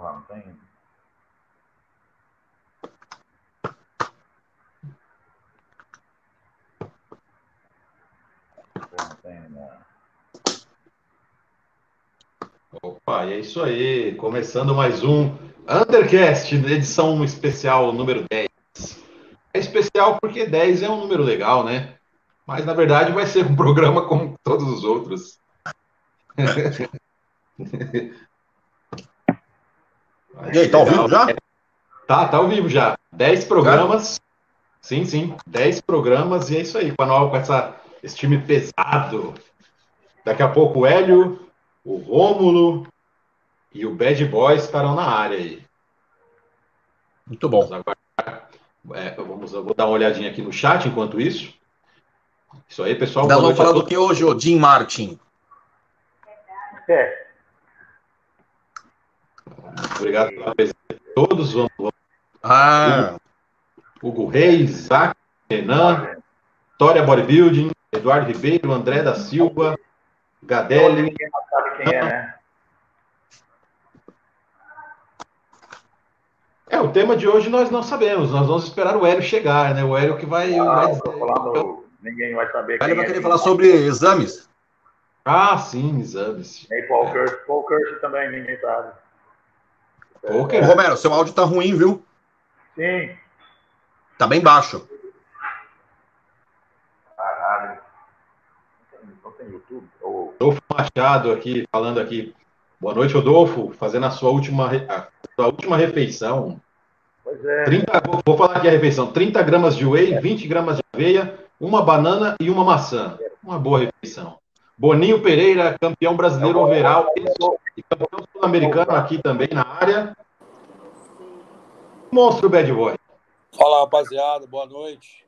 Porra, não tem. Porra, não tem, né? Opa, e é isso aí. Começando mais um Undercast, edição especial número 10. É especial porque 10 é um número legal, né? Mas na verdade vai ser um programa como todos os outros. E aí, tá ao vivo já? Tá, tá ao vivo já. 10 programas. Sim, sim. 10 programas e é isso aí. Com, a nova, com essa, esse time pesado. Daqui a pouco o Hélio, o Rômulo e o Bad Boy estarão na área aí. Muito bom. Vamos aguardar. É, vamos, eu vou dar uma olhadinha aqui no chat enquanto isso. Isso aí, pessoal. Nós vamos falar do que hoje, ô Jim Martin? É, Obrigado pela presença de todos. Vamos, vamos. Ah, Hugo Reis, Isaac, Renan, Tória Bodybuilding, Eduardo Ribeiro, André da Silva, Gadelli. ninguém mais sabe quem é, né? É, o tema de hoje nós não sabemos. Nós vamos esperar o Hélio chegar, né? O Hélio que vai. Ah, vai tô falando, ninguém vai saber quem ele vai é. querer falar sobre exames. Ah, sim, exames. Nem Paul Kirsch. Paul Kirsch também, ninguém sabe. Ô, Poker. Romero, seu áudio tá ruim, viu? Sim. Tá bem baixo. Caralho. Não tem, YouTube? Ou Rodolfo Machado aqui, falando aqui. Boa noite, Rodolfo. Fazendo a sua última, a sua última refeição. Pois é. 30, vou- vou falar aqui a refeição: 30 gramas de whey, 20 gramas de aveia, uma banana e uma maçã. Uma boa refeição. Boninho Pereira, campeão brasileiro overall e campeão sul-americano aqui também na área. Monstro Bad Boy. Fala rapaziada, boa noite.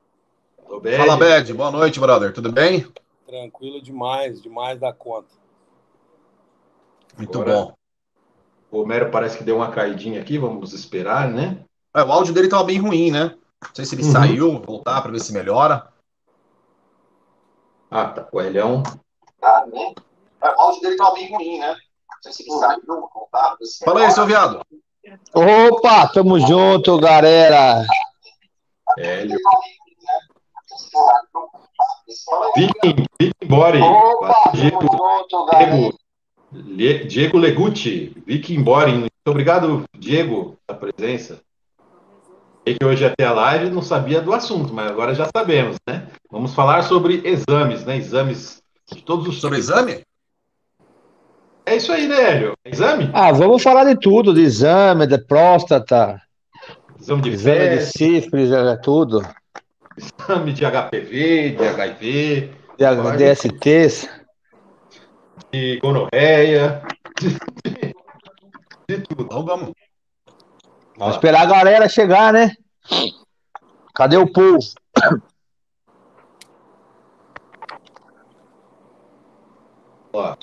Tô bem. Fala, Bad. Boa noite, brother. Tudo bem? Tranquilo demais, demais da conta. Muito Agora- bom. O Homero parece que deu uma caidinha aqui, vamos esperar, né? É, o áudio dele tava bem ruim, né? Não sei se ele Uhum. saiu, voltar pra ver se melhora. Ah, tá. O Elhão. Ah, né? É, o áudio dele tava bem ruim, né? Não sei se ele saiu, se Fala aí, seu viado. Opa, tamo junto, galera. Hélio. Viking, Viking Body. Diego, junto, Diego, Le- Diego Leguti, Viking Body. Muito obrigado, Diego, pela presença. Sei que hoje até a live não sabia do assunto, mas agora já sabemos, né? Vamos falar sobre exames, né? Exames de todos os Sobre exame? É isso aí, né, Hélio? Exame? Ah, vamos falar de tudo, de exame, de próstata, Exame de exame de sífilis, é tudo, exame de HPV, de HIV, de DSTs. de gonorreia, de, de tudo. Então vamos. Vamos esperar a galera chegar, né? Cadê o povo? Ó,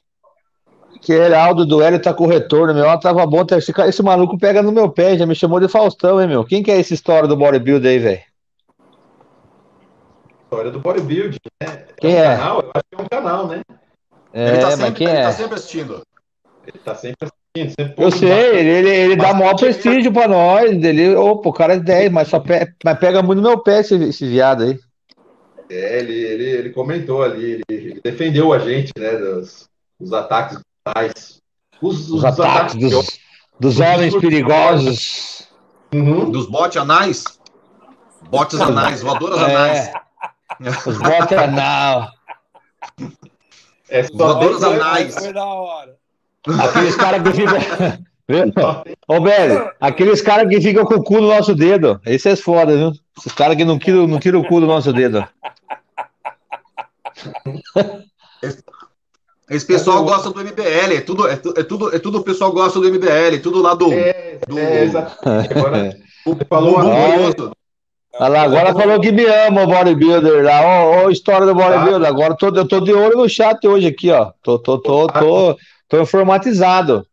Que Heraldo do Hélio tá com retorno, meu. Ela tava bom. Esse, esse maluco pega no meu pé, já me chamou de Faustão, hein, meu? Quem que é essa história do bodybuilder aí, velho? história do bodybuilding, né? Quem um é? canal? Eu acho que é um canal, né? É, ele tá mas sempre, quem ele é? tá sempre assistindo. Ele tá sempre assistindo, sempre Eu sei, ele, ele, ele dá maior prestígio pra nós. Ele, opa, o cara é 10, mas, só pe- mas pega muito no meu pé esse, esse viado aí. É, ele, ele, ele comentou ali, ele, ele defendeu a gente, né, dos, dos ataques brutais. Os, Os ataques dos, dos homens perigosos. Uhum. Dos botes anais. Botes anais, voadoras anais. É, os bota anal. É, Voadoras anais. Foi da hora. Aqueles caras que ficam. Ô, velho, aqueles caras que ficam com o cu no nosso dedo. Esse é foda, viu? Esses caras que não tiram, não tiram o cu do nosso dedo. Esse pessoal gosta do MBL. É tudo, é, tu- é tudo, é tudo o pessoal gosta do MBL. Tudo lá do. É, do é, exatamente. Agora, do- falou Olha. lá, agora falou que me ama o bodybuilder lá. Ó, história do bodybuilder. Agora eu tô, eu tô de olho no chat hoje aqui, ó. Tô, tô, tô, tô, tô informatizado.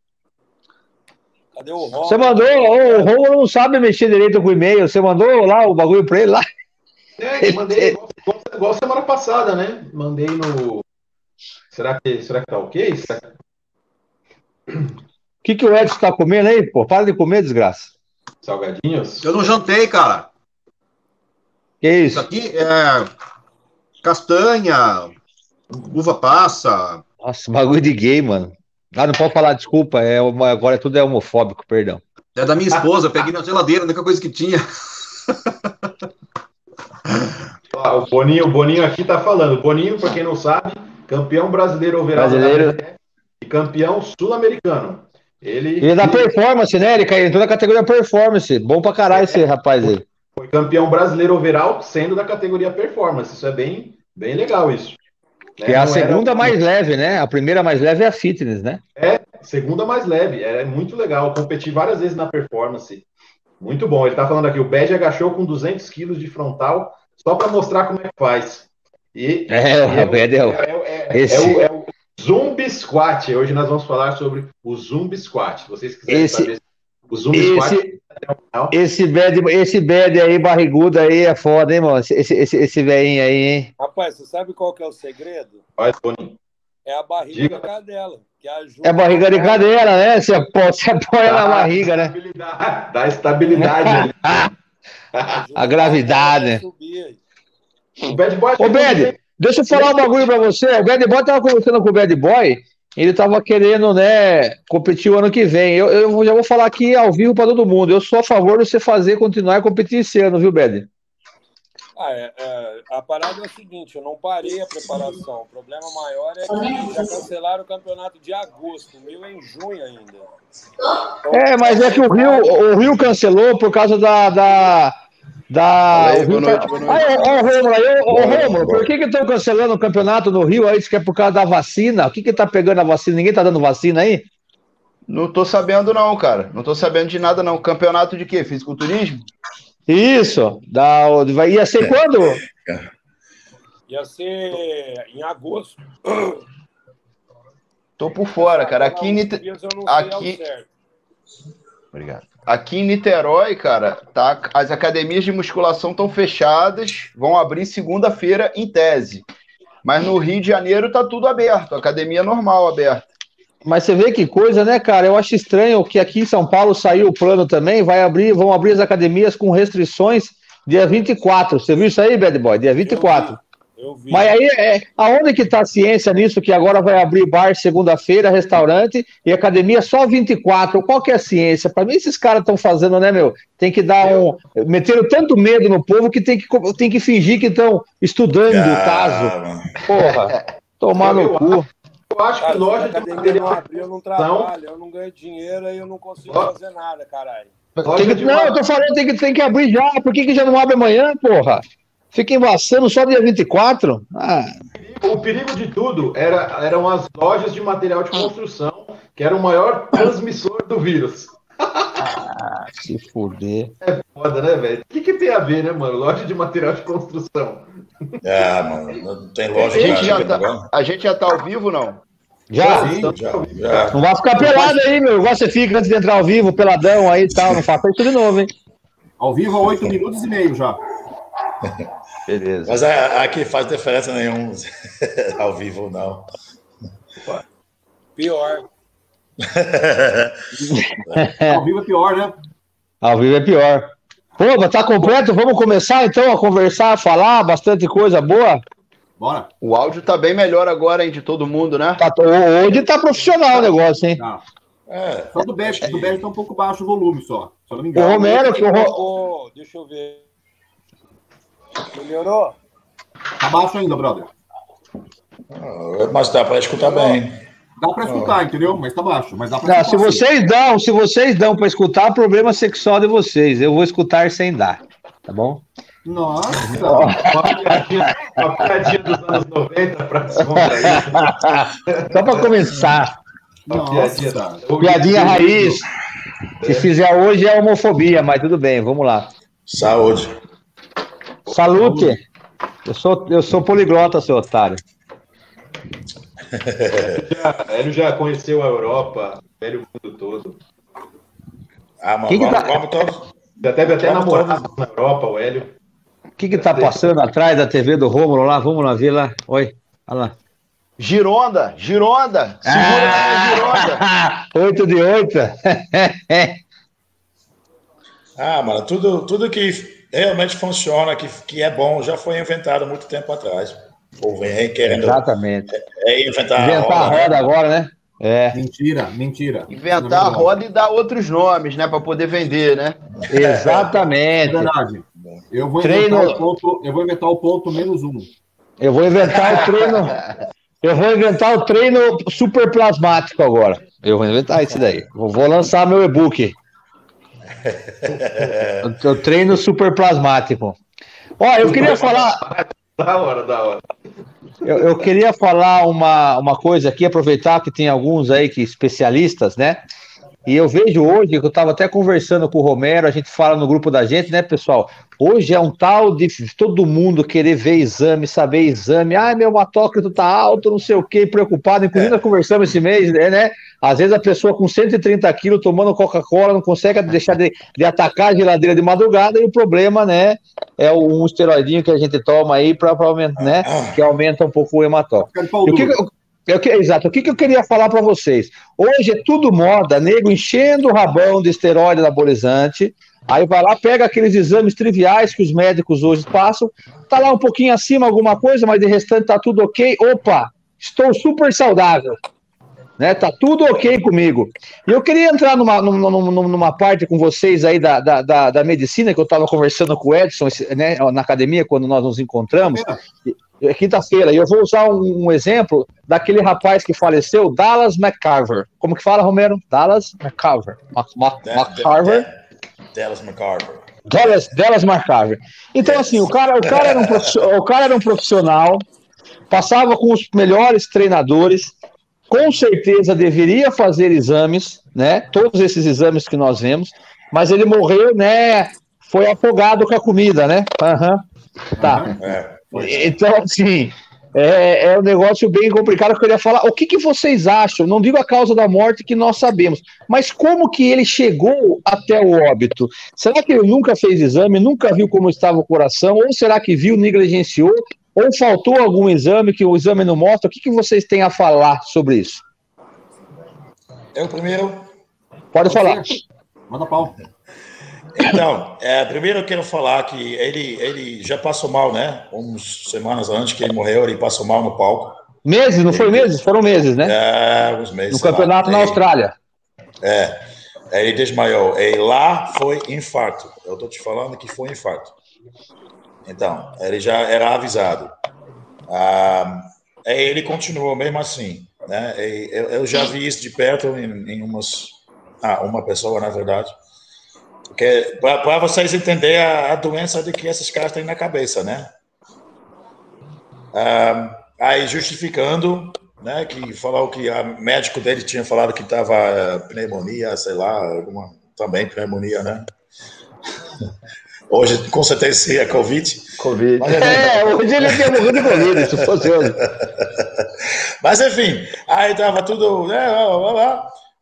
Cadê o Ron? Você mandou, o Romulo não sabe mexer direito com o e-mail. Você mandou lá o bagulho pra ele lá? É, eu mandei igual, igual- igual semana passada, né? Mandei no. Será que, será que tá ok? Será que- que, que o Edson tá comendo aí, pô? Para de comer, desgraça. Salgadinhos? Eu não jantei, cara. Que Isso isso? aqui é castanha, uva passa. Nossa, bagulho de gay, mano. Ah, não pode falar, desculpa. É, uma- agora tudo é homofóbico, perdão. É da minha esposa, peguei na geladeira, a única coisa que tinha. Ó, o Boninho, o Boninho aqui tá falando. O Boninho, pra quem não sabe, campeão brasileiro overall da Brasileiro. E campeão sul-americano. Ele, Ele é da performance, né? Ele caiu- entrou na categoria performance. Bom pra caralho esse rapaz aí. foi campeão brasileiro overall sendo da categoria performance. Isso é bem, bem legal isso. Né? Que é a Não era segunda um- mais leve, né? A primeira mais leve é a fitness, né? Segunda mais leve, é muito legal. Competi várias vezes na performance. Muito bom. Ele tá falando aqui, o Bad agachou com 200 quilos de frontal só para mostrar como é que faz. E É, o e Bad é o- é, é- é o, é o Zumbi Squat. Hoje nós vamos falar sobre o Zumbi Squat. Se vocês quiserem Esse- saber o Squat, Esse, esse bad, esse bad aí, barrigudo aí, é foda, hein, mano? Esse, esse, esse, velhinho aí, hein? Rapaz, você sabe qual que é o segredo? faz, Boninho. É a barriga Diga. da cadela. Que ajuda É barriga de cadeira, né? Você apoia, você apoia na barriga, né? Estabilidade, Dá estabilidade A gravidade. a. O Bad Boy Ô, Bad, deixa eu falar um bagulho pra você. O Bad Boy tava conversando com o Bad Boy. Ele tava querendo, né, competir o ano que vem. Eu, eu já vou falar aqui ao vivo pra todo mundo. Eu sou a favor de você fazer, continuar a competir esse ano, viu, Bad? Ah, é, é, a parada é o seguinte, eu não parei a preparação. O problema maior é que já cancelaram o campeonato de agosto, o meu é em junho ainda. Então, É, mas é que o Rio, o Rio cancelou por causa da. da, da aí, boa noite, boa noite. Ah, Ó, ó, Rômulo, aí, ô, ô, Rômulo, boa por que que estão cancelando o campeonato no Rio aí? Diz que é por causa da vacina. O que que tá pegando a vacina? Ninguém tá dando vacina aí? Não tô sabendo, não, cara. Não tô sabendo de nada, não. Campeonato de quê? Fisiculturismo? Isso. Da, vai, ia ser quando? ia ser em agosto. Tô por fora, cara. Aqui aqui-. Obrigado. Aqui em Niterói, cara, tá, as academias de musculação estão fechadas, vão abrir segunda-feira em tese. Mas no Rio de Janeiro tá tudo aberto, academia normal aberta. Mas você vê que coisa, né, cara? Eu acho estranho que aqui em São Paulo saiu o plano também, vai abrir, vão abrir as academias com restrições dia 24. Você viu isso aí, Bad Boy? Dia 24. Eu vi. Mas aí, é, aonde que tá a ciência nisso, que agora vai abrir bar segunda-feira, restaurante e academia só 24? Qual que é a ciência? Para mim, esses caras estão fazendo, né, meu? Tem que dar um... Meteram tanto medo no povo que tem que, tem que fingir que estão estudando o caso. Porra, tomar no cu. Eu acho Cara, que se a loja de material não abrir, eu não trabalho, eu não ganho dinheiro e eu não consigo Ó. fazer nada, caralho. que- não, eu tô falando tem que, tem que abrir já. Por que, que já não abre amanhã, porra? Fica embaçando só dia 24? Ah, O perigo de tudo era, eram as lojas de material de construção, que era o maior transmissor do vírus. se fuder. Foda, né, velho? O que, que tem a ver, né, mano? Loja de material de construção. Ah, mano, não tem loja A gente, de já tá, a gente já tá ao vivo, não? Já? Sim, já, já. Não vai ficar pelado aí, meu. Igual você fica antes de entrar ao vivo, peladão aí e tal. Não faça isso de novo, hein? Ao vivo, há oito minutos e meio já. Beleza. Mas a- aqui faz diferença nenhuma ao vivo ou não. Pior. Ao vivo é pior, né? Ao vivo é pior. Pô, mas tá completo? Vamos começar então a conversar, a falar bastante coisa boa? Bora. O áudio tá bem melhor agora, hein, de todo mundo, né? Tá, hoje tá profissional o negócio, hein? Tá. É, Só do Bad, do Bad tá um pouco baixo o volume só. Se eu não me O engano. Romero, que o Ro... Deixa eu ver. Melhorou? Tá baixo ainda, brother. mas dá para escutar bem. Dá pra escutar, entendeu? Mas tá baixo. Mas dá pra Não, se vocês dão, se vocês dão pra escutar, problema sexual de vocês. Eu vou escutar sem dar, tá bom? Nossa. Uma piadinha, uma piadinha dos anos 90 pra descontrair. Só pra começar. Uma piadinha. Piadinha raiz. Se fizer hoje é homofobia, mas tudo bem, vamos lá. Saúde. Salute! Eu sou, eu sou poliglota, seu otário. Hélio já conheceu a Europa, o velho mundo todo. Ah, mano, Que que tá- vamos todos. Já teve até namorado na Europa, o Hélio. O que que tá passando atrás da TV do Rômulo lá? Vamos lá ver lá. Oi, olha lá. Gironda, Gironda, segura ah! Gironda. 8 de 8. ah, mano, tudo, tudo que realmente funciona, que, que é bom, já foi inventado há muito tempo atrás. O vem querendo. Exatamente. É, é inventar, inventar a roda, a roda né? agora, né? É. Mentira, mentira. Inventar a roda e dar outros nomes, né? Para poder vender, né? Exatamente. É verdade. Eu vou, Treino... inventar o ponto, eu vou inventar o ponto menos um. Eu vou inventar o treino. Eu vou inventar o treino super plasmático agora. Eu vou inventar isso daí. Eu vou lançar meu e-book. O treino super plasmático. Ó, eu queria falar. Da hora, da hora. Eu, eu, queria falar uma, uma coisa aqui, aproveitar que tem alguns aí que especialistas, né? E eu vejo hoje, que eu estava até conversando com o Romero, a gente fala no grupo da gente, né, pessoal? Hoje é um tal de todo mundo querer ver exame, saber exame. Ah, meu hematócrito tá alto, não sei o quê, preocupado. Inclusive, nós conversamos esse mês, né, né? Às vezes a pessoa com 130 quilos tomando Coca-Cola não consegue deixar de, de, atacar a geladeira de madrugada e o problema, né, é um esteroidinho que a gente toma aí para né, que aumenta um pouco o hematócrito. o que, eu, exato. O que, que eu queria falar para vocês? Hoje é tudo moda, nego enchendo o rabão de esteroide anabolizante. Aí vai lá, pega aqueles exames triviais que os médicos hoje passam, tá lá um pouquinho acima alguma coisa, mas de restante tá tudo ok. Opa, estou super saudável. Né, tá tudo ok comigo. E eu queria entrar numa, numa, numa parte com vocês aí da, da, da, da medicina, que eu estava conversando com o Edson né, na academia, quando nós nos encontramos. É quinta-feira, e eu vou usar um, um, exemplo daquele rapaz que faleceu, Dallas McCarver. Como que fala, Romero? Dallas McCarver. McCarver. Dallas McCarver. Dallas, Dallas McCarver. Então, yes. assim, o cara, o, cara era um o cara era um profissional, passava com os melhores treinadores, com certeza deveria fazer exames, né? Todos esses exames que nós vemos, mas ele morreu, né? Foi afogado com a comida, né? Uhum. Tá. Uhum. É. Então, assim, é, é, um negócio bem complicado que eu queria falar. O que, que vocês acham? Não digo a causa da morte que nós sabemos, mas como que ele chegou até o óbito? Será que ele nunca fez exame, nunca viu como estava o coração? Ou será que viu, negligenciou? Ou faltou algum exame que o exame não mostra? O que, que vocês têm a falar sobre isso? Eu primeiro. Pode falar. Manda pau. Então, é, primeiro eu quero falar que ele, ele já passou mal, né? Umas semanas antes que ele morreu, ele passou mal no palco. Meses, não foi meses? Foram meses, né? É, alguns meses. No campeonato lá. na Austrália. É, ele desmaiou. E lá foi infarto. Eu tô te falando que foi infarto. Então, ele já era avisado. Ah, ele continuou mesmo assim, né? Eu, eu já vi isso de perto em, em umas, ah, uma pessoa, na verdade porque para vocês entenderem a, a, doença de que esses caras têm na cabeça, né? Ah, aí justificando, né, que falou que a médico dele tinha falado que estava eh, pneumonia, sei lá, alguma também pneumonia, né? Hoje, com certeza, seria Covid. Covid. Mas, é, hoje ele tinha morrido de Covid, se fosse hoje. Mas, enfim, aí tava tudo, né,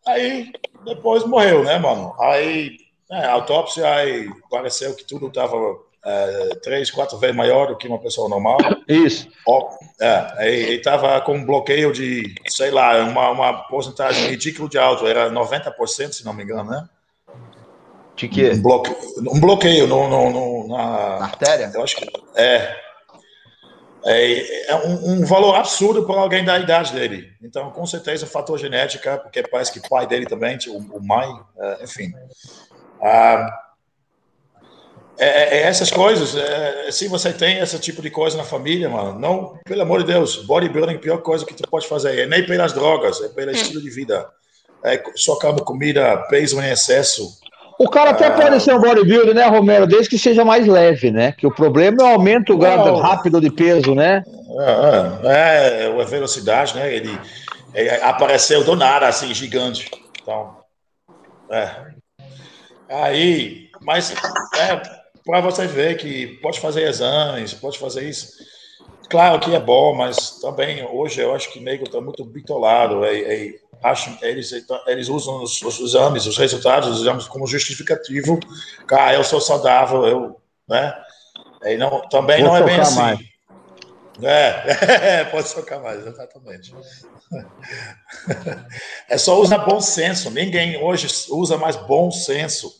aí depois morreu, né, mano? Aí é, a autópsia aí pareceu que tudo estava é, três, quatro vezes maior do que uma pessoa normal. Isso. Oh, é, e estava com um bloqueio de, sei lá, uma, uma porcentagem ridícula de alto, era 90%, se não me engano, né? De quê? Um, bloque, um bloqueio no, no, no na, na, artéria? Eu acho que é. É, é um, um, valor absurdo para alguém da idade dele. Então, com certeza, fator genética, porque parece que o pai dele também, o, o mãe, é, enfim. Ah, é, é, é, essas coisas, é, se você tem esse tipo de coisa na família, mano, não, pelo amor de Deus, bodybuilding é a pior coisa que tu pode fazer, é nem pelas drogas, é pelo estilo de vida. É só cama comida, peso em excesso. O cara até ah, pode ser um bodybuilder, né, Romero, desde que seja mais leve, né? Que o problema é o aumento não, rápido de peso, né? É, é, a velocidade, né? Ele, ele apareceu do nada, assim, gigante. Então, é. Aí, mas é para você ver que pode fazer exames, pode fazer isso. Claro que é bom, mas também hoje eu acho que o nego está muito bitolado. É, é, acho, eles, eles usam os, os, exames, os resultados dos exames como justificativo. Cara, eu sou saudável, eu, né? E não, também Vou não é bem assim. Mais. É, pode socar mais, exatamente. É só usar bom senso. Ninguém hoje usa mais bom senso.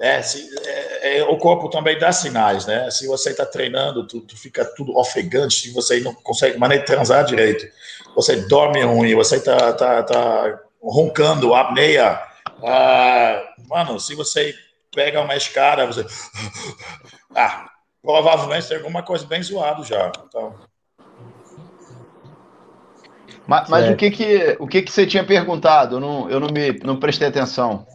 É, se, é, é, o corpo também dá sinais, né? Se você está treinando, tu, tu, fica tudo ofegante, se você não consegue mais nem transar direito, você dorme ruim, você está tá, tá roncando, apneia. Ah, mano, se você pega uma escada, você. Ah, provavelmente tem alguma coisa bem zoado já. Então. Mas, mas o que que o que que você tinha perguntado? Eu não, eu não me não prestei atenção.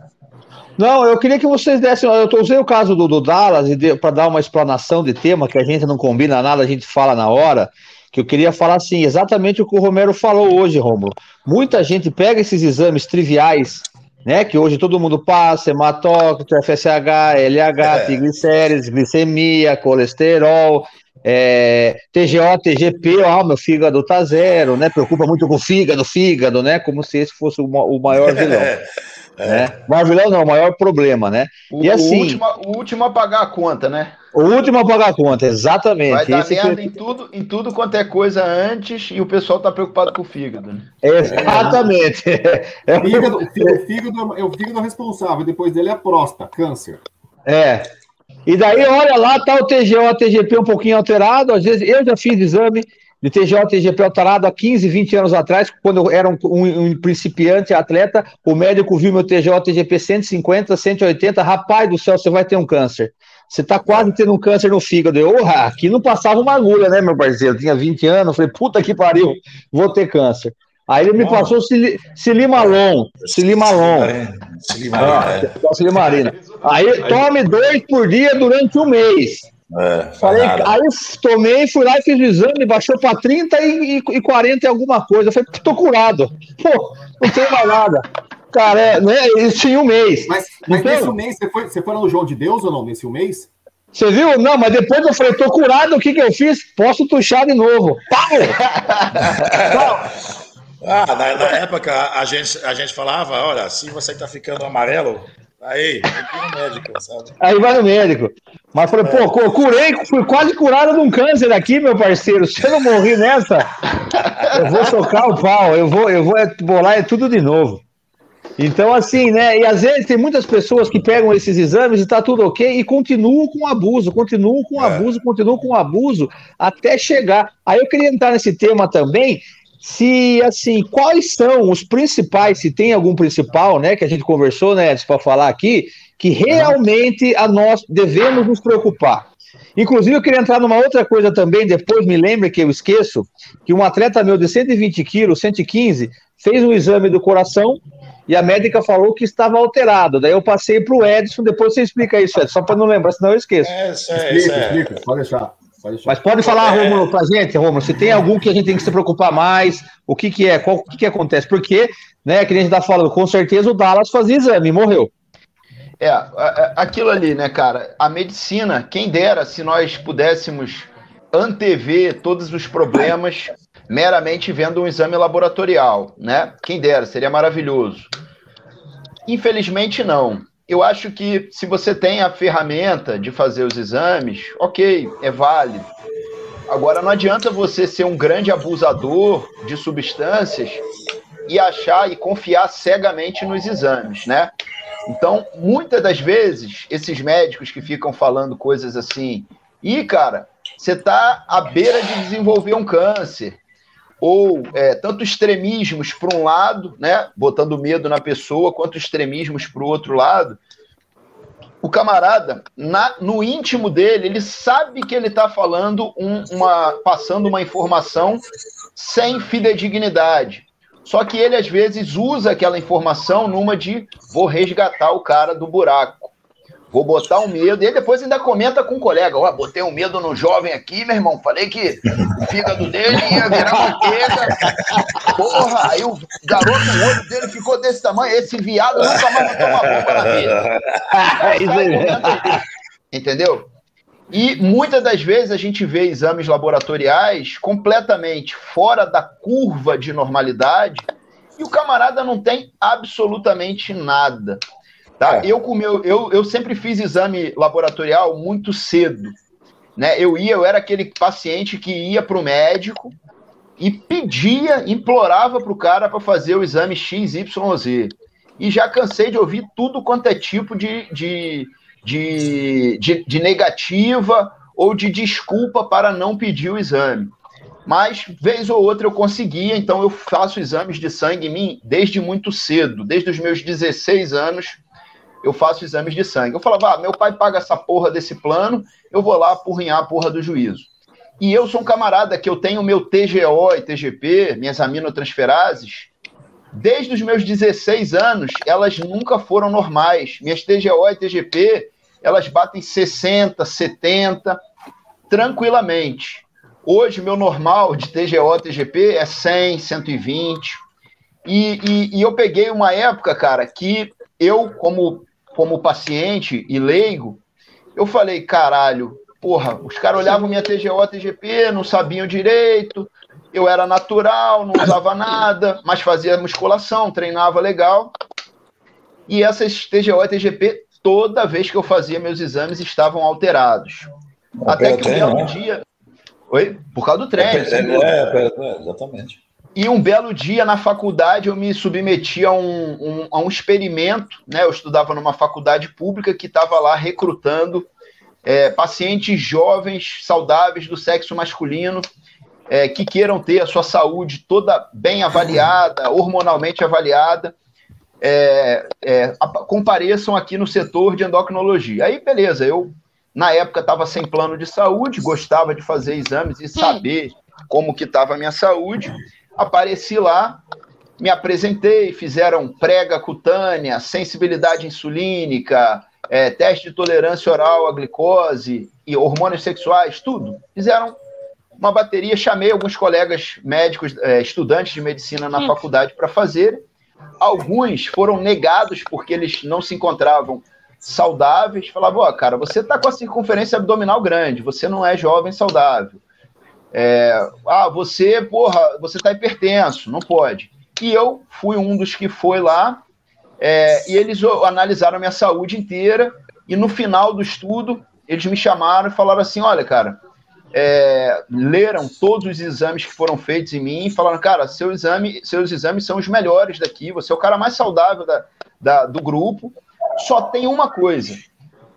Não, eu queria que vocês dessem. Eu usei o caso do, do Dallas para dar uma explanação de tema que a gente não combina nada, a gente fala na hora. Que eu queria falar assim, exatamente o que o Romero falou hoje, Romulo. Muita gente pega esses exames triviais né? Que hoje todo mundo passa, hematócrito, FSH, LH, é. triglicérides, glicemia, colesterol, é, TGO, TGP, ó, meu fígado tá zero, né? Preocupa muito com o fígado, fígado, né? Como se esse fosse o, maior vilão. É. Né? O maior vilão não, o maior problema, né? O, e assim, o, último, o último a pagar a conta, né? O último a pagar a conta, exatamente. Vai dar Esse merda que... em, tudo, em tudo quanto é coisa antes e o pessoal tá preocupado com o fígado. Né? Exatamente. É. O, fígado, o, fígado, é o fígado responsável, depois dele é a próstata, câncer. É. E daí, olha lá, tá o TGO, TGP um pouquinho alterado. Às vezes eu já fiz exame de TGO, TGP alterado há 15, 20 anos atrás, quando eu era um, um, um principiante atleta. O médico viu meu TGO, TGP 150, 180. Rapaz do céu, você vai ter um câncer. Você tá quase tendo um câncer no fígado. Eu, oh, aqui não passava uma agulha, né, meu parceiro? Eu tinha 20 anos, falei, puta que pariu, vou ter câncer. Aí ele me oh. passou Silimalon. Silimalon. Silimarina. Ah, Aí tome dois por dia durante um mês. É, falei, aí tomei, fui lá e fiz o exame, baixou para 30 e, e 40 e alguma coisa. Eu falei, tô curado. Pô, não tem mais nada. Cara, é, né, isso em um mês. Mas, mas então, nesse mês, você foi, você foi no João de Deus ou não, nesse um mês? Você viu? Não, mas depois eu falei, tô curado, o que que eu fiz? Posso tuchar de novo. Pau! ah, na, na, época a gente, a gente falava, olha, se você tá ficando amarelo, aí, vai no médico, sabe? Aí vai no médico. Mas falei, é. pô, curei, fui quase curado de um câncer aqui, meu parceiro. Se eu não morri nessa, eu vou socar o pau, eu vou, eu vou bolar é tudo de novo. Então, assim, né? E às vezes tem muitas pessoas que pegam esses exames e tá tudo ok e continuam com abuso, continuam com é. abuso, continuam com abuso até chegar. Aí eu queria entrar nesse tema também. Se assim, quais são os principais, se tem algum principal, né, que a gente conversou, né, para falar aqui, que realmente a nós devemos nos preocupar. Inclusive, eu queria entrar numa outra coisa também, depois me lembre que eu esqueço, que um atleta meu de 120 quilos, 115, fez um exame do coração e a médica falou que estava alterado. Daí eu passei para o Edson, depois você explica isso, Edson, só para não lembrar, senão eu esqueço. É, isso é, explica, é. explica, pode deixar. Mas pode falar, é... Romulo, para gente, Romulo, se tem algum que a gente tem que se preocupar mais, o que que é, qual, o que que acontece, porque, né, que a gente está falando, com certeza o Dallas fazia exame, morreu. É, aquilo ali, né, cara, a medicina, quem dera se nós pudéssemos antever todos os problemas meramente vendo um exame laboratorial, né? Quem dera, seria maravilhoso. Infelizmente, não. Eu acho que se você tem a ferramenta de fazer os exames, ok, é válido. Agora, não adianta você ser um grande abusador de substâncias e achar e confiar cegamente nos exames, né? Então, muitas das vezes, esses médicos que ficam falando coisas assim, e cara, você está à beira de desenvolver um câncer, ou é, tanto extremismos para um lado, né, botando medo na pessoa, quanto extremismos para o outro lado, o camarada, na, no íntimo dele, ele sabe que ele está falando um, uma, passando uma informação sem fidedignidade. Só que ele às vezes usa aquela informação numa de vou resgatar o cara do buraco. Vou botar um medo. E aí depois ainda comenta com o um colega: Ó, oh, botei um medo no jovem aqui, meu irmão. Falei que o fígado dele ia virar manteiga. Porra, aí o garoto, o olho dele ficou desse tamanho. Esse viado nunca mais vai tomar bomba na vida. Entendeu? E muitas das vezes a gente vê exames laboratoriais completamente fora da curva de normalidade e o camarada não tem absolutamente nada. Tá? É. Eu, com meu, eu, eu sempre fiz exame laboratorial muito cedo. né? Eu ia, eu era aquele paciente que ia para o médico e pedia, implorava para o cara para fazer o exame XYZ. E já cansei de ouvir tudo quanto é tipo de, de, de, de, de negativa ou de desculpa para não pedir o exame. Mas, vez ou outra, eu conseguia, então eu faço exames de sangue em mim desde muito cedo, desde os meus 16 anos, eu faço exames de sangue. Eu falava, ah, meu pai paga essa porra desse plano, eu vou lá apurrinhar a porra do juízo. E eu sou um camarada que eu tenho meu TGO e TGP, minhas aminotransferases, desde os meus 16 anos, elas nunca foram normais. Minhas TGO e TGP, elas batem 60, 70, tranquilamente. Hoje, meu normal de TGO, TGP é 100, 120. E, e, e eu peguei uma época, cara, que eu, como, como paciente e leigo, eu falei, caralho, porra, os caras olhavam minha TGO, TGP, não sabiam direito, eu era natural, não usava nada, mas fazia musculação, treinava legal. E essas TGO e TGP, toda vez que eu fazia meus exames, estavam alterados. Até que um belo né? dia. Oi? Por causa do treino. É, é, é, exatamente. E um belo dia na faculdade eu me submeti a um, um, a um experimento, né? Eu estudava numa faculdade pública que estava lá recrutando é, pacientes jovens, saudáveis do sexo masculino, é, que queiram ter a sua saúde toda bem avaliada, hormonalmente avaliada, é, é compareçam aqui no setor de endocrinologia. Aí, beleza, eu na época estava sem plano de saúde, gostava de fazer exames e saber como que estava a minha saúde. Apareci lá, me apresentei, fizeram prega cutânea, sensibilidade insulínica, é, teste de tolerância oral à glicose e hormônios sexuais, tudo. Fizeram uma bateria, chamei alguns colegas médicos, é, estudantes de medicina na faculdade para fazer. Alguns foram negados porque eles não se encontravam saudáveis. Falavam, ó, oh, cara, você está com a circunferência abdominal grande, você não é jovem saudável. É, ah, você, porra, você está hipertenso, não pode. E eu fui um dos que foi lá, é, e eles analisaram a minha saúde inteira, e no final do estudo, eles me chamaram e falaram assim: olha, cara, é, leram todos os exames que foram feitos em mim e falaram, cara, seu exame, seus exames são os melhores daqui, você é o cara mais saudável da, da do grupo, só tem uma coisa.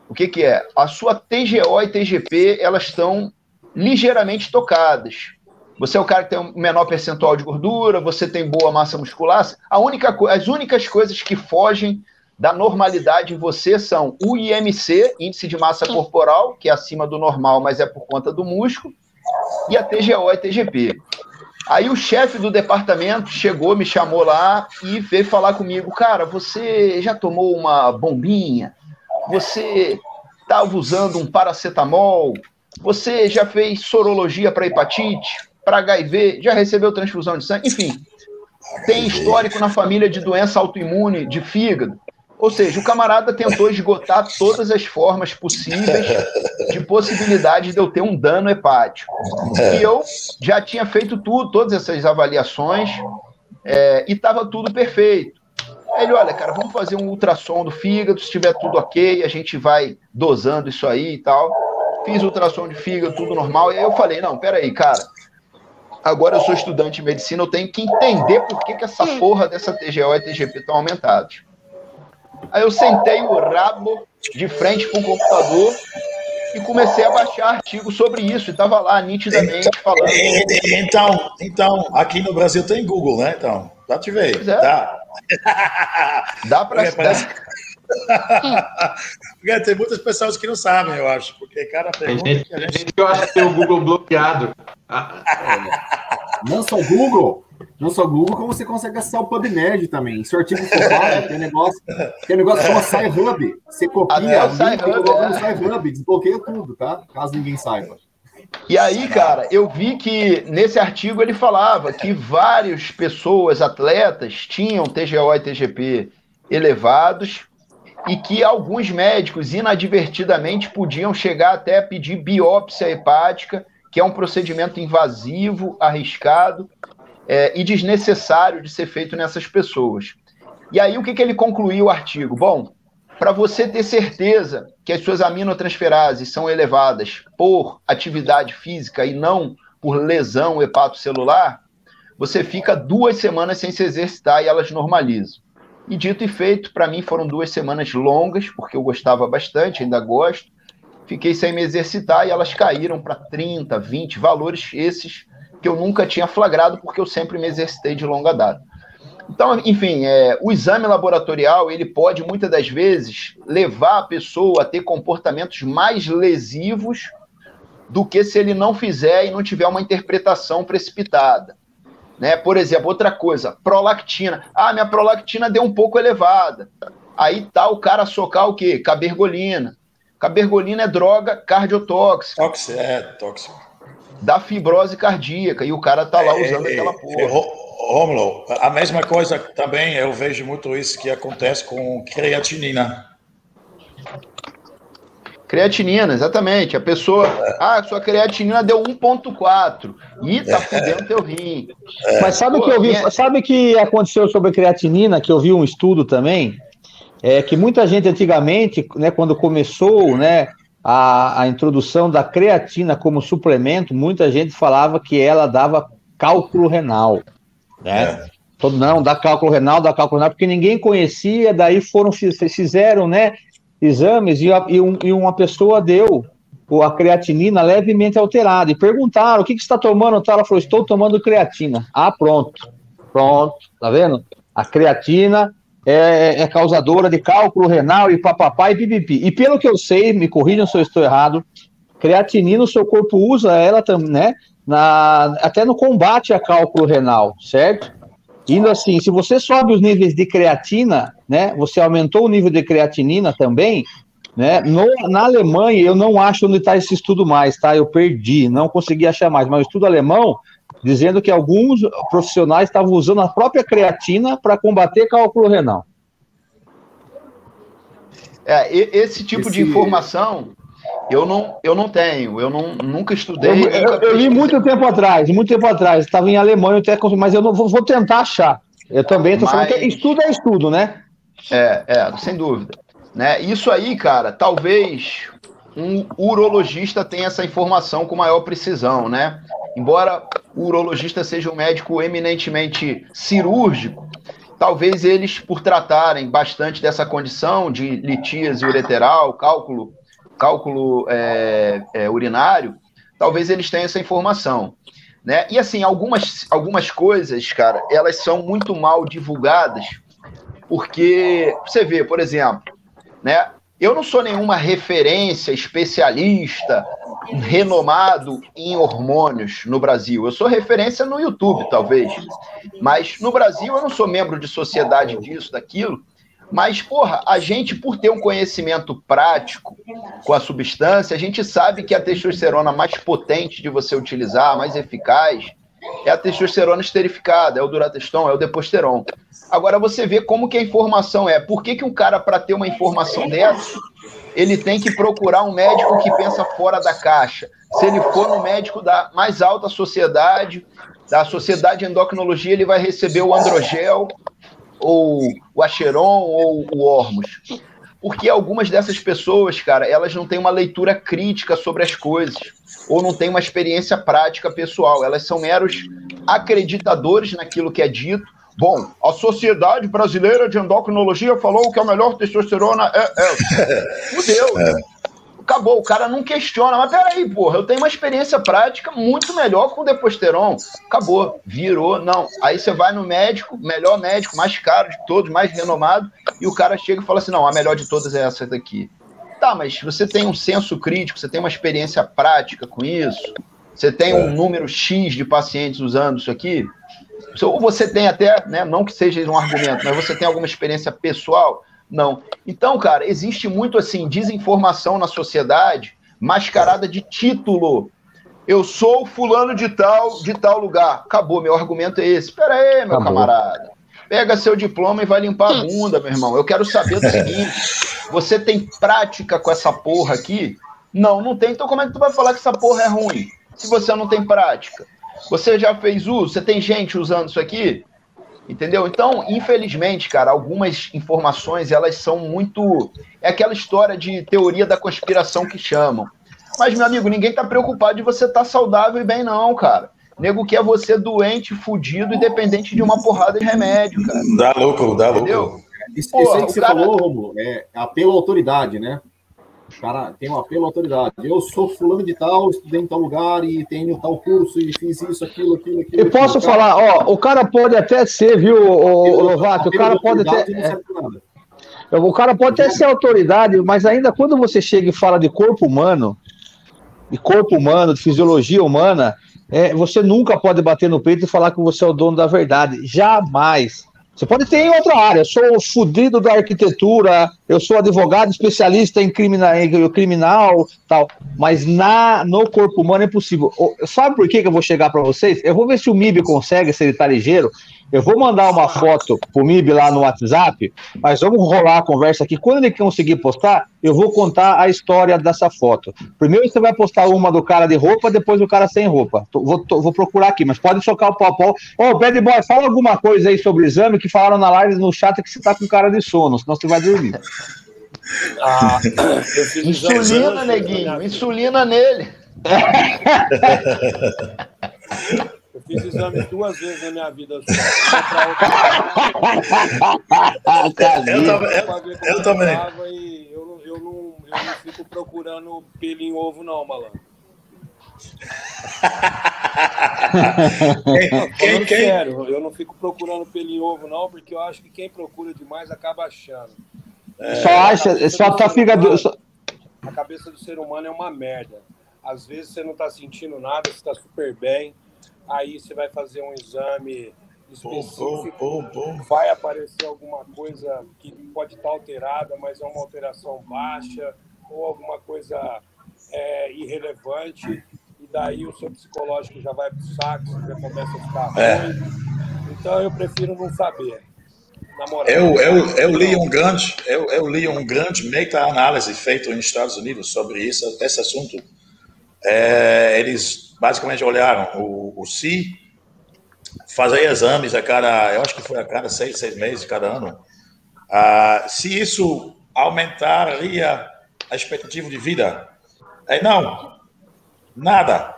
O que, que é? A sua TGO e TGP, elas estão ligeiramente tocadas. Você é o cara que tem um menor percentual de gordura, você tem boa massa muscular. A única, as únicas coisas que fogem da normalidade em você são o IMC, índice de massa corporal, que é acima do normal, mas é por conta do músculo, e a TGO e TGP. Aí o chefe do departamento chegou, me chamou lá e veio falar comigo, cara, você já tomou uma bombinha? Você estava usando um paracetamol? Você já fez sorologia para hepatite? para HIV, já recebeu transfusão de sangue, enfim, tem histórico na família de doença autoimune, de fígado. Ou seja, o camarada tentou esgotar todas as formas possíveis de possibilidade de eu ter um dano hepático. E eu já tinha feito tudo, todas essas avaliações, é, e estava tudo perfeito. Aí ele, olha, cara, vamos fazer um ultrassom do fígado, se estiver tudo ok, a gente vai dosando isso aí e tal. Fiz ultrassom de fígado, tudo normal, e aí eu falei, não, peraí, cara, Agora eu sou estudante de medicina, eu tenho que entender por que, que essa porra dessa TGO e TGP estão aumentados. Aí eu sentei o rabo de frente para o computador e comecei a baixar artigos sobre isso. E estava lá nitidamente então, falando. Então, então, aqui no Brasil tem Google, né? Então, dá te ver. Pois é. Dá. Dá para. Parece... porque tem muitas pessoas que não sabem, eu acho. Porque cada pergunta tem gente, que a gente. gente que eu acho que tem o Google bloqueado. Não só o Google, não só o Google, como você consegue acessar o PubMed também. Se o artigo for claro, tem um negócio, tem negócio que chama SciHub. Você copia, o link, coloca no SciHub, desbloqueia tudo, tá? Caso ninguém saiba. E aí, cara, eu vi que nesse artigo ele falava que várias pessoas, atletas, tinham TGO e TGP elevados e que alguns médicos inadvertidamente podiam chegar até a pedir biópsia hepática que é um procedimento invasivo, arriscado é, e desnecessário de ser feito nessas pessoas. E aí, o que, que ele concluiu o artigo? Bom, para você ter certeza que as suas aminotransferases são elevadas por atividade física e não por lesão hepatocelular, você fica duas semanas sem se exercitar e elas normalizam. E dito e feito, para mim foram duas semanas longas, porque eu gostava bastante, ainda gosto. Fiquei sem me exercitar e elas caíram para 30, 20 valores esses que eu nunca tinha flagrado, porque eu sempre me exercitei de longa data. Então, enfim, é, o exame laboratorial ele pode muitas das vezes levar a pessoa a ter comportamentos mais lesivos do que se ele não fizer e não tiver uma interpretação precipitada. Né? Por exemplo, outra coisa, prolactina. Ah, minha prolactina deu um pouco elevada. Aí tá o cara socar o quê? Cabergolina. Cabergolina é droga cardiotóxica. Tóxico, é, tóxico. Da fibrose cardíaca. E o cara tá lá é, usando é, aquela porra. É, Romulo, a mesma coisa também, eu vejo muito isso que acontece com creatinina. Creatinina, exatamente. A pessoa, ah, sua creatinina deu 1.4 e tá fudendo teu rim. Mas sabe o que eu vi, é... sabe que aconteceu sobre a creatinina, que eu vi um estudo também, é que muita gente antigamente, né, quando começou, né, a, a introdução da creatina como suplemento, muita gente falava que ela dava cálculo renal, né? É. Não, dá cálculo renal, dá cálculo renal, porque ninguém conhecia, daí foram, fizeram, né, exames e, e, um, e uma pessoa deu a creatinina levemente alterada e perguntaram o que, que você está tomando? Ela falou, estou tomando creatina. Ah, pronto, pronto, tá vendo? A creatina é, é causadora de cálculo renal e papapá e pipipi. E pelo que eu sei, me corrijam se eu estou errado, creatinina o seu corpo usa ela também, né? Na, até no combate a cálculo renal, certo? Indo assim, se você sobe os níveis de creatina, né? Você aumentou o nível de creatinina também, né? No, na Alemanha, eu não acho onde está esse estudo mais, tá? Eu perdi, não consegui achar mais, mas o estudo alemão dizendo que alguns profissionais estavam usando a própria creatina para combater cálculo renal. É, esse tipo esse... de informação eu não, eu não tenho, eu não, nunca estudei. Eu, eu, eu li muito tempo atrás, muito tempo atrás, estava em Alemanha, até, mas eu não vou, vou tentar achar. Eu também estou mas... falando que estudo é estudo, né? É, é, sem dúvida. Né? Isso aí, cara, talvez um urologista tenha essa informação com maior precisão, né? Embora o urologista seja um médico eminentemente cirúrgico, talvez eles, por tratarem bastante dessa condição de litíase ureteral, cálculo cálculo é, é, urinário, talvez eles tenham essa informação. Né? E assim, algumas, algumas coisas, cara, elas são muito mal divulgadas, porque você vê, por exemplo, né? Eu não sou nenhuma referência, especialista, renomado em hormônios no Brasil. Eu sou referência no YouTube, talvez. Mas no Brasil eu não sou membro de sociedade disso, daquilo. Mas, porra, a gente, por ter um conhecimento prático com a substância, a gente sabe que a testosterona mais potente de você utilizar, mais eficaz, é a testosterona esterificada, é o durateston, é o deposteron. Agora você vê como que a informação é. Por que, que um cara, para ter uma informação dessa, ele tem que procurar um médico que pensa fora da caixa? Se ele for no médico da mais alta sociedade, da sociedade de endocrinologia, ele vai receber o androgel, ou o Acheron ou o Ormus. Porque algumas dessas pessoas, cara, elas não têm uma leitura crítica sobre as coisas, ou não têm uma experiência prática pessoal. Elas são meros acreditadores naquilo que é dito. Bom, a Sociedade Brasileira de Endocrinologia falou que a melhor testosterona é essa. Fudeu. É acabou, o cara não questiona, mas peraí, porra, eu tenho uma experiência prática muito melhor com o Deposteron. Acabou, virou, não. Aí você vai no médico, melhor médico, mais caro de todos, mais renomado, e o cara chega e fala assim: não, a melhor de todas é essa daqui. Tá, mas você tem um senso crítico, você tem uma experiência prática com isso, você tem um número X de pacientes usando isso aqui, ou você tem até, né, não que seja um argumento, mas você tem alguma experiência pessoal, não. Então, cara, existe muito assim desinformação na sociedade, mascarada de título. Eu sou fulano de tal, de tal lugar. Acabou, meu argumento é esse. Espera aí, meu Acabou. camarada. Pega seu diploma e vai limpar a bunda, meu irmão. Eu quero saber do seguinte: você tem prática com essa porra aqui? Não, não tem. Então como é que tu vai falar que essa porra é ruim? Se você não tem prática. Você já fez uso? Você tem gente usando isso aqui? Entendeu? Então, infelizmente, cara, algumas informações elas são muito. É aquela história de teoria da conspiração que chamam. Mas, meu amigo, ninguém tá preocupado de você estar tá saudável e bem, não, cara. nego quer você doente, fudido e dependente de uma porrada de remédio, cara. Dá louco, dá Entendeu? louco. Isso, Porra, isso aí que você cara... falou, Romulo, é apelo à autoridade, né? O cara tem um apelo à autoridade. Eu sou fulano de tal, estudei em tal lugar e tenho tal curso e fiz isso, aquilo, aquilo, aquilo. Eu posso aquilo, falar, cara... ó, o cara pode até ser, viu, o, Lovato, o cara pode até. É, o cara pode até ser autoridade, mas ainda quando você chega e fala de corpo humano, de corpo humano, de fisiologia humana, é, você nunca pode bater no peito e falar que você é o dono da verdade. Jamais. Você pode ter em outra área. Eu sou fudido da arquitetura, eu sou advogado especialista em, crimina, em criminal, tal. Mas na, no corpo humano é impossível. Sabe por que, que eu vou chegar para vocês? Eu vou ver se o MIB consegue, se ele tá ligeiro. Eu vou mandar uma foto pro MIB lá no WhatsApp, mas vamos rolar a conversa aqui. Quando ele conseguir postar, eu vou contar a história dessa foto. Primeiro você vai postar uma do cara de roupa, depois do cara sem roupa. Vou, vou procurar aqui, mas pode chocar o pau pau. Ô, oh, Bad Boy, fala alguma coisa aí sobre o exame que falaram na live no chat que você tá com cara de sono, senão você vai dormir. Ah, insulina, neguinho, insulina nele. Eu fiz exame duas vezes na minha vida. Eu, também. Eu, eu também. Eu, eu, não, eu não fico procurando pelo em ovo, não, malandro. quem, quem, quem? Sério, eu não fico procurando pelo em ovo, não, porque eu acho que quem procura demais acaba achando. É, só acha, só tá fica. A cabeça do ser humano é uma merda. Às vezes você não tá sentindo nada, você tá super bem aí você vai fazer um exame específico, vai aparecer alguma coisa que pode estar alterada, mas é uma alteração baixa, ou alguma coisa é, irrelevante, e daí o seu psicológico já vai para o saco, já começa a ficar é. ruim. Então eu prefiro não saber. Eu, eu, eu li um grande, eu, eu li um grande meta-análise feito nos Estados Unidos sobre isso, esse assunto. É, eles basicamente olharam o, o CI, fazer exames a cada, eu acho que foi a cada seis, seis meses, cada ano. Ah, se isso aumentaria a expectativa de vida? Aí não, nada.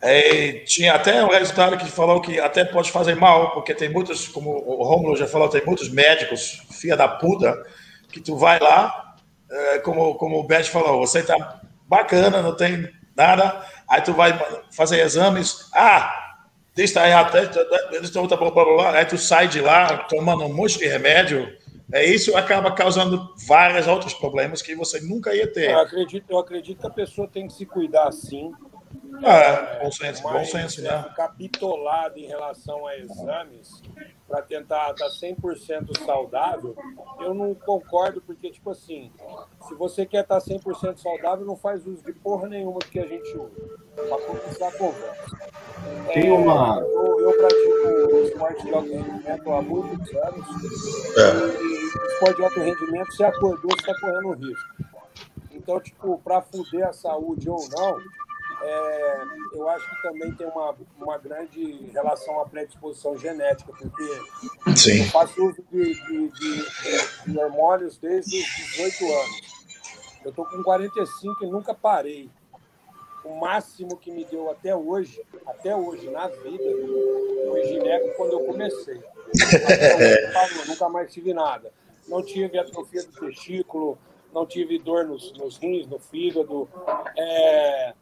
É, tinha até um resultado que falou que até pode fazer mal, porque tem muitos, como o Romulo já falou, tem muitos médicos, filha da puta, que tu vai lá, é, como, como o Beth falou, você tá bacana, não tem nada, aí tu vai fazer exames, ah, isso está errado, blá, blá, blá, aí tu sai de lá tomando um monte de remédio, é isso acaba causando vários outros problemas que você nunca ia ter. Eu acredito, eu acredito que a pessoa tem que se cuidar sim. É, bom senso, bom senso, né? Capitolado em relação a exames, para tentar estar 100% saudável, eu não concordo, porque, tipo assim, se você quer estar 100% saudável, não faz uso de porra nenhuma que a gente usa, para começar a conversa. Tem é, uma... Eu, eu pratico esporte de alto rendimento há muitos anos, é. e esporte de alto rendimento, se acordou, você está correndo risco. Então, tipo, para fuder a saúde ou não, é, eu acho que também tem uma, uma grande relação à predisposição genética, porque Sim. eu faço uso de, de, de, de hormônios desde os 18 anos. Eu estou com 45 e nunca parei. O máximo que me deu até hoje, até hoje, na vida, foi gineco quando eu comecei. eu nunca mais tive nada. Não tive atrofia do testículo, não tive dor nos, nos rins, no fígado. É,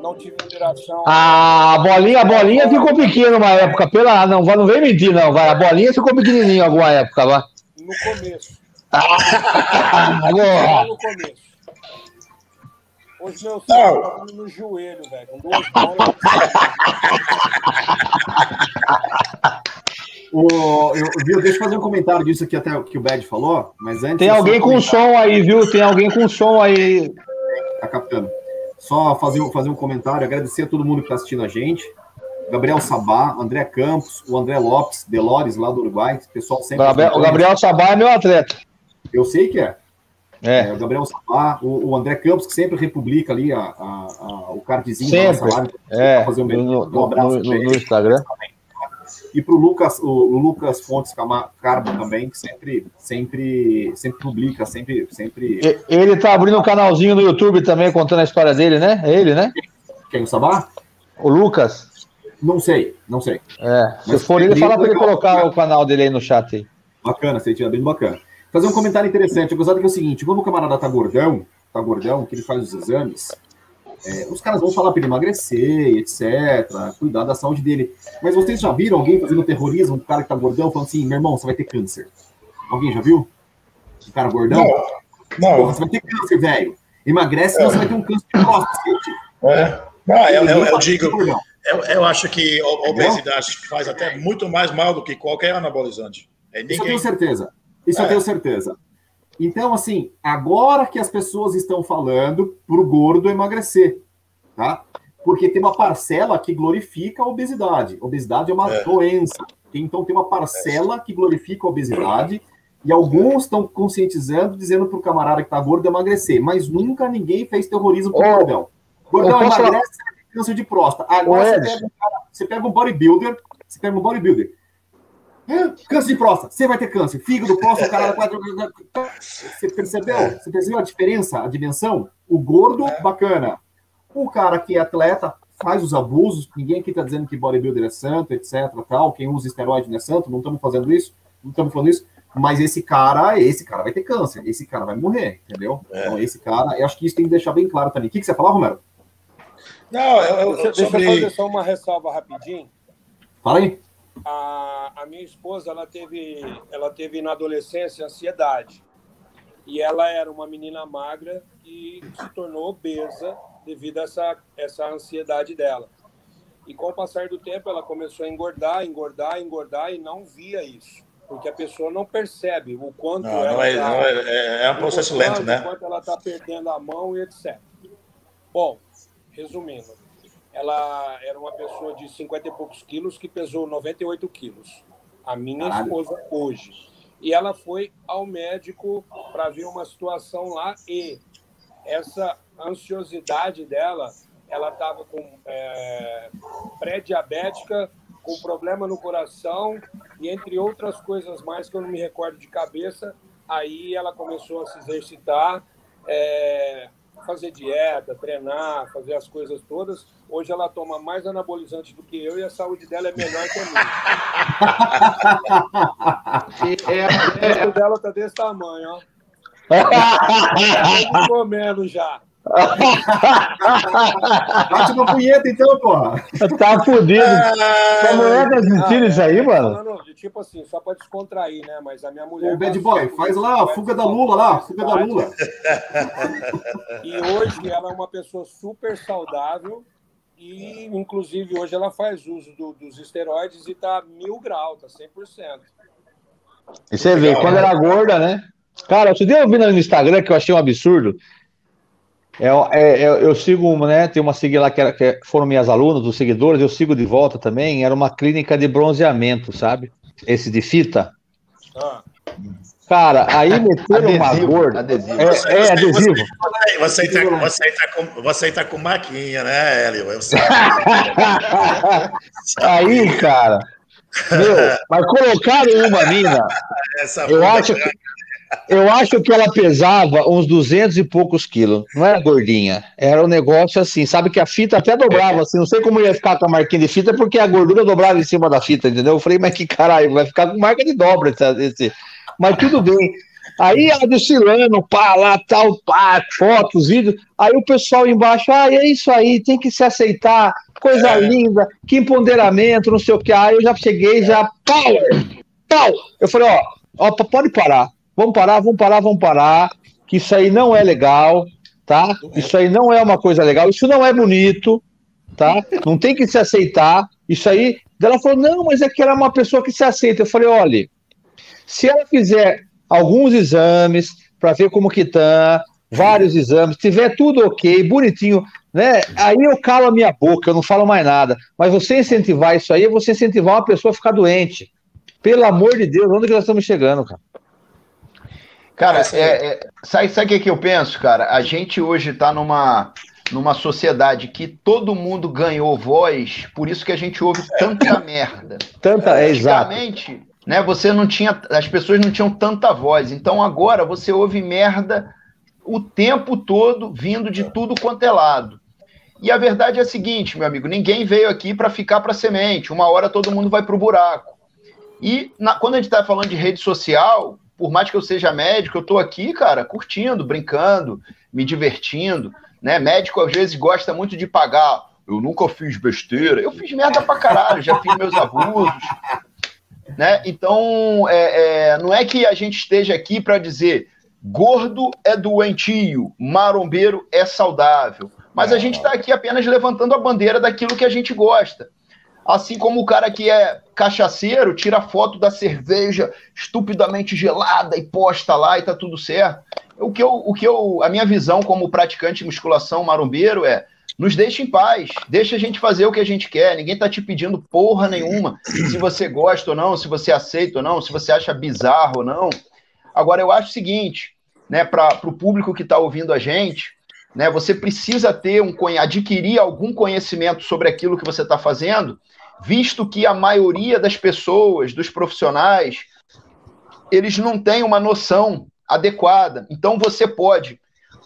não tive interação. Ah, a bolinha, a bolinha ficou pequena uma época. Pela, não, não vem mentir, não. Vai. A bolinha ficou pequenininha alguma época, vai. No começo. Ah, agora. No começo. Hoje meu sonho tá no joelho, velho. Com duas bolas. O, eu, viu, deixa eu fazer um comentário disso aqui até que o Bad falou, mas antes. Tem alguém com som aí, viu? Tem alguém com som aí. Tá captando. Só fazer, fazer um comentário, agradecer a todo mundo que está assistindo a gente. Gabriel Sabá, André Campos, o André Lopes, Delores, lá do Uruguai. O pessoal sempre. Gabriel, o Gabriel Sabá é meu atleta. Eu sei que é. É. é o Gabriel Sabá, o, o, André Campos, que sempre republica ali a, a, a o cardzinho sempre. da nossa live. É, fazer um, no, um abraço no, no, no Instagram. E para o Lucas, o Lucas Fontes Carbo também, que sempre, sempre, sempre publica, sempre, sempre. Ele tá abrindo um canalzinho no YouTube também contando a história dele, né? É ele, né? Quem o Sabá? O Lucas. Não sei, não sei. É, se Mas for ele, fala para ele colocar o canal dele aí no chat aí. Bacana, seria bem bacana. Fazer um comentário interessante. Eu gostava que é o seguinte: quando o camarada tá gordão, tá gordão, que ele faz os exames, é, os caras vão falar para ele emagrecer, etc., cuidar da saúde dele. Mas vocês já viram alguém fazendo terrorismo, um cara que tá gordão, falando assim, meu irmão, você vai ter câncer. Alguém já viu? O cara gordão? Não. não. Porra, você vai ter câncer, velho. Emagrece, é. você vai ter um câncer de próstata. É. Não, eu, eu, eu digo, eu, eu, acho que a obesidade faz até muito mais mal do que qualquer anabolizante. É ninguém... Isso eu tenho certeza. Isso é. eu tenho certeza. Então, assim, agora que as pessoas estão falando para o gordo emagrecer, tá? Porque tem uma parcela que glorifica a obesidade. obesidade é uma é. doença. Então, tem uma parcela que glorifica a obesidade e alguns estão conscientizando, dizendo para o camarada que está gordo emagrecer. Mas nunca ninguém fez terrorismo com o gordão. Gordão emagrece, câncer de próstata. Agora você pega, um cara, você pega um bodybuilder, você pega um bodybuilder Câncer de próstata, você vai ter câncer. Fígado, próstata, caralho, quatro. Você percebeu? Você percebeu a diferença, a dimensão? O gordo, é. bacana. O cara que é atleta, faz os abusos. Ninguém aqui tá dizendo que bodybuilder é santo, etc. Tal. Quem usa esteroide não é santo. Não estamos fazendo isso. Não estamos falando isso. Mas esse cara, esse cara vai ter câncer. Esse cara vai morrer, entendeu? É. Então, esse cara, eu acho que isso tem que deixar bem claro também. O que, que você fala, Romero? Não, eu, eu, deixa, sobre... deixa eu fazer só uma ressalva rapidinho. Fala aí a, a minha esposa ela teve, ela teve na adolescência ansiedade. E ela era uma menina magra e se tornou obesa devido a essa, essa ansiedade dela. E com o passar do tempo, ela começou a engordar, engordar, engordar e não via isso. Porque a pessoa não percebe o quanto não, ela não é, tá, não é, é, um processo lento, né? O quanto ela está perdendo a mão e etc. Bom, resumindo, ela era uma pessoa de 50 e poucos quilos que pesou 98 quilos. A minha Caralho. esposa hoje. E ela foi ao médico para ver uma situação lá e essa ansiosidade dela, ela estava com é, pré-diabética, com problema no coração e entre outras coisas mais que eu não me recordo de cabeça. Aí ela começou a se exercitar, é, fazer dieta, treinar, fazer as coisas todas. Hoje ela toma mais anabolizante do que eu e a saúde dela é melhor que a minha. é, é, dela tá desse tamanho, ó. Tá comendo já. Bate uma punheta então, porra. Tá fudido. Sua mulher tá sentindo isso aí, mano? Não, não, tipo assim, só pra descontrair, né? Mas a minha mulher. Ô, Bad Boy, faz lá a fuga da Lula lá, fuga da Lula. E hoje ela é uma pessoa super saudável. E, inclusive, hoje ela faz uso do, dos esteroides e tá mil graus, tá 100%. E você vê, quando era gorda, né? Cara, outro dia eu vi no Instagram que eu achei um absurdo. É, é, é, eu sigo uma, né? Tem uma seguida lá que, era, que foram minhas alunas, os seguidores, eu sigo de volta também. Era uma clínica de bronzeamento, sabe? Esse de fita. Ah. Cara, aí meteram uma gorda. Adesivo. É, é, adesivo. Você, está tá, você, tá com, você tá com maquinha, né, Hélio? aí, cara. Meu, mas colocaram uma mina. Essa eu acho que eu acho que ela pesava uns 200 e poucos quilos. Não era gordinha. Era um negócio assim. Sabe que a fita até dobrava assim. Não sei como ia ficar com a marquinha de fita, porque a gordura dobrava em cima da fita, entendeu? Eu falei, mas que caralho, vai ficar com marca de dobra esse. Mas tudo bem. Aí ela desfilando, pá, lá, tal, pá, fotos, vídeos. Aí o pessoal embaixo, ah, é isso aí, tem que se aceitar, coisa é. linda, que empoderamento, não sei o que. Aí eu já cheguei, já, power, pau. Eu falei, ó, ó, pode parar Vamos parar, vamos parar, vamos parar. Que isso aí não é legal, tá? Isso aí não é uma coisa legal, isso não é bonito, tá? Não tem que se aceitar. Isso aí. Ela falou: não, mas é que ela é uma pessoa que se aceita. Eu falei: olha, se ela fizer alguns exames para ver como que tá, vários exames, tiver tudo ok, bonitinho, né? Aí eu calo a minha boca, eu não falo mais nada. Mas você incentivar isso aí é você incentivar uma pessoa a ficar doente. Pelo amor de Deus, onde que nós estamos chegando, cara? Cara, é, é, sabe, sabe o que, que eu penso, cara? A gente hoje está numa, numa sociedade que todo mundo ganhou voz, por isso que a gente ouve tanta merda. Tanta, é exato. Antigamente, né, você não tinha, as pessoas não tinham tanta voz. Então agora você ouve merda o tempo todo vindo de tudo quanto é lado. E a verdade é a seguinte, meu amigo, ninguém veio aqui para ficar para semente. Uma hora todo mundo vai para o buraco. E na, quando a gente está falando de rede social, por mais que eu seja médico, eu estou aqui, cara, curtindo, brincando, me divertindo. Né? Médico às vezes gosta muito de pagar. Eu nunca fiz besteira. Eu fiz merda pra caralho, já fiz meus abusos. Né? Então, é, é, não é que a gente esteja aqui para dizer gordo é doentio, marombeiro é saudável. Mas a gente está aqui apenas levantando a bandeira daquilo que a gente gosta. Assim como o cara que é cachaceiro tira foto da cerveja estupidamente gelada e posta lá e tá tudo certo. O que eu, o que eu, a minha visão como praticante de musculação marombeiro é nos deixe em paz, deixa a gente fazer o que a gente quer, ninguém tá te pedindo porra nenhuma, se você gosta ou não, se você aceita ou não, se você acha bizarro ou não. Agora, eu acho o seguinte, né, para o público que está ouvindo a gente, né, você precisa ter um adquirir algum conhecimento sobre aquilo que você está fazendo, visto que a maioria das pessoas, dos profissionais, eles não têm uma noção adequada. Então você pode,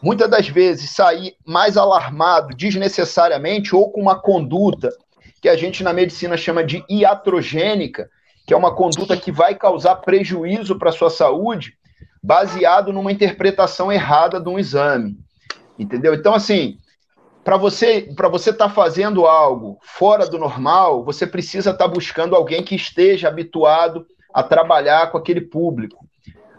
muitas das vezes, sair mais alarmado desnecessariamente ou com uma conduta que a gente na medicina chama de iatrogênica, que é uma conduta que vai causar prejuízo para a sua saúde, baseado numa interpretação errada de um exame. Entendeu? Então, assim, para você para você estar tá fazendo algo fora do normal, você precisa estar tá buscando alguém que esteja habituado a trabalhar com aquele público,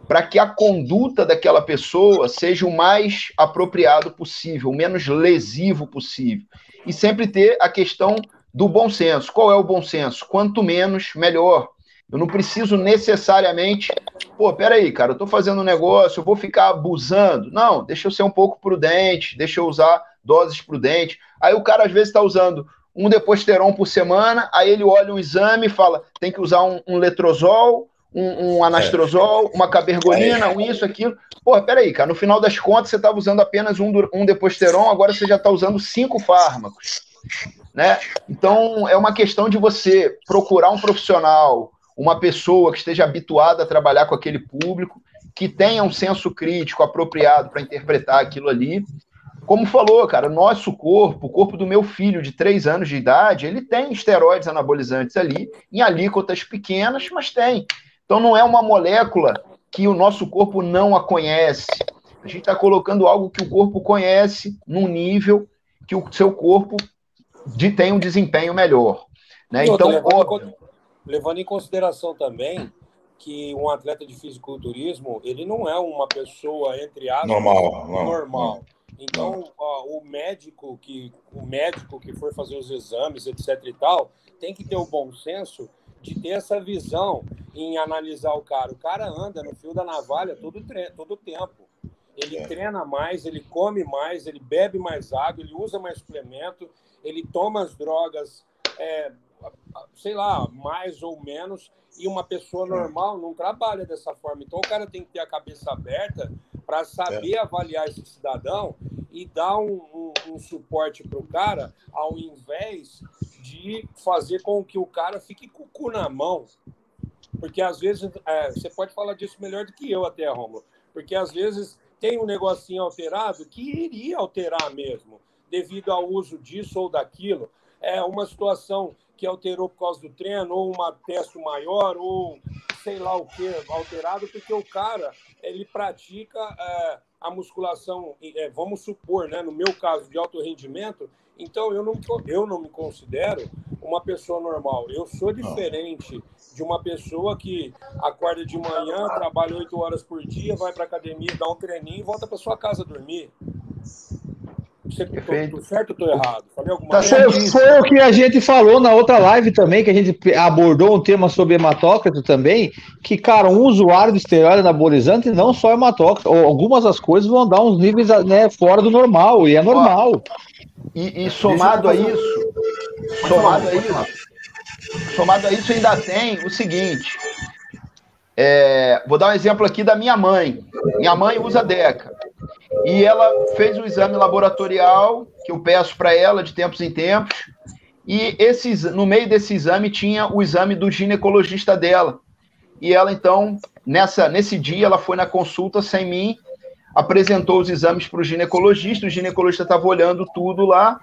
para que a conduta daquela pessoa seja o mais apropriado possível, o menos lesivo possível. E sempre ter a questão do bom senso. Qual é o bom senso? Quanto menos, melhor. Eu não preciso necessariamente, pô, peraí, cara, eu tô fazendo um negócio, eu vou ficar abusando. Não, deixa eu ser um pouco prudente, deixa eu usar doses prudentes. Aí o cara às vezes está usando um deposteron por semana, aí ele olha um exame e fala, tem que usar um, um letrozol, um, um anastrozol, uma cabergolina, um isso, aquilo. Pô, peraí, cara, no final das contas você estava usando apenas um, um deposteron, agora você já está usando cinco fármacos. Né? Então, é uma questão de você procurar um profissional, uma pessoa que esteja habituada a trabalhar com aquele público, que tenha um senso crítico apropriado para interpretar aquilo ali. Como falou, cara, nosso corpo, o corpo do meu filho de 3 anos de idade, ele tem esteroides anabolizantes ali, em alíquotas pequenas, mas tem. Então não é uma molécula que o nosso corpo não a conhece. A gente está colocando algo que o corpo conhece num nível que o seu corpo de, tem um desempenho melhor. Né? Então, óbvio, levando em consideração também que um atleta de fisiculturismo ele não é uma pessoa entre aspas normal, normal. Então ó, o médico que o médico que for fazer os exames etc e tal tem que ter o bom senso de ter essa visão em analisar o cara. O cara anda no fio da navalha todo todo tempo. Ele é. treina mais, ele come mais, ele bebe mais água, ele usa mais suplemento, ele toma as drogas é, sei lá, mais ou menos, e uma pessoa normal não trabalha dessa forma. Então o cara tem que ter a cabeça aberta para saber é. avaliar esse cidadão e dar um, um, um suporte para o cara, ao invés de fazer com que o cara fique com o cu na mão. Porque às vezes, é, você pode falar disso melhor do que eu até, Romulo, porque às vezes tem um negocinho alterado que iria alterar mesmo, devido ao uso disso ou daquilo. É uma situação que alterou por causa do treino, ou uma teste maior, ou sei lá o que alterado, porque o cara ele pratica é, a musculação, é, vamos supor, né, no meu caso de alto rendimento, então eu não, eu não me considero uma pessoa normal. Eu sou diferente de uma pessoa que acorda de manhã, trabalha oito horas por dia, vai para academia, dá um treininho e volta para sua casa dormir. Você, tô, tô certo ou tô errado? Falei alguma tá coisa? Foi o que a gente falou na outra live também, que a gente abordou um tema sobre hematócrito também, que, cara, um usuário de esteroide anabolizante, não só hematócrito, algumas das coisas vão dar uns níveis né, fora do normal, e é normal. E, e somado a isso, somado a isso, somado a isso ainda tem o seguinte, é, vou dar um exemplo aqui da minha mãe. Minha mãe usa DECA. E ela fez o exame laboratorial, que eu peço para ela de tempos em tempos, e esses, no meio desse exame tinha o exame do ginecologista dela. E ela, então, nessa, nesse dia, ela foi na consulta sem mim, apresentou os exames para o ginecologista, o ginecologista estava olhando tudo lá,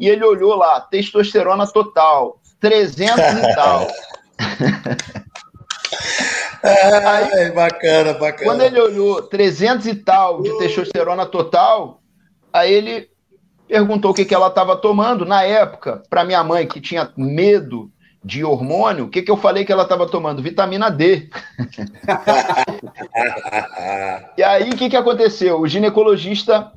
e ele olhou lá, testosterona total, 300 e tal. É, bacana, bacana. Quando ele olhou 300 e tal de testosterona total, aí ele perguntou o que, que ela estava tomando. Na época, para minha mãe, que tinha medo de hormônio, o que, que eu falei que ela estava tomando? Vitamina D. e aí, o que, que aconteceu? O ginecologista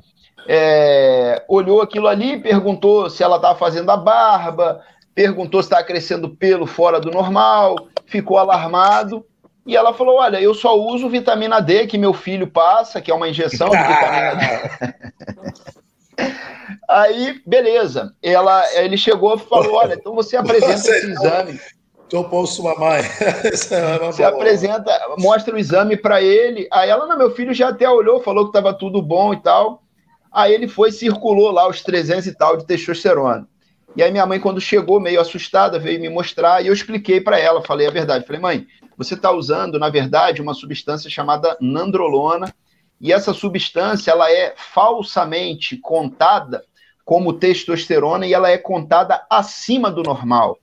é, olhou aquilo ali, perguntou se ela estava fazendo a barba, perguntou se estava crescendo pelo fora do normal, ficou alarmado. E ela falou: Olha, eu só uso vitamina D que meu filho passa, que é uma injeção de vitamina D. Aí, beleza. Ela, ele chegou e falou: Olha, então você apresenta você esse exame. Topou sua mãe. você apresenta, mostra o exame para ele. Aí ela, não, meu filho já até olhou, falou que estava tudo bom e tal. Aí ele foi, circulou lá os 300 e tal de testosterona. E aí minha mãe, quando chegou, meio assustada, veio me mostrar e eu expliquei para ela, falei a verdade. Falei, mãe, você está usando, na verdade, uma substância chamada nandrolona, e essa substância ela é falsamente contada como testosterona e ela é contada acima do normal.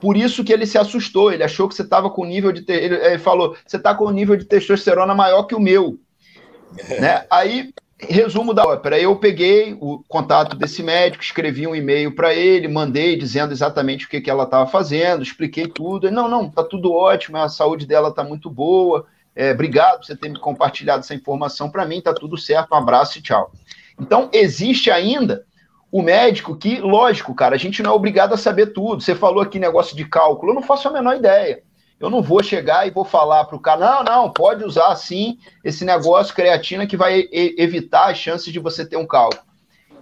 Por isso que ele se assustou, ele achou que você estava com nível de. Ele falou, você está com um nível de testosterona maior que o meu. né? Aí Resumo da ópera. Eu peguei o contato desse médico, escrevi um e-mail para ele, mandei dizendo exatamente o que, que ela estava fazendo, expliquei tudo. Ele, não, não, tá tudo ótimo, a saúde dela tá muito boa. É, obrigado por você ter me compartilhado essa informação para mim, tá tudo certo, um abraço e tchau. Então, existe ainda o médico que, lógico, cara, a gente não é obrigado a saber tudo. Você falou aqui negócio de cálculo, eu não faço a menor ideia. Eu não vou chegar e vou falar para o cara, não, não, pode usar sim esse negócio creatina que vai evitar as chances de você ter um cálculo.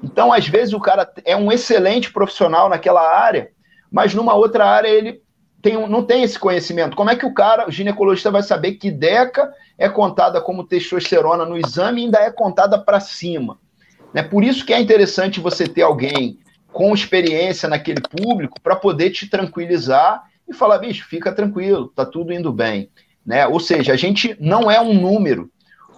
Então, às vezes, o cara é um excelente profissional naquela área, mas numa outra área ele tem, não tem esse conhecimento. Como é que o cara, o ginecologista, vai saber que DECA é contada como testosterona no exame e ainda é contada para cima? Né? Por isso que é interessante você ter alguém com experiência naquele público para poder te tranquilizar e falar, bicho, fica tranquilo, tá tudo indo bem. Né? Ou seja, a gente não é um número.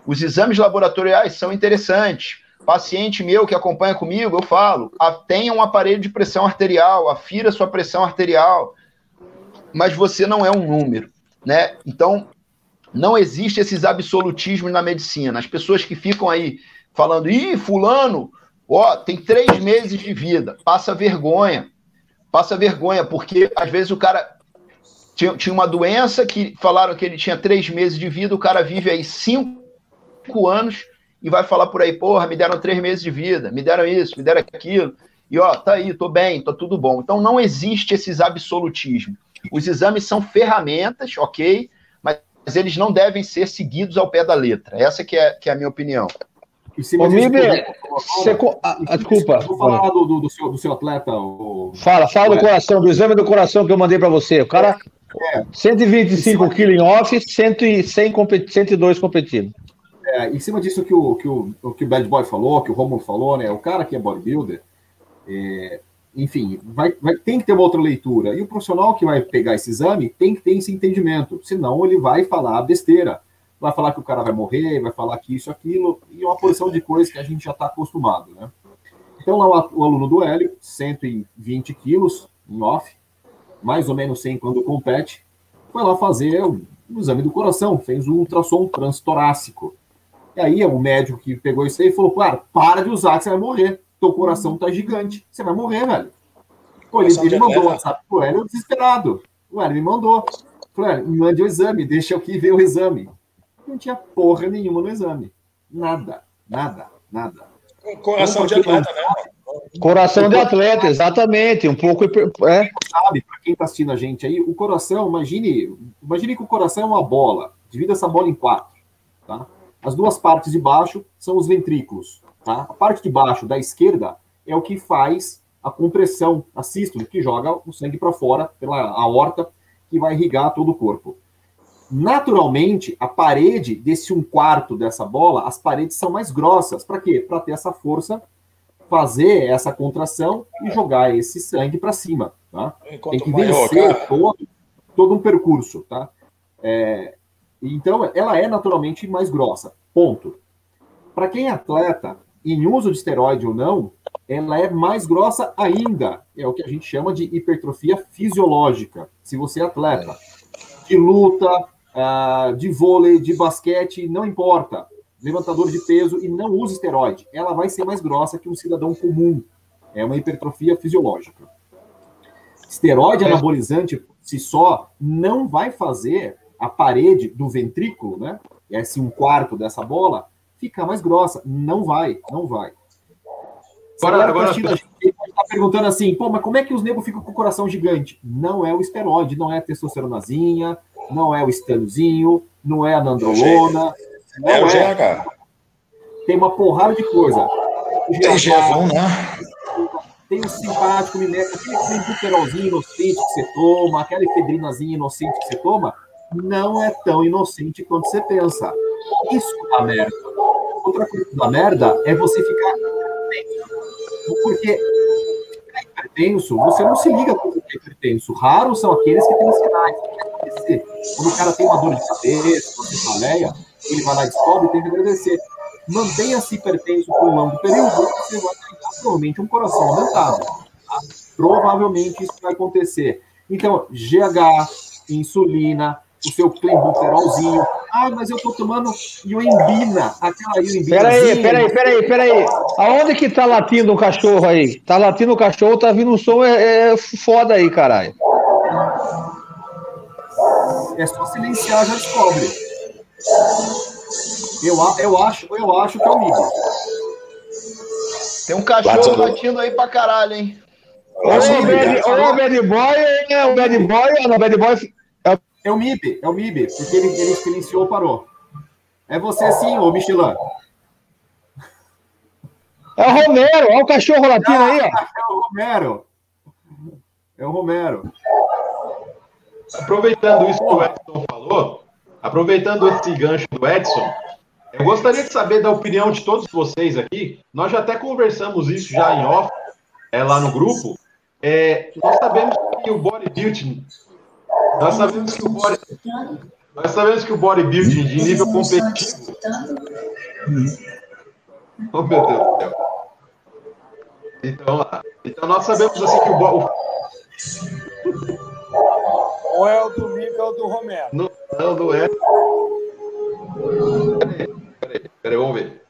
Os exames laboratoriais são interessantes. Paciente meu que acompanha comigo, eu falo, tenha um aparelho de pressão arterial, afira sua pressão arterial, mas você não é um número, né? Então, não existe esses absolutismos na medicina. As pessoas que ficam aí falando, ih, fulano, ó, tem três meses de vida, passa vergonha, passa vergonha, porque às vezes o cara tinha, tinha uma doença que falaram que ele tinha três meses de vida, o cara vive aí cinco anos e vai falar por aí, porra, me deram três meses de vida, me deram isso, me deram aquilo, e ó, tá aí, tô bem, tô tudo bom. Então não existe esses absolutismos. Os exames são ferramentas, ok, mas eles não devem ser seguidos ao pé da letra. Essa que é, que é a minha opinião. Ô, você... ah, desculpa. Vou falar do, do, do, seu, do seu atleta. O... Fala, fala do coração, do exame do coração que eu mandei para você. O cara 125 quilos em off, 100, 100 compet, 102 competindo. É, em cima disso que o, que, o, que o Bad Boy falou, que o Romulo falou, né? O cara que é bodybuilder, é, enfim, vai, vai, tem que ter uma outra leitura. E o profissional que vai pegar esse exame tem que ter esse entendimento. Senão ele vai falar besteira. Vai falar que o cara vai morrer, vai falar que isso, aquilo, e uma porção de coisas que a gente já está acostumado, né? Então, lá o, aluno do Hélio, 120 quilos em off, mais ou menos 100 quando compete, foi lá fazer o, exame do coração, fez um ultrassom transtorácico. E aí o médico que pegou isso aí falou, claro, para de usar que você vai morrer. Teu coração tá gigante, você vai morrer, velho. Pô, ele, ele mandou o WhatsApp pro Hélio desesperado. O Hélio me mandou. Falei, me mande o exame, deixa eu aqui ver o exame. Não tinha porra nenhuma no exame. Nada, nada, nada. Coração de atleta, né? Coração de atleta, exatamente. Um pouco. É. Sabe, para quem está assistindo a gente aí, o coração, imagine, imagine que o coração é uma bola. Divida essa bola em quatro. Tá? As duas partes de baixo são os ventrículos. Tá? A parte de baixo da esquerda é o que faz a compressão, a sístole, que joga o sangue para fora pela aorta, que vai irrigar todo o corpo. Naturalmente, a parede desse um quarto dessa bola, as paredes são mais grossas. Para quê? Para ter essa força, fazer essa contração e jogar esse sangue para cima. Tá? Tem que vencer todo, todo um percurso. Tá? É, então, ela é naturalmente mais grossa. Ponto. Para quem é atleta, em uso de esteroide ou não, ela é mais grossa ainda. É o que a gente chama de hipertrofia fisiológica. Se você é atleta de luta, uh, de vôlei, de basquete, não importa. Levantador de peso e não usa esteroide. Ela vai ser mais grossa que um cidadão comum. É uma hipertrofia fisiológica. Esteroide é. anabolizante, se só, não vai fazer a parede do ventrículo, né? Esse um quarto dessa bola, ficar mais grossa. Não vai, não vai. Agora, agora... Gente está perguntando assim, pô, mas como é que os negros ficam com o coração gigante? Não é o esteroide, não é a testosteronazinha, não é o estanozinho, não é a nandrolona. Não é o GH. É. Tem uma porrada de coisa. Tem GH, né? Tem o simpático, minético, aquele buterolzinho inocente que você toma, aquela efedrinazinha inocente que você toma, não é tão inocente quanto você pensa. Isso dá merda. Outra coisa que dá merda é você ficar porque hipertenso, você não se liga com o hipertenso. Raros são aqueles que têm sinais. Quando o cara tem uma dor de cabeça, uma cefaleia, ele vai lá e descobre e tem que agradecer. Mantenha-se hipertenso por um longo período, você vai ter provavelmente um coração aumentado. Tá? Provavelmente isso vai acontecer. Então, GH, insulina, o seu clenbuterolzinho. Ah, mas eu tô tomando ioembina, aquela ioembina. Peraí, peraí, peraí, peraí. Aonde que tá latindo o cachorro aí? Tá latindo o cachorro, tá vindo um som é, é foda aí, caralho. É só silenciar, já descobre. Eu, eu, acho, eu acho que é o MIB. Tem um cachorro latindo aí pra caralho, hein? Ô, o bad boy, é o bad boy, não, bad boy é o MIB, é o MIB, porque ele, ele silenciou parou. É você sim, ô Michelin. É o Romero, olha o cachorro latino aí, ó. É o Romero. É o Romero. Aproveitando isso que o Edson falou, aproveitando esse gancho do Edson, eu gostaria de saber da opinião de todos vocês aqui. Nós já até conversamos isso já em off, é, lá no grupo. É, nós sabemos que o bodybuilding nós sabemos que o body, nós sabemos que o bodybuilding de nível competitivo. Oh, meu Deus do céu. Então, então nós sabemos assim que o, ou é o do Mico ou do Romero? Não, não, não é. Peraí, peraí, peraí, vamos ver.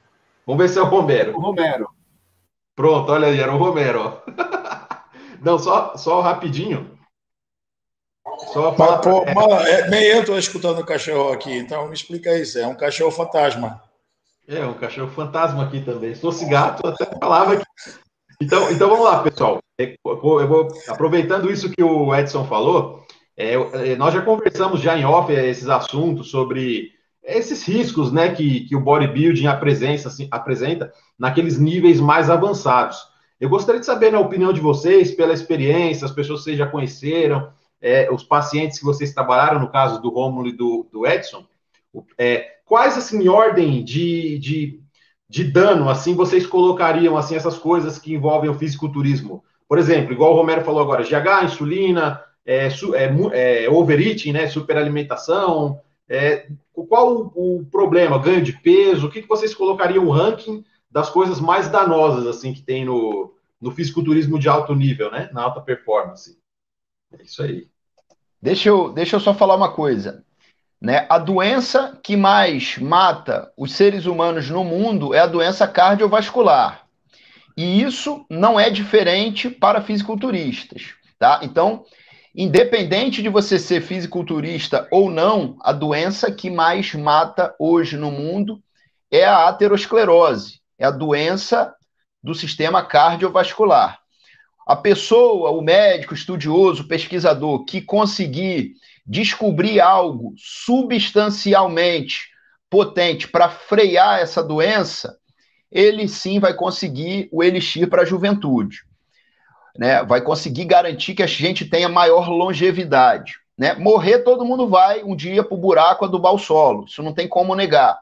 Vamos ver se é o Romero. O Romero. Pronto, olha aí, era o Romero. Ó. Não, só, só rapidinho. Só Mas, pô, é. mano, é, nem eu estou escutando o cachorro aqui, então me explica isso. É um cachorro fantasma. É, um cachorro fantasma aqui também. Se fosse gato, até falava que. Então, então vamos lá, pessoal. É, eu vou, aproveitando isso que o Edson falou, é, é, nós já conversamos já em off esses assuntos sobre esses riscos né, que, que o bodybuilding apresenta, assim, apresenta naqueles níveis mais avançados. Eu gostaria de saber, na opinião de vocês, pela experiência, as pessoas que vocês já conheceram, é, os pacientes que vocês trabalharam, no caso do Rômulo e do, do Edson, é, quais, assim, em ordem de, de, de dano, assim, vocês colocariam, assim, essas coisas que envolvem o fisiculturismo? Por exemplo, igual o Romero falou agora, GH, insulina, é, é, é, overeating, né, superalimentação, é, qual o, o, problema? Ganho de peso? O que, que vocês colocariam o ranking das coisas mais danosas, assim, que tem no, no fisiculturismo de alto nível, né, na alta performance? É isso aí. Deixa eu, deixa eu só falar uma coisa. Né? A doença que mais mata os seres humanos no mundo é a doença cardiovascular. E isso não é diferente para fisiculturistas. Tá? Então, independente de você ser fisiculturista ou não, a doença que mais mata hoje no mundo é a aterosclerose, é a doença do sistema cardiovascular. A pessoa, o médico, estudioso, pesquisador que conseguir descobrir algo substancialmente potente para frear essa doença, ele sim vai conseguir o elixir para a juventude. Né? Vai conseguir garantir que a gente tenha maior longevidade. né? Morrer todo mundo vai um dia para o buraco adubar o solo, isso não tem como negar.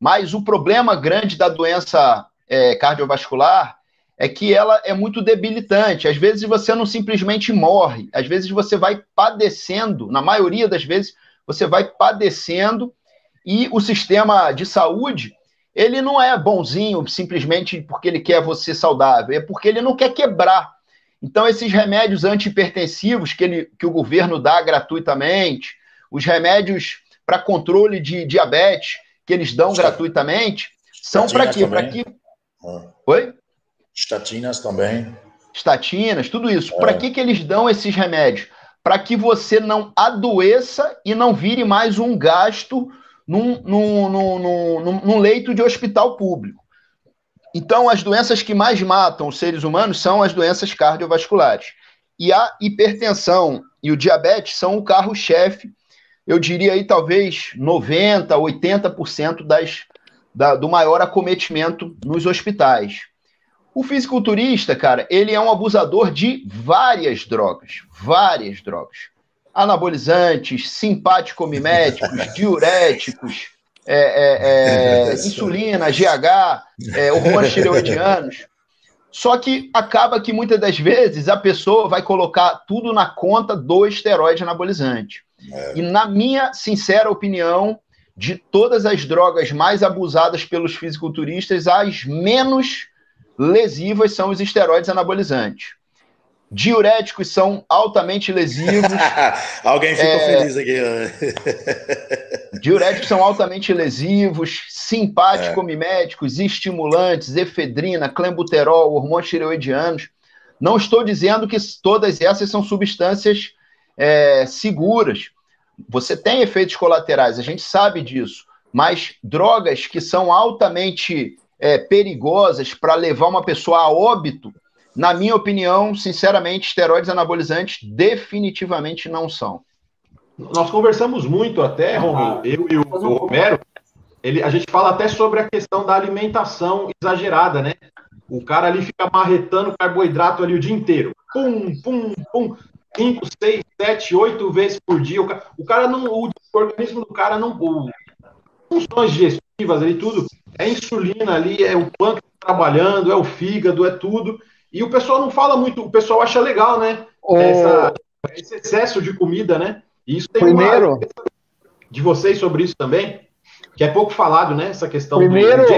Mas o problema grande da doença é, cardiovascular é que ela é muito debilitante. Às vezes você não simplesmente morre, às vezes você vai padecendo, na maioria das vezes você vai padecendo e o sistema de saúde ele não é bonzinho simplesmente porque ele quer você saudável, é porque ele não quer quebrar. Então, esses remédios antihipertensivos que, ele, que o governo dá gratuitamente, os remédios para controle de diabetes que eles dão gratuitamente, são para quê? Para que. Ah. Oi? Estatinas também. Estatinas, tudo isso. É. Para que, que eles dão esses remédios? Para que você não adoeça e não vire mais um gasto num, num, num, num, leito de hospital público. Então, as doenças que mais matam os seres humanos são as doenças cardiovasculares. E a hipertensão e o diabetes são o carro-chefe, eu diria aí talvez 90%, 80% das, da, do maior acometimento nos hospitais. O fisiculturista, cara, ele é um abusador de várias drogas, várias drogas anabolizantes, simpático-miméticos, diuréticos, é, é, é, insulina, GH, é, hormônios tireoidianos. Só que acaba que muitas das vezes a pessoa vai colocar tudo na conta do esteroide anabolizante. É. E na minha sincera opinião, de todas as drogas mais abusadas pelos fisiculturistas, as menos lesivas são os esteroides anabolizantes. Diuréticos são altamente lesivos. Alguém ficou é... feliz aqui. Diuréticos são altamente lesivos, simpático-miméticos, é. estimulantes, efedrina, clenbuterol, hormônios tireoidianos. Não estou dizendo que todas essas são substâncias é, seguras. Você tem efeitos colaterais, a gente sabe disso. Mas drogas que são altamente é, perigosas para levar uma pessoa a óbito, na minha opinião, sinceramente, esteroides anabolizantes definitivamente não são. Nós conversamos muito até, ah, Romulo, eu e o, o Romero, ele, a gente fala até sobre a questão da alimentação exagerada, né? O cara ali fica marretando carboidrato ali o dia inteiro. Pum, pum, pum. 5, 6, 7, 8 vezes por dia. O cara, o cara não. O organismo do cara não. O, funções digestivas ali, tudo. É insulina ali, é o pâncreas trabalhando, é o fígado, é tudo. E o pessoal não fala muito, o pessoal acha legal, né? Essa, esse excesso de comida, né? E isso tem Primeiro... uma de vocês sobre isso também, que é pouco falado, né? Essa questão Primeiro... do.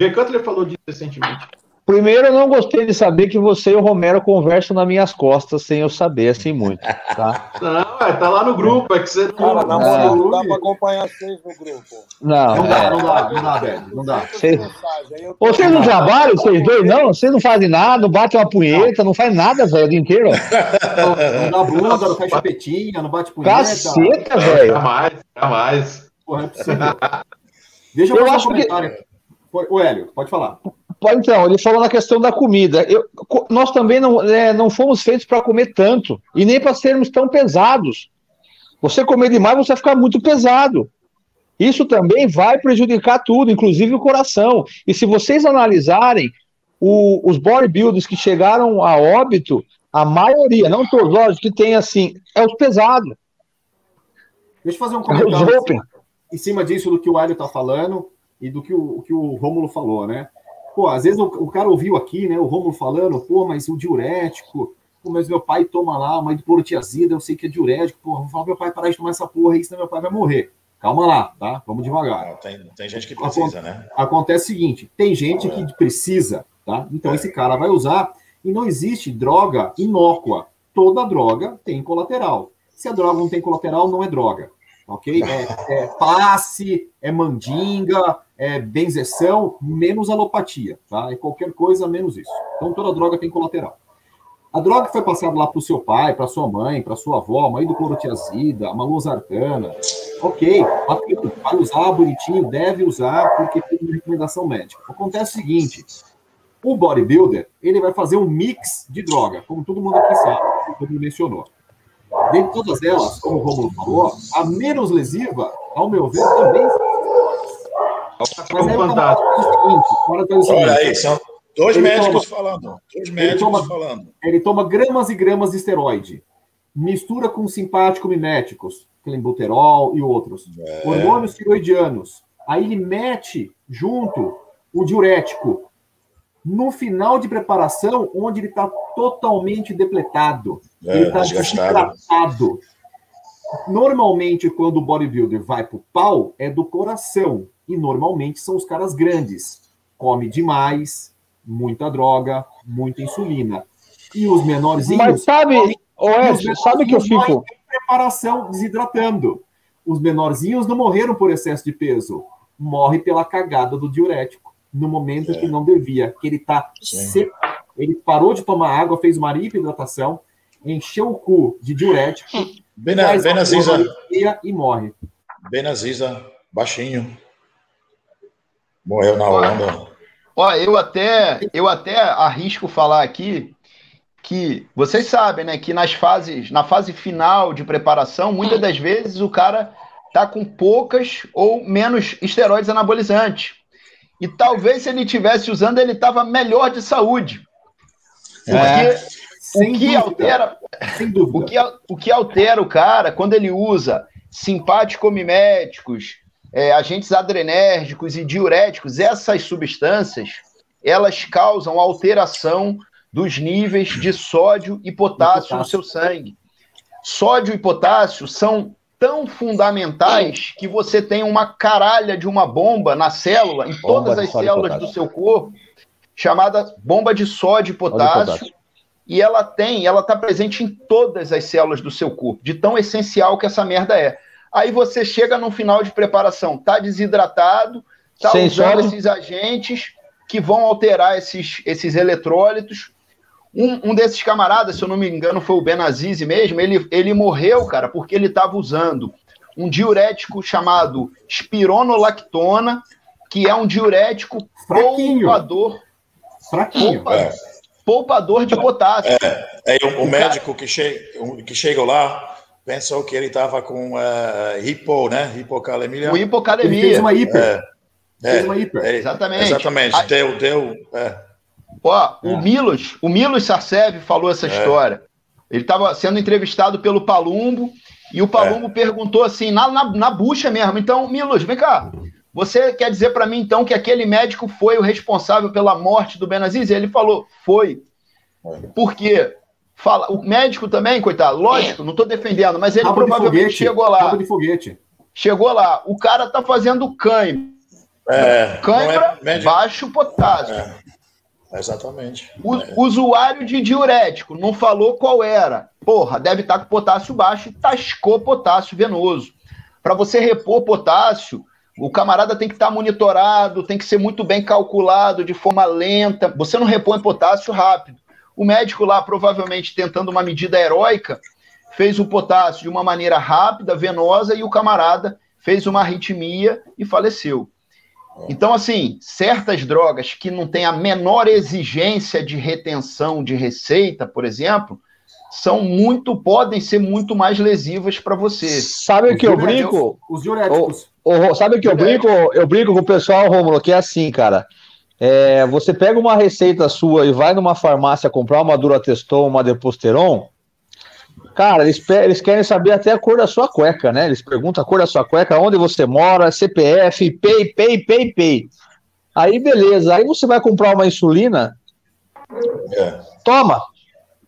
Jay Cutler falou disso recentemente. Primeiro, eu não gostei de saber que você e o Romero conversam nas minhas costas sem eu saber assim muito, tá? Não, é, tá lá no grupo, é que você Cara, na moral, não dá pra acompanhar vocês no grupo. Não, não dá, não dá, não dá, velho, não dá. Vocês, vocês não trabalham, vocês dois, não? Vocês não fazem nada, não batem uma punheta, não faz nada, velho, o dia inteiro. Não dá bunda, não faz chupetinha, não bate punheta. Caceta, velho. Jamais, jamais. Porra, é possível. Deixa eu, eu fazer um comentário. Que... O Hélio, pode falar. Então, ele falou na questão da comida. Eu, nós também não, é, não fomos feitos para comer tanto, e nem para sermos tão pesados. Você comer demais, você vai ficar muito pesado. Isso também vai prejudicar tudo, inclusive o coração. E se vocês analisarem o, os bodybuilders que chegaram a óbito, a maioria, não todos, lógico que tem assim, é os pesados. Deixa eu fazer um comentário em cima disso do que o Hélio está falando e do que o, que o Rômulo falou, né? Pô, às vezes o, o cara ouviu aqui, né, o Romulo falando, pô, mas o diurético, pô, mas meu pai toma lá, mãe do porotiazida, eu sei que é diurético, pô, vou falar meu pai parar de tomar essa porra aí, senão meu pai vai morrer. Calma lá, tá? Vamos devagar. tem, tem gente que precisa, Aconte né? Acontece o seguinte, tem gente é. que precisa, tá? Então é. esse cara vai usar e não existe droga inócua. Toda droga tem colateral. Se a droga não tem colateral, não é droga ok? É, é passe, é mandinga, é benzeção, menos alopatia, tá? É qualquer coisa menos isso. Então toda droga tem colateral. A droga que foi passada lá para o seu pai, para sua mãe, para sua avó, mãe do clorotiazida, a malosartana, ok, vai usar bonitinho, deve usar, porque tem uma recomendação médica. Acontece o seguinte, o bodybuilder, ele vai fazer um mix de droga, como todo mundo aqui sabe, como mencionou. Dentre todas elas, como o Romulo falou, a menos lesiva, ao meu ver, também Mas aí, fantástico. o seguinte, Olha aí, são dois médicos toma, falando. Dois médicos ele toma, falando. Ele toma gramas e gramas de esteroide. mistura com simpático miméticos, clenbuterol e outros. É. Hormônios tiroidianos. Aí ele mete junto o diurético no final de preparação, onde ele está totalmente depletado. É, ele está desidratado. Normalmente, quando o bodybuilder vai para o pau, é do coração. E normalmente são os caras grandes. Come demais, muita droga, muita insulina. E os menorzinhos. Mas sabe, Oeste, sabe que eu fico. Preparação desidratando. Os menorzinhos não morreram por excesso de peso. Morre pela cagada do diurético. No momento é. que não devia. Que ele tá seco. Ele parou de tomar água, fez uma hidratação, encheu o cu de diurético. Bena, Benaziza. E morre. Benaziza, baixinho. Morreu na Holanda. Ó, eu até, eu até arrisco falar aqui que vocês sabem, né, que nas fases, na fase final de preparação, muitas das vezes o cara tá com poucas ou menos esteroides anabolizantes. E talvez se ele tivesse usando, ele estava melhor de saúde. Porque é, o que altera o que, o que altera o cara quando ele usa simpático-miméticos, é, agentes adrenérgicos e diuréticos, essas substâncias, elas causam alteração dos níveis de sódio e potássio, no seu sangue. Sódio e potássio são tão fundamentais que você tem uma caralha de uma bomba na célula, em todas as células do seu corpo, chamada bomba de sódio e potássio, e ela tem, ela está presente em todas as células do seu corpo, de tão essencial que essa merda é. Aí você chega no final de preparação, tá desidratado, tá Sem usando esses agentes que vão alterar esses, esses eletrólitos, um, um, desses camaradas, se eu não me engano, foi o Benazizi mesmo, ele, ele morreu, cara, porque ele estava usando um diurético chamado espironolactona, que é um diurético Fraquinho. poupador. Fraquinho. Poupa, é. Poupador de potássio. É, é o, o, médico que, che, que chegou lá pensou que ele estava com uh, hipo, né? Hipocalemia. O hipocalemia. Ele fez uma hiper. É, fez uma hiper. É, exatamente. Exatamente. Deu, deu. É. Ó, é. o Milos, o Milos Sarcev falou essa é. história. Ele estava sendo entrevistado pelo Palumbo e o Palumbo é. perguntou assim, na, na, na bucha mesmo. Então, Milos, vem cá. Você quer dizer para mim, então, que aquele médico foi o responsável pela morte do Benaziz? Ele falou, foi. É. Por quê? Fala, o médico também, coitado, lógico, não estou defendendo, mas ele Rabo provavelmente chegou lá. de foguete. Chegou lá, o cara tá fazendo cãibra. É, cãibra, é baixo potássio. É. Exatamente. O é. usuário de diurético não falou qual era. Porra, deve estar com potássio baixo e tascou potássio venoso. Para você repor potássio, o camarada tem que estar monitorado, tem que ser muito bem calculado, de forma lenta. Você não repõe potássio rápido. O médico lá, provavelmente tentando uma medida heróica, fez o potássio de uma maneira rápida, venosa, e o camarada fez uma arritmia e faleceu. Então, assim, certas drogas que não têm a menor exigência de retenção de receita, por exemplo, são muito, podem ser muito mais lesivas para você. Sabe o que eu brinco? Os diuréticos. O, o, sabe o que eu brinco? Eu brinco com o pessoal, Romulo, que é assim, cara. É, você pega uma receita sua e vai numa farmácia comprar uma Durateston, uma Deposteron, Cara, eles, eles querem saber até a cor da sua cueca, né? Eles perguntam a cor da sua cueca, onde você mora, CPF, PEI, PEI, PEI, PEI. Aí, beleza. Aí você vai comprar uma insulina. É. Toma.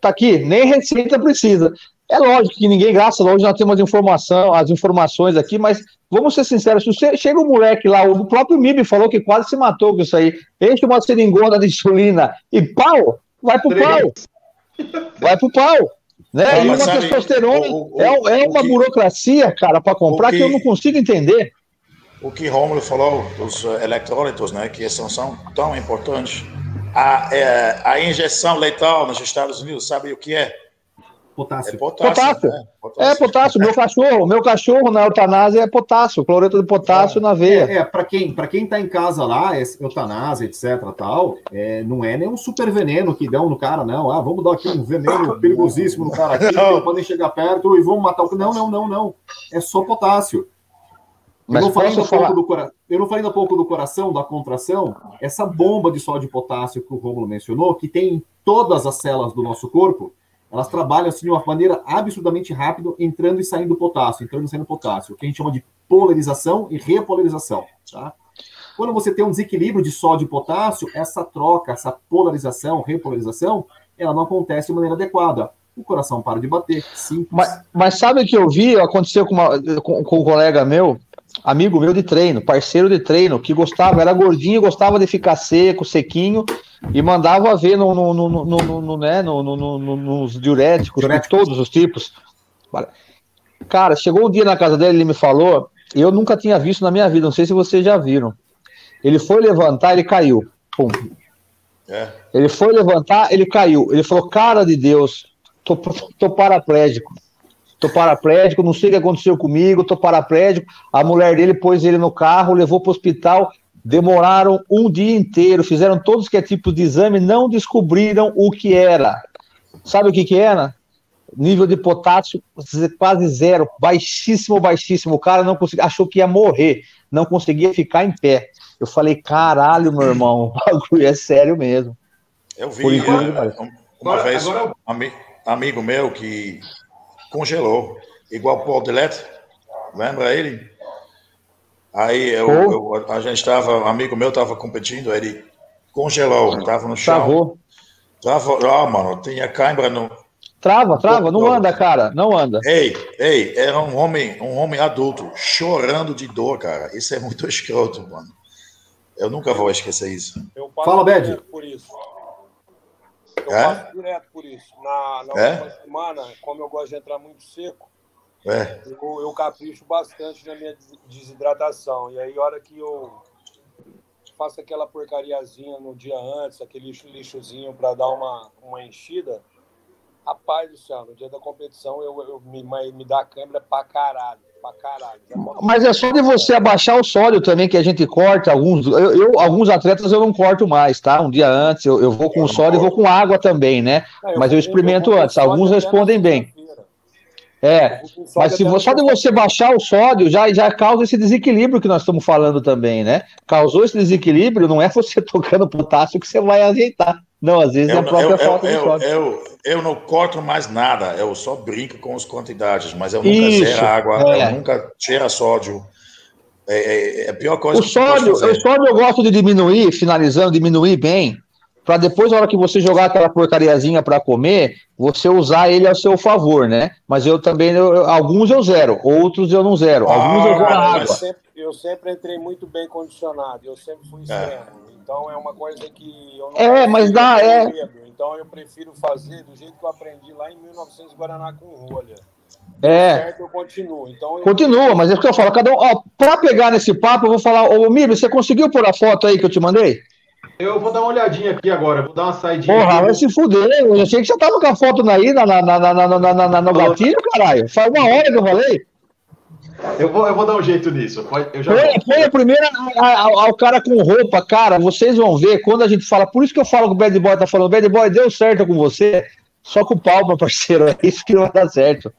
Tá aqui. Nem receita precisa. É lógico que ninguém gasta, hoje nós temos informação, as informações aqui, mas vamos ser sinceros, se você, chega um moleque lá, o próprio MIB falou que quase se matou com isso aí, enche uma seringona de insulina e pau, vai pro pau. Vai pro pau. Né? e uma sabe, testosterona o, o, é, é, uma que, burocracia, cara, para comprar que, que, eu não consigo entender. O que Romulo falou dos eletrólitos, né, que são, são tão importantes. A, é, a injeção letal nos Estados Unidos, sabe o que é? Potássio. É potássio. Potássio. Né? potássio. É potássio. Meu cachorro, meu cachorro na eutanásia é potássio, cloreto de potássio é, na veia. É, é para quem para quem tá em casa lá, eutanásia, etc, tal, é, não é nenhum super veneno que dão no cara, não. Ah, vamos dar aqui um veneno perigosíssimo no cara aqui, não podem chegar perto e vamos matar o Não, não, não, não. É só potássio. Mas eu não, falei ainda falar... pouco do cora... eu não falei ainda pouco do coração, da contração. Essa bomba de sódio e potássio que o Romulo mencionou, que tem em todas as células do nosso corpo, elas trabalham assim de uma maneira absurdamente rápida, entrando e saindo potássio, entrando e saindo potássio, o que a gente chama de polarização e repolarização, tá? Quando você tem um desequilíbrio de sódio e potássio, essa troca, essa polarização, repolarização, ela não acontece de maneira adequada. O coração para de bater. Mas, mas sabe o que eu vi? Aconteceu com, uma, com, com um colega meu, amigo meu de treino, parceiro de treino, que gostava, era gordinho, gostava de ficar seco, sequinho, e mandava ver no, no, no, no, no né, no, no, no, nos diuréticos, de todos os tipos. Cara, chegou um dia na casa dele, ele me falou, eu nunca tinha visto na minha vida, não sei se vocês já viram. Ele foi levantar, ele caiu. Pum. É. Ele foi levantar, ele caiu. Ele falou: Cara de Deus, tô, tô paraplégico. Tô paraplégico, não sei o que aconteceu comigo, tô paraplégico. A mulher dele pôs ele no carro, levou para o hospital. Demoraram um dia inteiro, fizeram todos que é tipo de exame, não descobriram o que era. Sabe o que que era? Nível de potássio quase zero, baixíssimo, baixíssimo. O cara não conseguia, achou que ia morrer, não conseguia ficar em pé. Eu falei, caralho, meu irmão, o bagulho é sério mesmo. Eu vi é, uma agora, vez agora... um amigo meu que congelou, igual o Paul Delete, lembra ele? Aí eu, eu, a gente estava, amigo meu estava competindo, ele congelou, estava no chão. Travou. Tava, ah, mano, tinha cãibra no. Trava, trava, não anda, cara, não anda. Ei, ei, era um homem, um homem adulto, chorando de dor, cara. Isso é muito escroto, mano. Eu nunca vou esquecer isso. Fala, Bed. Por isso. Eu é? passo direto por isso. Na, na é? última semana, como eu gosto de entrar muito seco, é. eu, eu capricho bastante na minha desidratação. E aí, a hora que eu faço aquela porcariazinha no dia antes, aquele lixo, lixozinho para dar uma, uma enchida, rapaz do céu, no dia da competição eu, eu me, me dá a câmera pra caralho pra caralho. Mas é só de você abaixar o sódio também que a gente corta. Alguns, eu, eu alguns atletas eu não corto mais, tá? Um dia antes eu, eu vou com eu sódio e vou com água também, né? É, mas eu experimento antes. Alguns respondem bem. É, mas se só de você baixar o sódio já, já causa esse desequilíbrio que nós estamos falando também, né? Causou esse desequilíbrio, não é você tocando potássio que você vai ajeitar. Não, às vezes eu, é a própria eu, falta eu, de sódio. Eu, eu não corto mais nada, eu só brinco com as quantidades, mas eu nunca Isso, zero água, é. eu nunca cheiro sódio. É, é, é, a pior coisa o sódio, O sódio eu gosto de diminuir, finalizando, diminuir bem, para depois, na hora que você jogar aquela porcariazinha para comer, você usar ele a seu favor, né? Mas eu também, eu, alguns eu zero, outros eu não zero. Ah, alguns eu vou na água. Eu sempre, eu sempre, entrei muito bem condicionado, eu sempre fui é. extremo. Então é uma coisa que eu não É, mas dá, é. Medo. Então eu prefiro fazer do jeito que eu aprendi lá em 1900 Guaraná com rolha. É. Certo, eu continuo. Então, eu... Continua, mas é o que eu falo. Cada um, ó, pra pegar nesse papo, eu vou falar, ô Miro, você conseguiu pôr a foto aí que eu te mandei? Eu vou dar uma olhadinha aqui agora, vou dar uma saidinha. Porra, aqui. vai se fuder. Eu achei que você tava com a foto aí na, na, na, na, na, na, na, no gatilho, caralho. Faz uma hora que eu falei. Eu vou, eu vou dar um jeito nisso. Eu já põe, põe a primeira ao cara com roupa, cara. Vocês vão ver quando a gente fala. Por isso que eu falo que o Bad Boy tá falando. Bad Boy deu certo com você. Só com o pau, meu parceiro. É isso que não vai dar certo.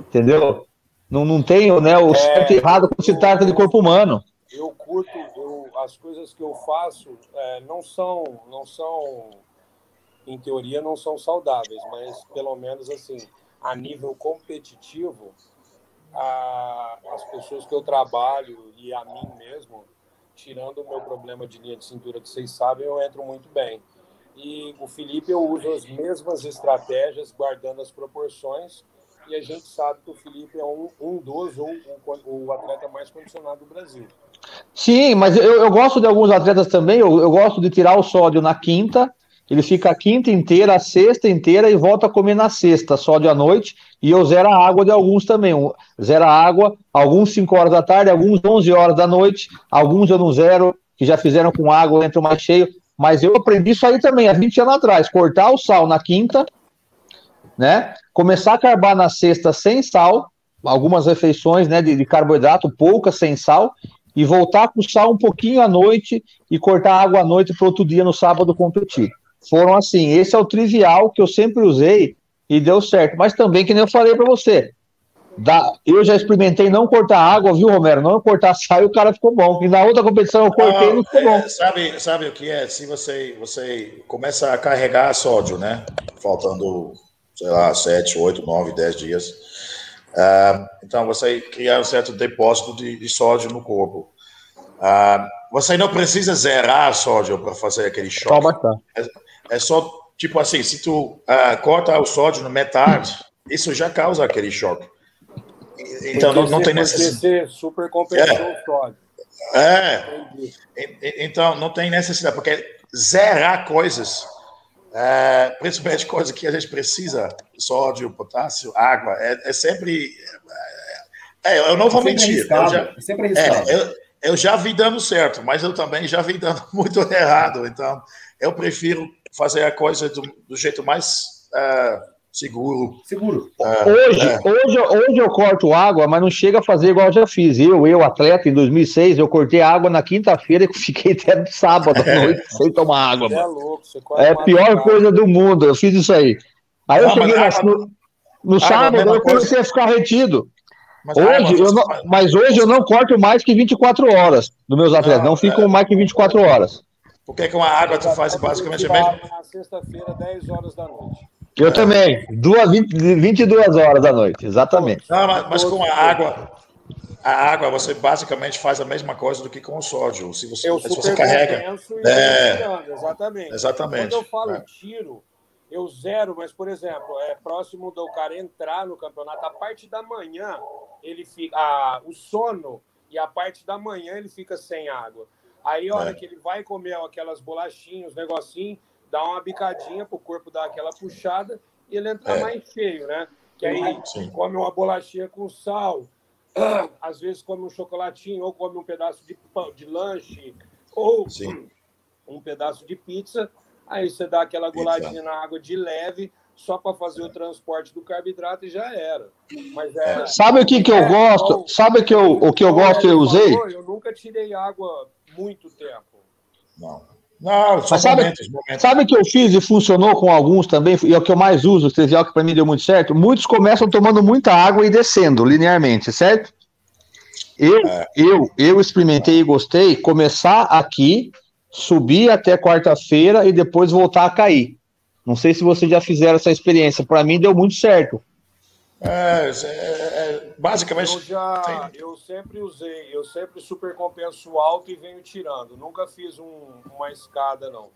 Entendeu? Não, não tem né, o é, certo e errado quando se trata de corpo humano. Eu curto, as coisas que eu faço é, não são, não são, em teoria, não são saudáveis, mas pelo menos assim, a nível competitivo, a, as pessoas que eu trabalho e a mim mesmo, tirando o meu problema de linha de cintura que vocês sabem, eu entro muito bem. E o Felipe eu uso as mesmas estratégias, guardando as proporções, e a gente sabe que o Felipe é um, um dos ou o, o atleta mais condicionado do Brasil. Sim, mas eu, eu gosto de alguns atletas também, eu, eu gosto de tirar o sódio na quinta, ele fica a quinta inteira, a sexta inteira e volta a comer na sexta, só de à noite. E eu zero a água de alguns também. Zero a água, alguns 5 horas da tarde, alguns 11 horas da noite, alguns eu não zero, que já fizeram com água, entro mais cheio. Mas eu aprendi isso aí também, há 20 anos atrás. Cortar o sal na quinta, né? Começar a carbar na sexta sem sal, algumas refeições né, de, de carboidrato, poucas sem sal, e voltar o sal um pouquinho à noite e cortar água à noite para outro dia no sábado competir foram assim. Esse é o trivial que eu sempre usei e deu certo. Mas também, que nem eu falei para você, Dá, eu já experimentei não cortar água, viu, Romero? Não cortar sal e o cara ficou bom. E na outra competição eu cortei e não ficou bom. É, sabe, sabe o que é? Se você, você começa a carregar sódio, né? Faltando, sei lá, 7, 8, 9, 10 dias. Uh, então você cria um certo depósito de, de sódio no corpo. Uh, você não precisa zerar sódio para fazer aquele choque. É, é, só, tipo assim, se tu uh, corta o sódio no metade, isso já causa aquele choque. Então não, não tem necessidade. super compensou é. o sódio. É. Então não tem necessidade, porque zerar coisas, é, principalmente coisas que a gente precisa, sódio, potássio, água, é, é sempre. É, eu não vou é mentir. Eu já, é sempre é, eu, eu já vi dando certo, mas eu também já vi dando muito errado. Então eu prefiro fazer a coisa do, do jeito mais. Uh, Seguro. Seguro. É, hoje, é. Hoje, hoje eu corto água, mas não chega a fazer igual eu já fiz. Eu, eu, atleta, em 2006, eu cortei água na quinta-feira e fiquei até sábado à noite sem tomar água. É, louco, é a pior coisa do mundo. Eu fiz isso aí. Aí eu cheguei água, no, no sábado, eu comecei a ficar retido. Mas, hoje, eu não, mas hoje eu não corto mais que 24 horas dos meus atletas. Não, não ficam é. mais que 24 horas. Por que, que uma água tu faz basicamente mesmo? Na sexta-feira, 10 horas da noite. Eu também. Duas, 20, 22 horas da noite, exatamente. Não, mas, mas, com a água, a água você basicamente faz a mesma coisa do que com o sódio. Se você, se você carrega. É, exatamente. Exatamente. Quando eu falo é. tiro, eu zero, mas, por exemplo, é próximo do cara entrar no campeonato, a parte da manhã, ele fica. A, o sono e a parte da manhã ele fica sem água. Aí, a hora é. que ele vai comer aquelas bolachinhas, negocinho dá uma bicadinha para o corpo dar aquela puxada e ele entra é. mais cheio, né? Que aí Sim. come uma bolachinha com sal, às vezes come um chocolatinho, ou come um pedaço de pão, de lanche, ou Sim. um pedaço de pizza. Aí você dá aquela goladinha na água de leve, só para fazer o transporte do carboidrato e já era. Mas é, Sabe o que, que eu é, gosto? Sabe que eu, o que eu gosto que eu usei? Eu nunca tirei água muito tempo. Não. Não, Mas sabe, momentos, sabe que eu fiz e funcionou com alguns também, e é o que eu mais uso, o trivial que para mim deu muito certo? Muitos começam tomando muita água e descendo linearmente, certo? Eu, é. eu, eu experimentei e gostei começar aqui, subir até quarta-feira e depois voltar a cair. Não sei se vocês já fizeram essa experiência. Para mim deu muito certo. É, é, é, basicamente. Eu, já, eu sempre usei, eu sempre super compenso alto e venho tirando. Nunca fiz um, uma escada, não.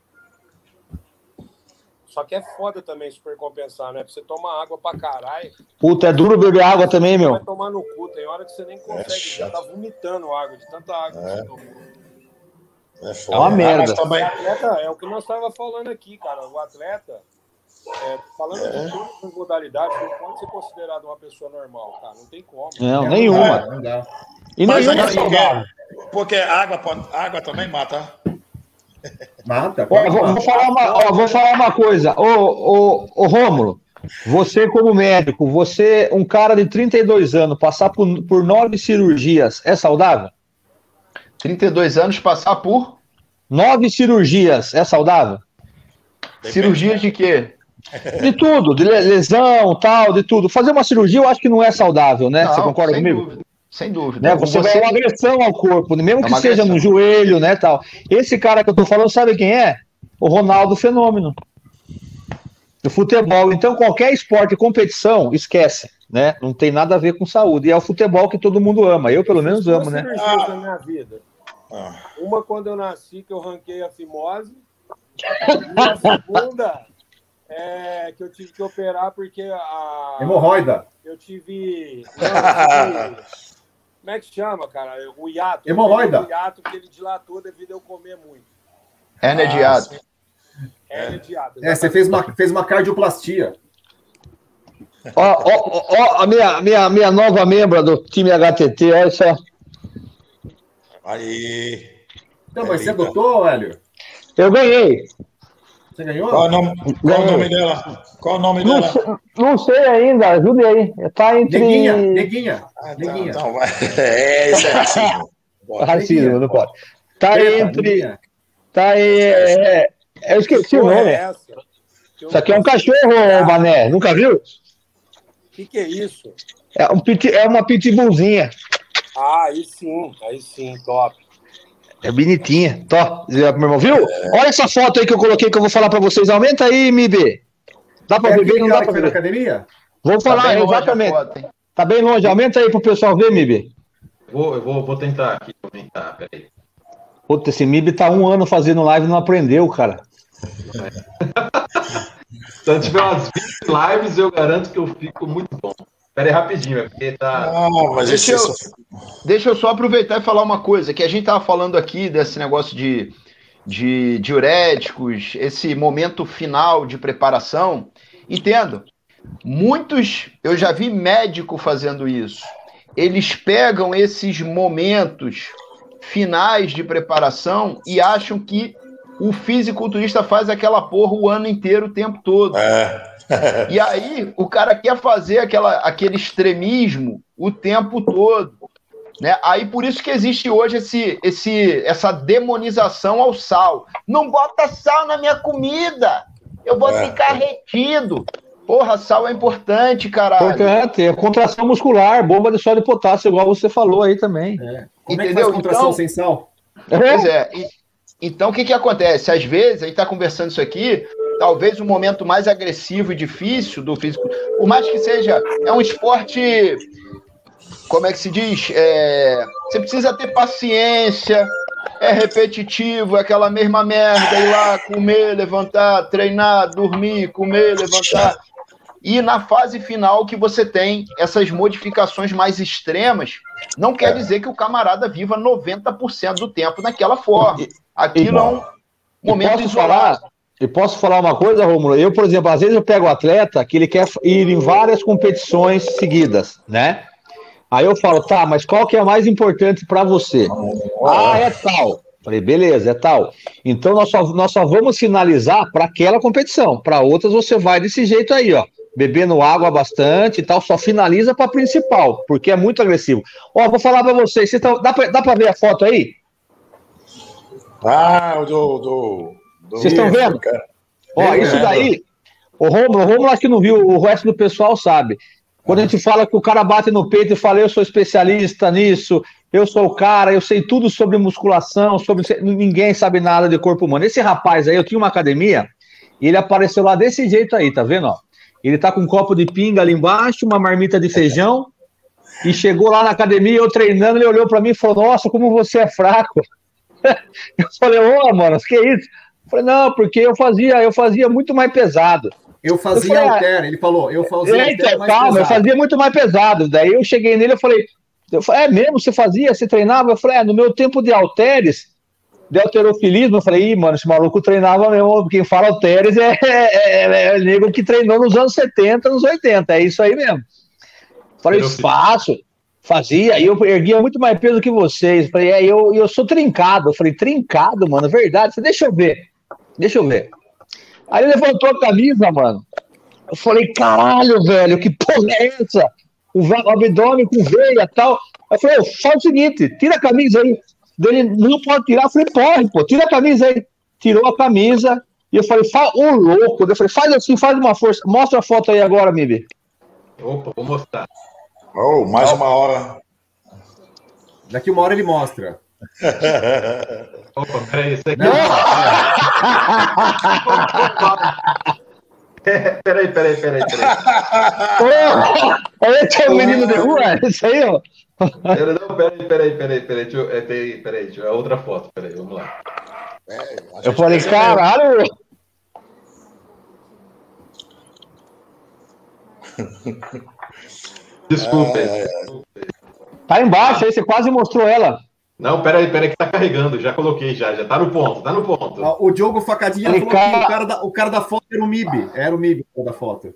Só que é foda também super compensar, né? Você toma água pra caralho. Puta, é duro beber água também, meu. Vai tomar no cu, tem hora que você nem consegue, é já tá vomitando água, de tanta água é. que você tomou. É, foda. é uma merda. Também... Atleta, é o que nós estávamos falando aqui, cara. O atleta, é, falando é. de todas as modalidades, não pode ser considerado uma pessoa normal, cara. Não tem como. Não, é, nenhuma. Não dá. E Mas nenhuma porque, porque água, água também mata. Mata. Ó, vou, vou, falar uma, ó, vou falar uma coisa. Ô, ô, ô Rômulo, você como médico, você, um cara de 32 anos, passar por, por nove cirurgias, é saudável? 32 anos, passar por? Nove cirurgias, é saudável? Cirurgias de quê? De tudo, de lesão, tal, de tudo. Fazer uma cirurgia eu acho que não é saudável, né? Não, você concorda sem comigo? Dúvida, sem dúvida. Né? Você, você vai uma agressão ao corpo, mesmo é que seja agressão. no joelho, né, tal. Esse cara que eu tô falando, sabe quem é? O Ronaldo Fenômeno. Do futebol. Então, qualquer esporte, competição, esquece, né? Não tem nada a ver com saúde. E é o futebol que todo mundo ama. Eu, pelo menos, amo, né? Ah. minha vida. Ah. Uma quando eu nasci, que eu ranquei a fimose. E a segunda é, que eu tive que operar porque a. Hemorroida. Eu tive. Não, eu tive como é que chama, cara? O hiato. Hemorroida. O hiato que ele dilatou devido a eu comer muito. Hernia de hiato. Hernia de hiato. É, você fez uma, fez uma cardioplastia. Ó, ó, ó, a minha, minha, minha nova membra do time HTT, olha só. Aí. Não, mas você adotou, Hélio? Eu ganhei. Você ganhou? Qual, o nome, qual o nome dela? Qual o nome não dela? Sei, não sei ainda, ajude aí. Tá entre. Neguinha, neguinha. Ah, então, neguinha. Então, vai. É, esse é racismo. racismo, não pode. Tá Eita, entre. Tá aí. É, é, eu esqueci o nome. É isso aqui é um cachorro, Mané. Nunca viu? O que, que é isso? É, um pit, é uma pitbullzinha. Ah, aí sim, aí sim, top. É bonitinha. Top. Meu irmão, viu? Olha essa foto aí que eu coloquei que eu vou falar pra vocês. Aumenta aí, MIB. Dá pra É bem? Não dá pra na academia? Vou Tá falar, a exatamente. foto? Tá bem longe. Aumenta aí pro pessoal ver, MIB. Eu vou, eu vou, vou tentar aqui aumentar, peraí. Puta, esse MIB tá um ano fazendo live e não aprendeu, cara. Se eu tiver umas 20 lives, eu garanto que eu fico muito bom. Pera aí, rapidinho, é porque tá. Ah, mas Deixa eu- Deixa eu só aproveitar e falar uma coisa, que a gente tava falando aqui desse negócio de, de diuréticos, esse momento final de preparação. Entendo. Muitos, eu já vi médico fazendo isso. Eles pegam esses momentos finais de preparação e acham que o fisiculturista faz aquela porra o ano inteiro, o tempo todo. É. E aí, o cara quer fazer aquela, aquele extremismo o tempo todo. Né? Aí, por isso que existe hoje esse, esse, essa demonização ao sal. Não bota sal na minha comida! Eu vou É. ficar retido! Porra, sal é importante, caralho. Importante. É contração muscular, bomba de sódio e potássio, igual você falou aí também. Como é que Entendeu? faz contração Então- sem sal? Pois é. E- então, o que, que acontece? Às vezes, a gente está conversando isso aqui, talvez o momento mais agressivo e difícil do físico, por mais que seja, é um esporte, como é que se diz? É, você precisa ter paciência, é repetitivo, é aquela mesma merda, ir lá, comer, levantar, treinar, dormir, comer, levantar. E na fase final que você tem essas modificações mais extremas, não quer dizer que o camarada viva 90% do tempo naquela forma. Aquilo é um momento posso isolado. falar, e posso falar uma coisa, Romulo? Eu, por exemplo, às vezes eu pego o atleta que ele quer ir em várias competições seguidas, né? Aí eu falo, tá, mas qual que é a mais importante para você? Ah, é tal. Falei, beleza, é tal. Então nós só, nós só vamos sinalizar para aquela competição. Para outras você vai desse jeito aí, ó. Bebendo água bastante e tal, só finaliza para a principal, porque é muito agressivo. Ó, vou falar para vocês, vocês tão- dá para ver a foto aí? Ah, o do. do, do Vocês estão vendo? cara. Ó, É, isso daí, o Romulo, o Romulo acho que não viu, o resto do pessoal sabe. Quando a gente fala que o cara bate no peito e fala, eu sou especialista nisso, eu sou o cara, eu sei tudo sobre musculação, sobre. Ninguém sabe nada de corpo humano. Esse rapaz aí, eu tinha uma academia, e ele apareceu lá desse jeito aí, tá vendo? Ó? Ele tá com um copo de pinga ali embaixo, uma marmita de feijão, e chegou lá na academia, eu treinando, ele olhou pra mim e falou, nossa, como você é fraco. Eu falei, ô, mano, que isso? Eu falei, não, porque eu fazia, eu fazia muito mais pesado. Eu fazia Eu falei, altera, ele falou, eu fazia É, altera então, mais calma, eu pesado. fazia muito mais pesado. Daí eu cheguei nele e falei, eu falei, é mesmo, você fazia, você treinava? Eu falei, é, no meu tempo de halteres, de alterofilismo, eu falei, ih, mano, esse maluco treinava mesmo, quem fala halteres é, é, é, é nego que treinou nos anos 70, nos 80, é isso aí mesmo. Falei, Alterofilismo. faço, fazia, e eu erguia muito mais peso que vocês. Falei, é, eu, eu sou trincado. Eu falei, trincado, mano, verdade? Eu falei, deixa eu ver, deixa eu ver. Aí ele levantou a camisa, mano. Eu falei, caralho, velho, que porra é essa? O, o abdômen com veia e tal. Eu falei, faz o seguinte, tira a camisa aí. Ele não pode tirar. Eu falei, pode, pô, tira a camisa aí. Tirou a camisa. E eu falei, fa- ô louco. Eu falei, faz assim, faz uma força. Mostra a foto aí agora, Mibi. Opa, vou mostrar. Oh, mais uma hora. Daqui uma hora ele mostra. Opa, peraí, esse aqui. Não, Peraí, peraí, peraí, peraí. Esse é o menino de rua? Esse aí, ó. Não, peraí, peraí, peraí, peraí. Deixa eu, é, peraí, deixa eu, é outra foto, peraí, vamos lá. Eu falei, caralho. Desculpa. Tá embaixo aí, você quase mostrou ela. Não, peraí, peraí, que tá carregando. Já coloquei, já, já tá no ponto, tá no ponto. o Diogo Facadinha falou cara- que o cara, da, o cara da foto era o MIB. Era o MIB o cara da foto.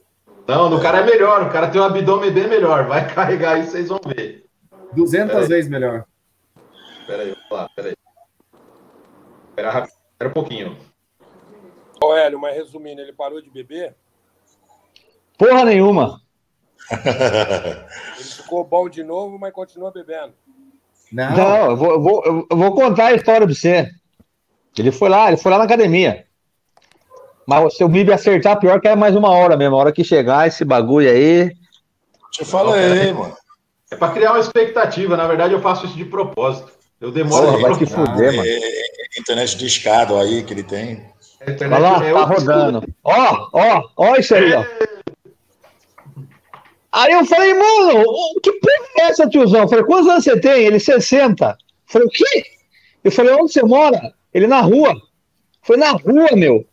Não, no cara é melhor, o cara tem um abdômen bem melhor. Vai carregar aí, vocês vão ver. 200 Peraí. vezes melhor. Peraí, vamos lá, peraí. Espera rápido, espera um pouquinho. Ô, Hélio, mas resumindo, ele parou de beber, Porra nenhuma. ele ficou bom de novo, mas continua bebendo. Não, Não, eu vou, eu vou, eu vou contar a história pra você. Ele foi lá, ele foi lá na academia. Mas se o MIB acertar, pior que é mais uma hora mesmo. A hora que chegar esse bagulho aí. Te falei, mano. É para criar uma expectativa. Na verdade, eu faço isso de propósito. Eu demoro. Porra, vai te fuder, mano. É, é, internet de escada aí que ele tem. Internet Olha lá, é tá rodando. Ó, ó, ó isso aí, ó. Aí eu falei, mano, que porra é essa, tiozão? Eu falei, quantos anos você tem? Ele, 60. Eu falei, o quê? Eu falei, onde você mora? Ele, na rua. Foi na rua, meu.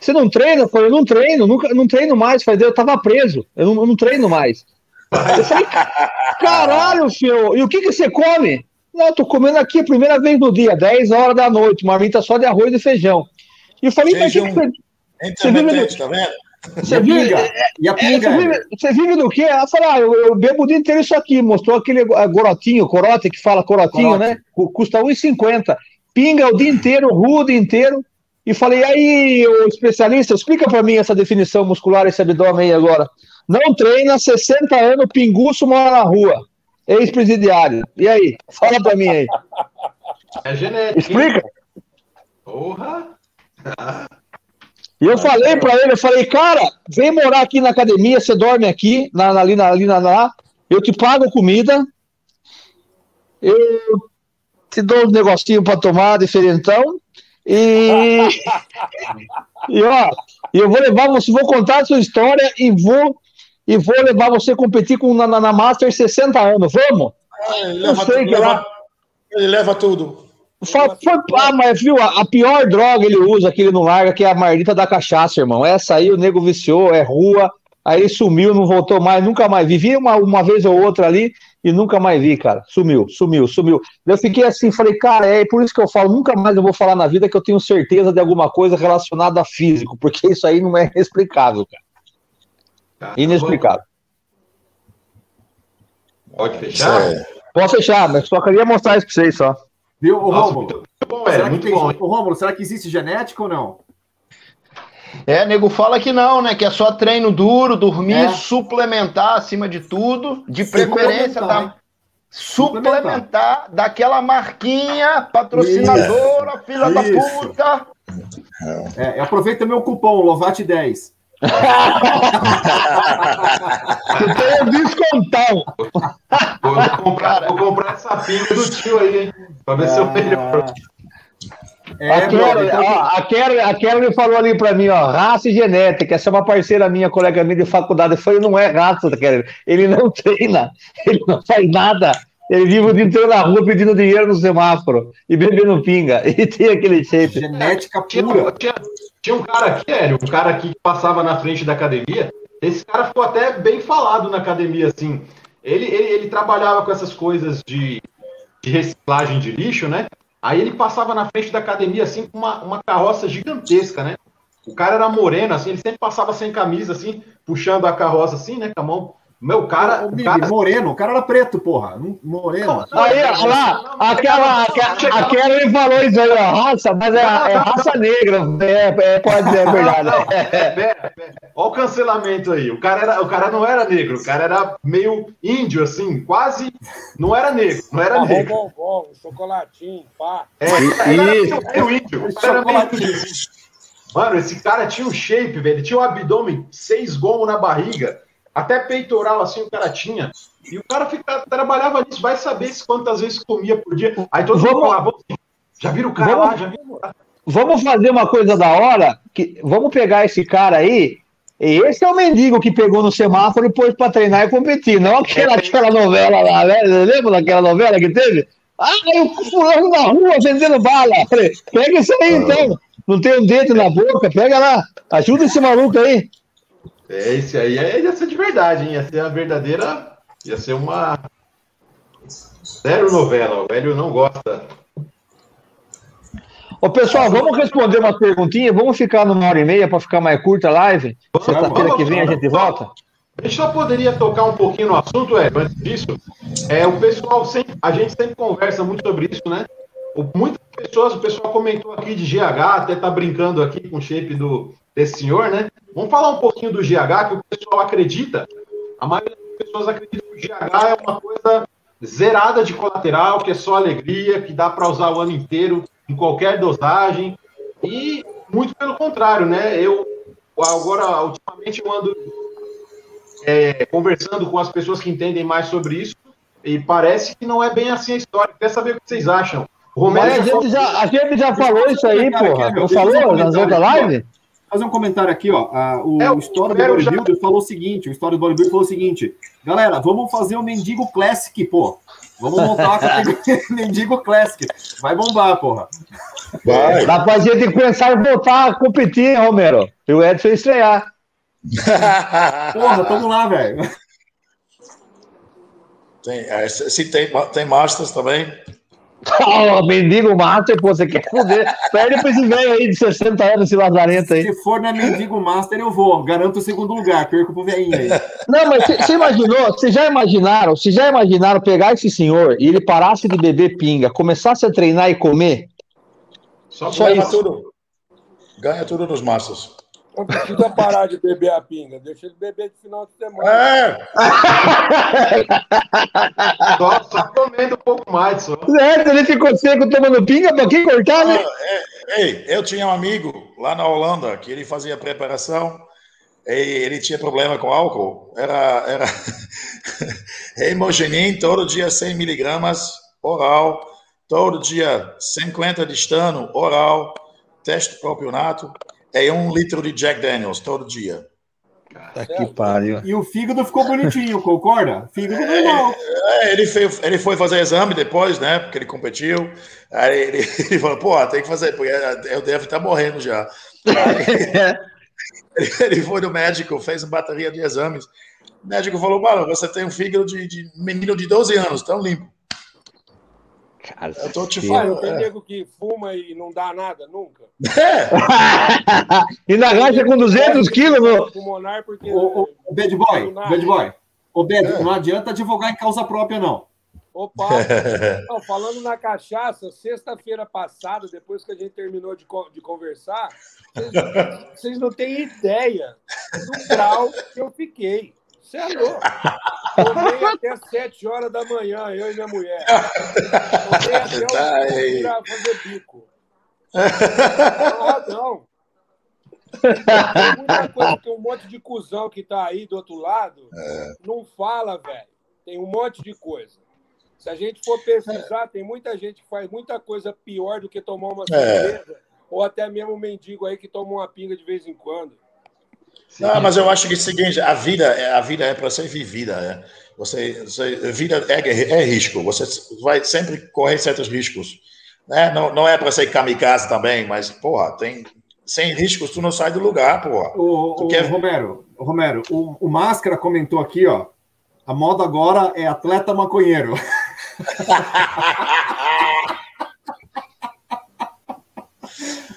Você não treina? Eu falei, eu não treino, nunca, não treino mais. Eu falei, eu tava preso, eu não, eu não treino mais. Eu falei, caralho, filho, e o que que você come? Não, eu tô comendo aqui a primeira vez no dia, 10 horas da noite, marmita só de arroz e feijão. E eu falei, mas o que, que Feijão. você, Você vive Intermitente, tá vendo? E você a vive, pinga? E a é, pinga? você, vive, você vive do quê? Ela falou, ah, eu, eu bebo o dia inteiro isso aqui. Mostrou aquele eh, gorotinho, corote, que fala corotinho, Corote. né? Cu- Custa R$1,50. Pinga o dia inteiro, rua o dia inteiro. E falei, aí, o especialista, explica pra mim essa definição muscular, esse abdômen aí agora. Não treina, 60 anos, pinguço, mora na rua. Ex-presidiário. E aí? Fala pra mim aí. É genética. Explica. Porra! E eu falei pra ele, eu falei, cara, vem morar aqui na academia, você dorme aqui, na, na- ali, na, ali na, lá, eu te pago comida, eu te dou uns negocinhos pra tomar, diferentão, e, e ó, eu vou levar você, vou contar a sua história e vou, e vou levar você competir com, na, na, na Master 60 anos, vamos? Ah, Ele leva, sei leva- ele leva tudo. Foi, foi, ah, mas viu, a, a pior droga ele usa que ele não larga, que é a mardita da cachaça, irmão. Essa aí o nego viciou, é rua, aí ele sumiu, não voltou mais, nunca mais vi. Vi uma, uma vez ou outra ali e nunca mais vi, cara. Sumiu, sumiu, sumiu. Eu fiquei assim, falei, cara, é por isso que eu falo, nunca mais eu vou falar na vida que eu tenho certeza de alguma coisa relacionada a físico, porque isso aí não é explicável, cara. Tá, Inexplicável. Pode fechar? é- Posso fechar, mas só queria mostrar isso pra vocês só. Viu, ô Nossa, Rômulo? bom, Será velho. que Muito tem- bom. Rômulo, será que existe genética ou não? É, nego fala que não, né? Que é só treino duro, dormir, É. suplementar acima de tudo, de preferência hein? da suplementar daquela marquinha patrocinadora, filha da puta. É, aproveita meu cupom, Lovate10. Eu tenho descontão. Vou, comprar, vou comprar essa pinga do tio aí, hein? Pra ver se eu melhoro. É, a, então- ó, a, Carol, a Carol falou ali pra mim, ó, raça e genética. Essa é uma parceira minha, colega minha de faculdade. Eu falei, não é raça, Carol. Ele não treina, ele não faz nada. Ele vive o dia inteiro na rua pedindo dinheiro no semáforo e bebendo pinga. E tem aquele shape. genética pura. tinha, tinha um cara aqui, Hélio, um cara aqui que passava na frente da academia. Esse cara ficou até bem falado na academia, assim. Ele, ele, ele trabalhava com essas coisas de, de reciclagem de lixo, né? Aí ele passava na frente da academia, assim, com uma, uma carroça gigantesca, né? O cara era moreno, assim, ele sempre passava sem camisa, assim, puxando a carroça, assim, né, com a mão. Meu, cara. O Bibi, cara Moreno, o cara era preto, porra. Moreno. Aí, olha lá, aquela, aquela, a falou isso aí, ó, raça, mas é, é raça negra. É, é, pode ser, é verdade. É. Olha o cancelamento aí. O cara, era, o cara não era negro, o cara era meio índio, assim, quase. Não era negro, não era negro. um bom, chocolatinho, pá. É, era Isso. meio índio. o cara era meio índio. Mano, esse cara tinha um shape, velho. Ele tinha um abdômen, seis gomos na barriga, até peitoral, assim, o cara tinha. E o cara fica, trabalhava nisso, vai saber quantas vezes comia por dia. Aí todo mundo Vamos- falava, já viram o cara Vamos- lá, já viram o cara. Vamos fazer uma coisa da hora. Que, vamos pegar esse cara aí. Esse é o mendigo que pegou no semáforo e pôs pra treinar e competir. Não aquela, aquela novela lá, né? Lembra daquela novela que teve? Ah, eu fulano na rua vendendo bala. Falei, pega isso aí então. Não tem um dente na boca, pega lá. Ajuda esse maluco aí. É, esse aí é- ia ser de verdade, hein? Ia ser a verdadeira. Ia ser uma. Zero novela. O Hélio não gosta. Ô, pessoal, vamos responder uma perguntinha. Vamos ficar numa hora e meia para ficar mais curta a live. Sexta-feira que vem a gente volta. A gente só poderia tocar um pouquinho no assunto, Hélio, antes disso. É, o pessoal sempre. A gente sempre conversa muito sobre isso, né? O- Muitas pessoas, o pessoal comentou aqui de GH, até tá brincando aqui com o shape do, desse senhor, né? Vamos falar um pouquinho do GH, que o pessoal acredita. A maioria das pessoas acredita que o GH é uma coisa zerada de colateral, que é só alegria, que dá para usar o ano inteiro, em qualquer dosagem. E muito pelo contrário, né? Eu agora, ultimamente, eu ando é, conversando com as pessoas que entendem mais sobre isso, e parece que não é bem assim a história. Quer saber o que vocês acham? Romero Mas a gente, já, a gente já falou isso aí, porra. Não falou nas outras lives? Fazer um comentário aqui, ó. Ah, o, é, História do Bodybuilder já... falou o seguinte: o História do Bodybuilder falou o seguinte: galera, vamos fazer o um Mendigo Classic, pô. Vamos montar a categoria Mendigo Classic. Vai bombar, porra. Vai. Dá pra gente começar a voltar a competir, Romero. E o Edson estrear. porra, tamo lá, velho. Tem, é, se tem, tem Masters também. Oh, mendigo Master, pô, você quer foder? Perde pra esse velho aí de 60 anos, esse lazarento aí. Se for na Mendigo Master, eu vou. Garanto o segundo lugar, perco pro velhinho aí. Não, mas você imaginou, vocês já imaginaram, vocês já imaginaram pegar esse senhor e ele parasse de beber pinga, começasse a treinar e comer? Só, Só isso. tudo. Ganha tudo nos Masters. Não precisa parar de beber a pinga, deixa ele beber de final de semana. É! só, só comendo um pouco mais. Só. É, ele ficou seco tomando pinga, pra quem cortar, né? É, ei, eu tinha um amigo lá na Holanda que ele fazia preparação e ele tinha problema com álcool. Era, era hemogenin todo dia 100 miligramas oral, todo dia 50 de estano oral, teste propionato é um litro de Jack Daniels todo dia. Tá que pariu. E o fígado ficou bonitinho, concorda? Fígado é, normal. É, ele, foi, ele foi fazer exame depois, né? Porque ele competiu. Aí ele, ele falou, pô, tem que fazer, porque eu devo estar morrendo já. Aí, ele foi no médico, fez uma bateria de exames. O médico falou, mano, você tem um fígado de, de menino de 12 anos, tão limpo. Cara, eu tô te falando. Tem é. nego que fuma e não dá nada nunca. É. e na gacha com 200 quilos, meu. Pulmonar porque. O, o, o bad boy, bad boy. O bad, é. não adianta advogar em causa própria, não. Opa! não, falando na cachaça, sexta-feira passada, depois que a gente terminou de, de conversar, vocês, vocês não têm ideia do grau que eu fiquei. Você é louco. Tomei até 7 horas da manhã, eu e minha mulher. Tomei até tá o tá fazer bico. Não, Tem muita coisa que um monte de cuzão que tá aí do outro lado é. não fala, velho. Tem um monte de coisa. Se a gente for pesquisar, tem muita gente que faz muita coisa pior do que tomar uma é. cerveja, é. ou até mesmo um mendigo aí que toma uma pinga de vez em quando. Não, mas eu acho que é o seguinte, a vida, é, a vida é para ser vivida. Né? Você, você, vida é, é risco. Você vai sempre correr certos riscos. Né? Não, não é para ser kamikaze também, mas, porra, tem, sem riscos tu não sai do lugar, porra. O, o quer... Romero, Romero o, o Máscara comentou aqui, ó. A moda agora é atleta maconheiro.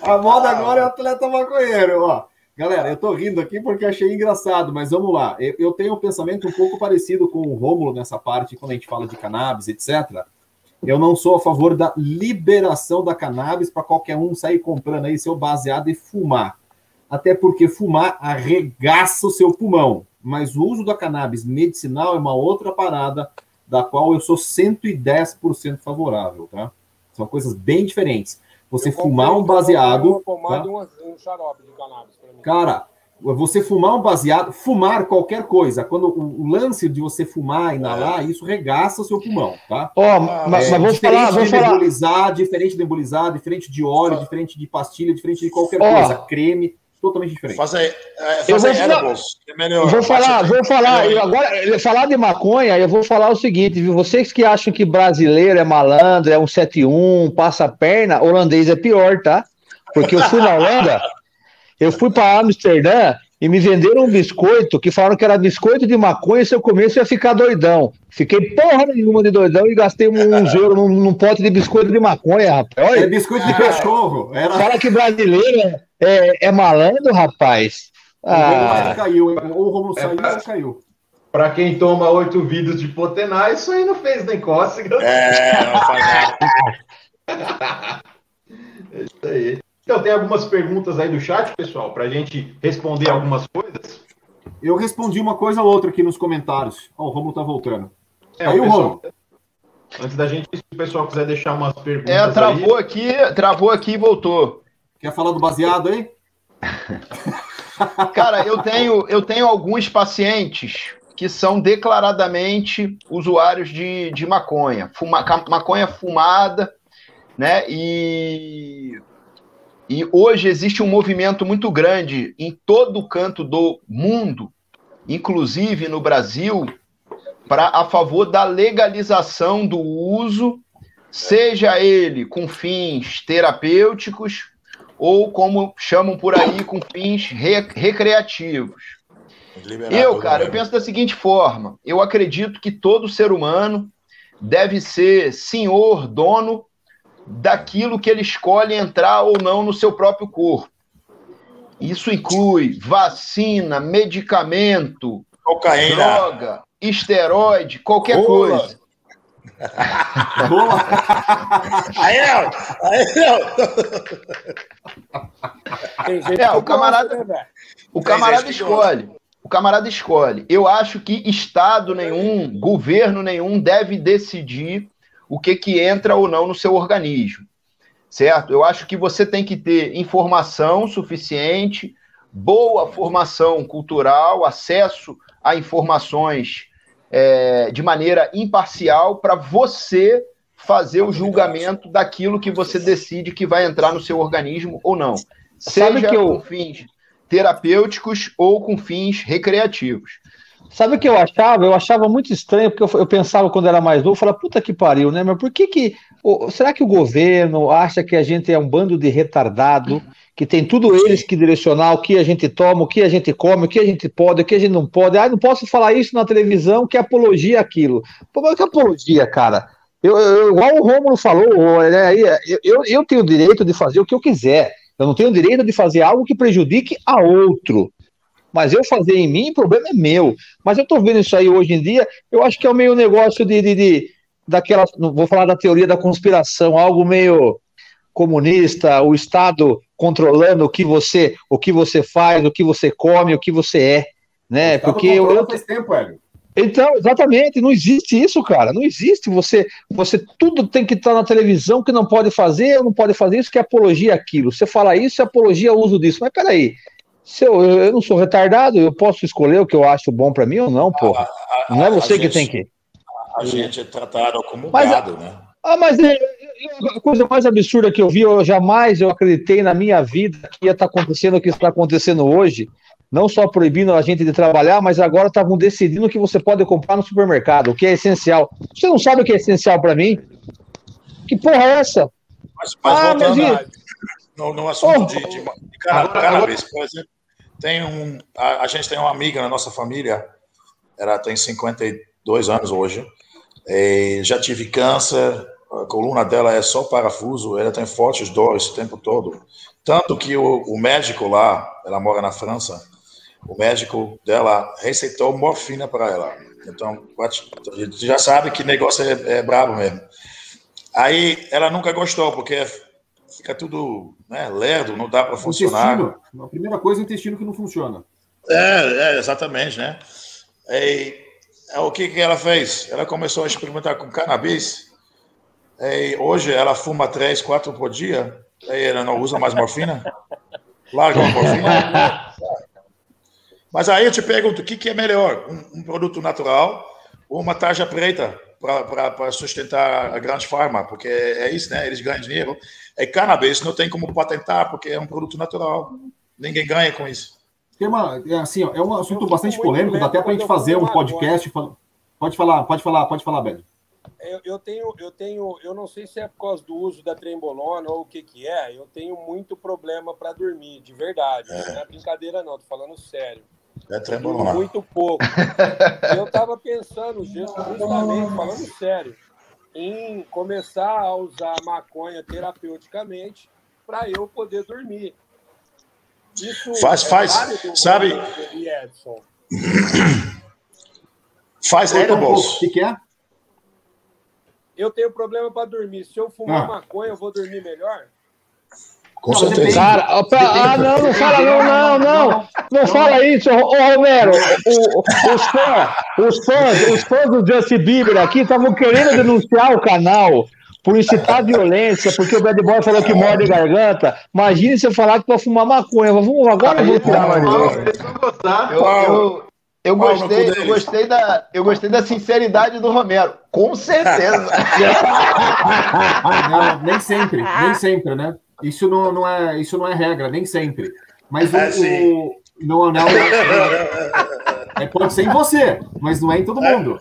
a moda agora é atleta maconheiro, ó. Galera, eu tô rindo aqui porque achei engraçado, mas vamos lá. Eu, eu tenho um pensamento um pouco parecido com o Rômulo nessa parte, quando a gente fala de cannabis, etc. Eu não sou a favor da liberação da cannabis para qualquer um sair comprando aí seu baseado e fumar. Até porque fumar arregaça o seu pulmão. Mas o uso da cannabis medicinal é uma outra parada da qual eu sou 110% favorável, tá? São coisas bem diferentes. Você eu fumar um baseado. Uma tá? um xarope de cannabis Cara, você fumar um baseado, fumar qualquer coisa, quando o, o lance de você fumar, inalar, é. isso regaça o seu pulmão, tá? Ó, oh, mas, é, mas vou falar, vou de falar. nebulizar, diferente de nebulizar, diferente de óleo, diferente de pastilha, diferente de qualquer oh. coisa, creme, totalmente diferente. Fazer, é, fazer eu vou edibles, é melhor. Vou falar, vou falar, eu agora, falar de maconha, eu vou falar o seguinte, viu? Vocês que acham que brasileiro é malandro, é um 71, passa perna, holandês é pior, tá? Porque eu fui na Holanda, eu fui para Amsterdã e me venderam um biscoito que falaram que era biscoito de maconha, se eu comesse eu ia ficar doidão. Fiquei porra nenhuma de doidão e gastei um, um euro num, num, pote de biscoito de maconha, rapaz. Olha, é biscoito de cachorro. Era... Fala que brasileiro é, é, é malandro, rapaz. Ah. caiu, ou o Romulo saiu ou caiu. Para quem toma oito vidros de Potená, isso aí não fez nem cócega. É, não faz nada. é isso aí. Então, tem algumas perguntas aí do chat, pessoal, para a gente responder algumas coisas. Eu respondi uma coisa ou outra aqui nos comentários. Ó, oh, o Romulo tá voltando. É, aí o Romulo. Antes da gente, se o pessoal quiser deixar umas perguntas. É, travou aí. aqui, travou aqui e voltou. Quer falar do baseado aí? Cara, eu tenho, eu tenho alguns pacientes que são declaradamente usuários de, de maconha, fuma, maconha fumada, né? E, e hoje existe um movimento muito grande em todo o canto do mundo, inclusive no Brasil, para a favor da legalização do uso, seja ele com fins terapêuticos ou como chamam por aí com fins re recreativos. Eu, cara, eu penso da seguinte forma: eu acredito que todo ser humano deve ser senhor, dono daquilo que ele escolhe entrar ou não no seu próprio corpo. Isso inclui vacina, medicamento, Cocaína. droga, esteroide, qualquer Boa. coisa. Boa! aí não! Aí não! É, o camarada, né, o camarada escolhe. O camarada escolhe. Eu acho que Estado nenhum, governo nenhum deve decidir o que, que entra ou não no seu organismo. Certo? Eu acho que você tem que ter informação suficiente, boa formação cultural, acesso a informações é, de maneira imparcial para você fazer o julgamento daquilo que você decide que vai entrar no seu organismo ou não. Seja que eu... com fins terapêuticos ou com fins recreativos. Sabe o que eu achava? Eu achava muito estranho, porque eu, eu pensava quando era mais novo, falava, puta que pariu, né? Mas por que que. será que o governo acha que a gente é um bando de retardado, que tem tudo eles que direcionar o que a gente toma, o que a gente come, o que a gente pode, o que a gente não pode? Ah, não posso falar isso na televisão, que apologia aquilo. Pô, mas que apologia, cara? Eu, eu, igual o Romulo falou, né, eu, eu tenho o direito de fazer o que eu quiser. Eu não tenho o direito de fazer algo que prejudique a outro. Mas eu fazer em mim, o problema é meu. Mas eu estou vendo isso aí hoje em dia, eu acho que é o meio negócio de, de, de daquela, vou falar da teoria da conspiração, algo meio comunista, o Estado controlando o que você, o que você faz, o que você come, o que você é, né? Porque eu, faz tempo, Hélio. Então, exatamente, não existe isso, cara. Não existe. Você, você tudo tem que estar na televisão que não pode fazer, não pode fazer isso, que é apologia aquilo. Você fala isso, é apologia ao uso disso. Mas peraí, se eu, eu não sou retardado, eu posso escolher o que eu acho bom para mim ou não, porra. A, a, não é você que tem que. A gente é tratado como mas, gado, né? Ah, mas é, a coisa mais absurda que eu vi, eu jamais eu acreditei na minha vida que ia estar tá acontecendo o que está acontecendo hoje. Não só proibindo a gente de trabalhar, mas agora estavam decidindo que você pode comprar no supermercado, o que é essencial. Você não sabe o que é essencial para mim? Que porra é essa? Mas, mas ah, mas e... no, no assunto oh, de, de, de cannabis, por exemplo, tem um, a, a, gente tem uma amiga na nossa família, ela tem 52 anos hoje, já tive câncer, a coluna dela é só parafuso, ela tem fortes dores o tempo todo. Tanto que o, o médico lá, ela mora na França, o médico dela receitou morfina para ela. Então, você já sabe que negócio é, é brabo mesmo. Aí ela nunca gostou, porque fica tudo né, lerdo, não dá para funcionar. Intestino. A primeira coisa é o intestino que não funciona. É, é exatamente, né? E, é, o que, que ela fez? Ela começou a experimentar com cannabis. E hoje ela fuma três, quatro por dia. E ela não usa mais morfina. Larga a morfina. Mas aí eu te pergunto, o que, que é melhor? Um, um produto natural ou uma tarja preta para sustentar a grande farma? Porque é isso, né? Eles ganham dinheiro. É cannabis, não tem como patentar, porque é um produto natural. Ninguém ganha com isso. Tem uma, é assim, ó, é um assunto bastante polêmico, dá até para a gente fazer um podcast. Pode falar, pode falar, pode falar, Belo. Eu, eu, tenho, eu tenho, eu não sei se é por causa do uso da trembolona ou o que que é, eu tenho muito problema para dormir, de verdade. É. Não é brincadeira não, tô falando sério. É. Muito pouco. eu tava pensando, justamente, falando sério, em começar a usar maconha terapeuticamente para eu poder dormir. Isso faz, é faz, sabe? Faz edibles. O que, que é? Eu tenho problema para dormir. Se eu fumar ah. maconha, eu vou dormir melhor? Com certeza. Cara, opa, ah, não, não fala não, não, não. Não fala isso, ô Romero. O, os, fãs, os, fãs, os fãs do Justin Bieber aqui estavam querendo denunciar o canal por incitar violência, porque o bad boy falou que morde garganta. Imagine você falar que vai fumar maconha. Vamos, agora eu vou tirar mais eu, eu, eu gostei, eu gostei da, eu gostei da sinceridade do Romero. Com certeza. não, nem sempre, nem sempre, né? Isso não, não é, isso não é regra, nem sempre. Mas o, é, o não, não, é, pode ser em você, mas não é em todo mundo.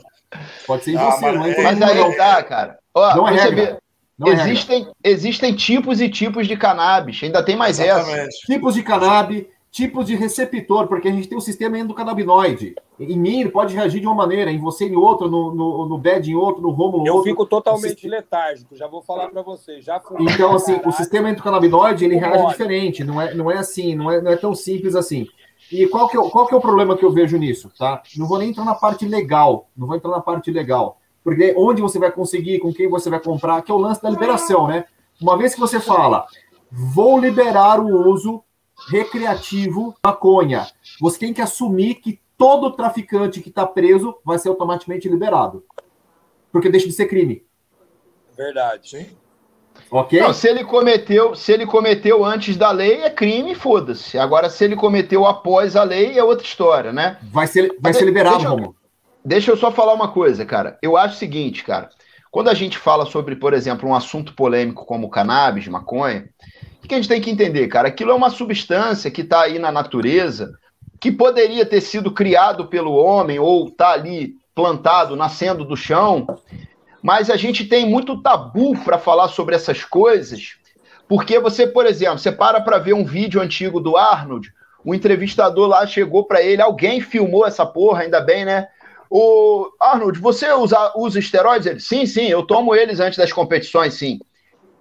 Pode ser em ah, você, não é em todo mas mundo. Mas aí tá, cara. Ó, não é regra. Não é existem, é existem tipos e tipos de cannabis. Ainda tem mais Exatamente. essa. Tipos de cannabis tipos de receptor, porque a gente tem o sistema endocannabinoide. Em mim, ele pode reagir de uma maneira, em você em outra, no, no, no bed em outro, no Romulo Eu outro. fico totalmente letárgico, já vou falar para você. Já então, assim, o sistema endocannabinoide, ele reage diferente, não é, não é assim, não é, não é tão simples assim. E qual que, é, qual que é o problema que eu vejo nisso, tá? Não vou nem entrar na parte legal, não vou entrar na parte legal. Porque onde você vai conseguir, com quem você vai comprar, que é o lance da liberação, né? Uma vez que você fala, vou liberar o uso recreativo maconha. Você tem que assumir que todo traficante que está preso vai ser automaticamente liberado. Porque deixa de ser crime. Verdade. Sim. Ok? Não, se ele cometeu, se ele cometeu antes da lei, é crime, foda-se. Agora, se ele cometeu após a lei, é outra história, né? Vai ser, vai ser liberado, deixa eu, deixa eu só falar uma coisa, cara. Eu acho o seguinte, cara. Quando a gente fala sobre, por exemplo, um assunto polêmico como cannabis, maconha, o que a gente tem que entender, cara? Aquilo é uma substância que está aí na natureza, que poderia ter sido criado pelo homem ou está ali plantado, nascendo do chão, mas a gente tem muito tabu para falar sobre essas coisas, porque você, por exemplo, você para para ver um vídeo antigo do Arnold, o entrevistador lá chegou para ele, alguém filmou essa porra, ainda bem, né? O Arnold, você usa, usa esteroides? Ele, sim, sim, eu tomo eles antes das competições, sim.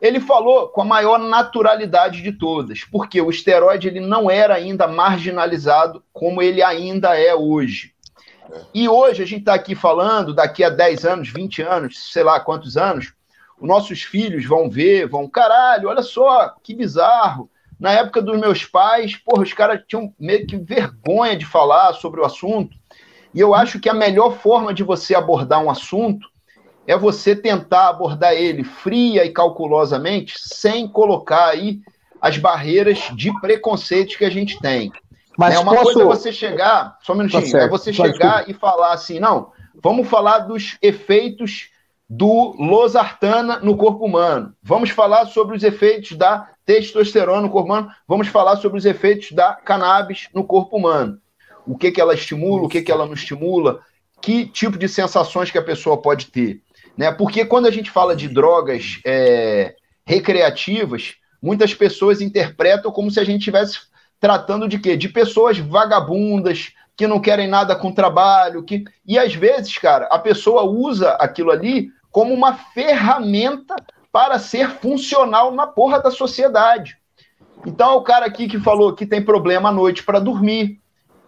Ele falou com a maior naturalidade de todas, porque o esteroide ele não era ainda marginalizado como ele ainda é hoje. E hoje a gente está aqui falando, daqui a 10 anos, 20 anos, sei lá quantos anos, os nossos filhos vão ver, vão, caralho, olha só, que bizarro. Na época dos meus pais, porra, os caras tinham meio que vergonha de falar sobre o assunto. E eu acho que a melhor forma de você abordar um assunto é você tentar abordar ele fria e calculosamente, sem colocar aí as barreiras de preconceito que a gente tem. Mas é uma posso... coisa é você chegar, só um minutinho, tá é você chegar e falar assim, não, vamos falar dos efeitos do losartana no corpo humano. Vamos falar sobre os efeitos da testosterona no corpo humano. Vamos falar sobre os efeitos da cannabis no corpo humano. O que, que ela estimula, o que, que ela não estimula, que tipo de sensações que a pessoa pode ter. Né? Porque quando a gente fala de drogas é, recreativas, muitas pessoas interpretam como se a gente estivesse tratando de quê? De pessoas vagabundas, que não querem nada com trabalho, que e às vezes, cara, a pessoa usa aquilo ali como uma ferramenta para ser funcional na porra da sociedade. Então, o cara aqui que falou que tem problema à noite para dormir.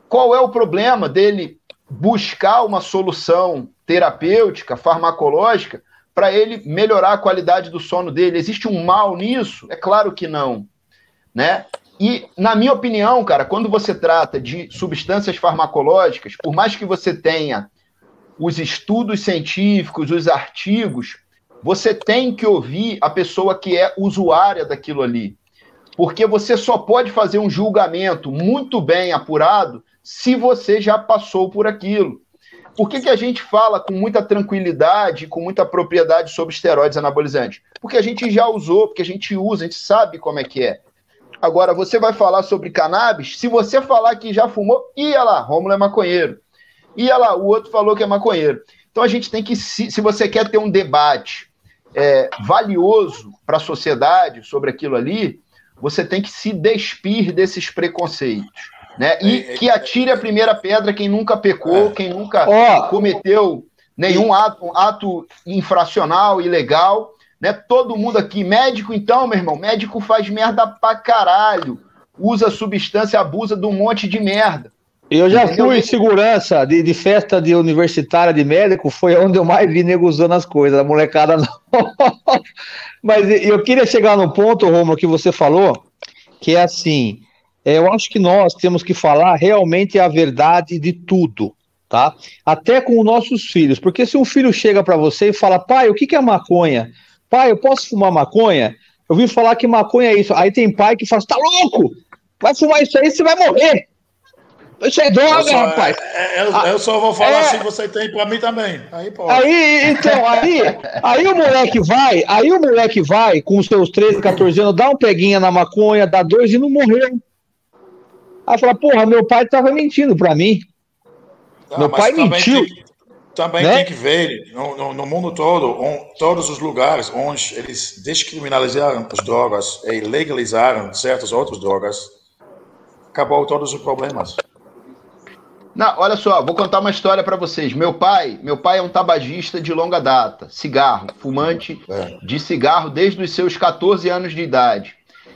Qual é o problema dele buscar uma solução terapêutica, farmacológica, para ele melhorar a qualidade do sono dele. Existe um mal nisso? É claro que não, né? E, na minha opinião, cara, quando você trata de substâncias farmacológicas, por mais que você tenha os estudos científicos, os artigos, você tem que ouvir a pessoa que é usuária daquilo ali. Porque você só pode fazer um julgamento muito bem apurado se você já passou por aquilo. Por que, que a gente fala com muita tranquilidade, com muita propriedade sobre esteroides anabolizantes? Porque a gente já usou, porque a gente usa, a gente sabe como é que é. Agora, você vai falar sobre cannabis, se você falar que já fumou, ia lá, Rômulo é maconheiro. Ia lá, o outro falou que é maconheiro. Então a gente tem que, se, se você quer ter um debate é, valioso para a sociedade sobre aquilo ali, você tem que se despir desses preconceitos. Né? E é, é, que atire a primeira pedra quem nunca pecou, é. quem nunca oh. cometeu nenhum ato, ato infracional, ilegal. Né? Todo mundo aqui, médico então, meu irmão, médico faz merda pra caralho. Usa substância, abusa de um monte de merda. Eu já fui segurança de, de, festa de universitária de médico, foi onde eu mais vi nego usando as coisas, a molecada não. Mas eu queria chegar no ponto, Romo, que você falou, que é assim, é, eu acho que nós temos que falar realmente a verdade de tudo, tá? Até com os nossos filhos, porque se um filho chega para você e fala, pai, o que, que é maconha? pai, eu posso fumar maconha? Eu vi falar que maconha é isso. Aí tem pai que fala, tá louco? Vai fumar isso aí, você vai morrer. Isso é droga, só, rapaz. É, é, eu, eu, só vou falar é, assim, você tem pra mim também. Aí, pode. Aí, então, aí, aí o moleque vai, aí o moleque vai, com os seus 13, 14 anos, dá um peguinha na maconha, dá dois e não morreu. Aí fala, porra, meu pai tava mentindo pra mim. Não, meu pai mentiu. Tem, também né? tem que ver no, no, no mundo todo, on, todos os lugares onde eles descriminalizaram as drogas e legalizaram certas outras drogas, acabou todos os problemas. Não, olha só, vou contar uma história para vocês. Meu pai, meu pai é um tabagista de longa data, cigarro, fumante é. de cigarro desde os seus 14 anos de idade.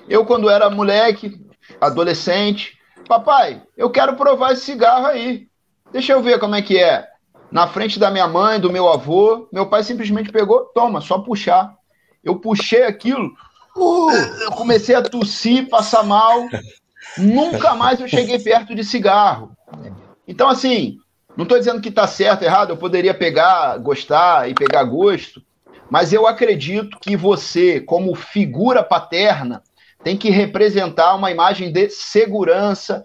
Eu, quando era moleque, adolescente, papai, eu quero provar esse cigarro aí. Deixa eu ver como é que é. Na frente da minha mãe, do meu avô, meu pai simplesmente pegou, toma, só puxar. Eu puxei aquilo, uh, eu comecei a tossir, passar mal. Nunca mais eu cheguei perto de cigarro. Então, assim, não estou dizendo que está certo, errado, eu poderia pegar, gostar e pegar gosto, mas eu acredito que você, como figura paterna, tem que representar uma imagem de segurança,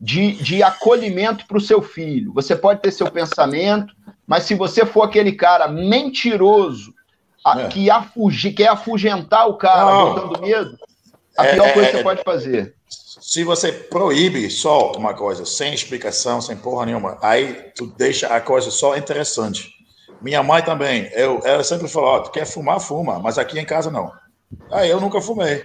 de, de acolhimento para o seu filho. Você pode ter seu pensamento, mas se você for aquele cara mentiroso, é. que, afugi, quer afugentar o cara não. botando medo, a é, pior é, coisa que você é, pode fazer. Se você proíbe só uma coisa, sem explicação, sem porra nenhuma, aí tu deixa a coisa só interessante. Minha mãe também, eu, ela sempre falou, oh, tu quer fumar, fuma, mas aqui em casa não. Aí eu nunca fumei.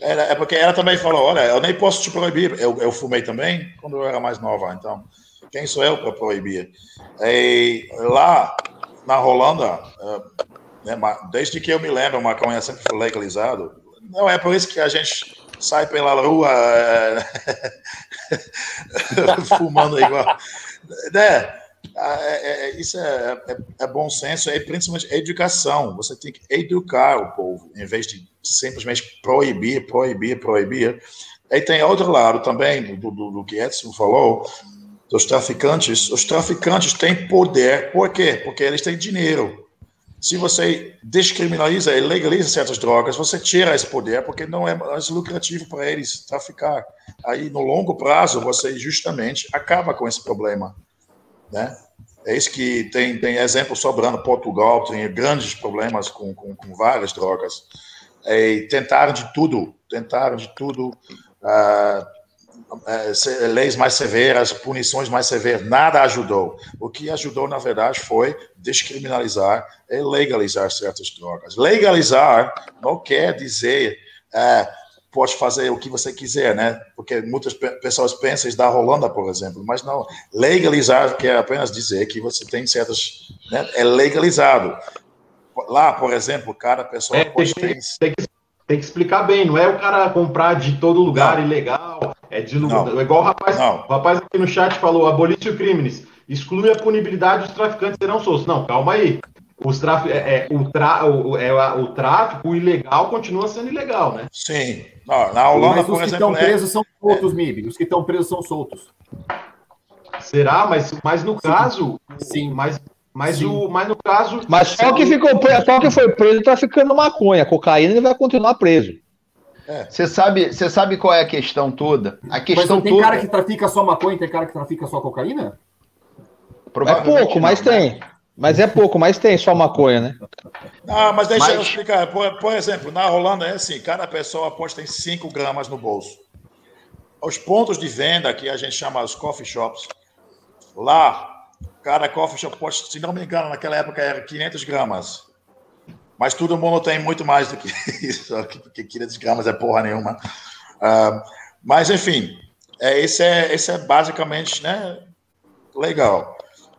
Era, é porque ela também falou, olha, eu nem posso te proibir. Eu, eu fumei também quando eu era mais nova, então quem sou eu para proibir? E lá na Holanda, eh, né, desde que eu me lembro, o maconha sempre foi legalizado. Não é por isso que a gente sai pela rua é, fumando igual. Né? É, é, isso é, é, é, bom senso, é principalmente educação. Você tem que educar o povo, em vez de simplesmente proibir, proibir, proibir. E tem outro lado também, do, do, do que Edson falou, dos traficantes. Os traficantes têm poder, por quê? Porque eles têm dinheiro. Se você descriminaliza e legaliza certas drogas, você tira esse poder, porque não é mais lucrativo para eles traficar. Aí, no longo prazo, você justamente acaba com esse problema. Né? É isso que tem, tem exemplo sobrando. Portugal tem grandes problemas com, com, com várias drogas. E tentaram de tudo, tentaram de tudo. Uh, é, leis mais severas, punições mais severas, nada ajudou. O que ajudou, na verdade, foi descriminalizar e legalizar certas drogas. Legalizar não quer dizer é, pode fazer o que você quiser, né? Porque muitas pessoas pensam isso da Holanda, por exemplo, mas não. Legalizar quer apenas dizer que você tem certas. Né? É legalizado. Lá, por exemplo, cada pessoa é, pode ter. Tem que, tem que explicar bem, não é o cara comprar de todo lugar não. ilegal é de não. igual o rapaz, não. o rapaz aqui no chat falou, abolício crimes, exclui a punibilidade dos traficantes serão soltos. Não, calma aí. Os traf... é, é, o, tra... o, é, o tráfico o ilegal continua sendo ilegal, né? Sim. Não, na Holanda, Mas os que estão é- presos são soltos, é... MIB. Os que estão presos são soltos. Será? Mas, mas no Sim. caso. Sim. Mas, mas, O, mas no caso. Mas só que, ficou preso, só que foi preso traficando maconha. Cocaína ele vai continuar preso. É. Você sabe, você sabe qual é a questão toda? A questão mas tem toda... cara que trafica só maconha, tem cara que trafica só cocaína? É pouco, não, mas né? tem. Mas é pouco, mas tem só maconha, né? Ah, mas deixa mas... eu explicar. Por, por, exemplo, na Holanda é assim: cada pessoa aposta em 5 gramas no bolso. Os pontos de venda, que a gente chama os coffee shops, lá, cada coffee shop, se não me engano, naquela época era 500 gramas. Mas todo mundo tem muito mais do que isso, porque 500 gramas é porra nenhuma. Uh, mas, enfim, é, esse, é, esse é basicamente né, legal.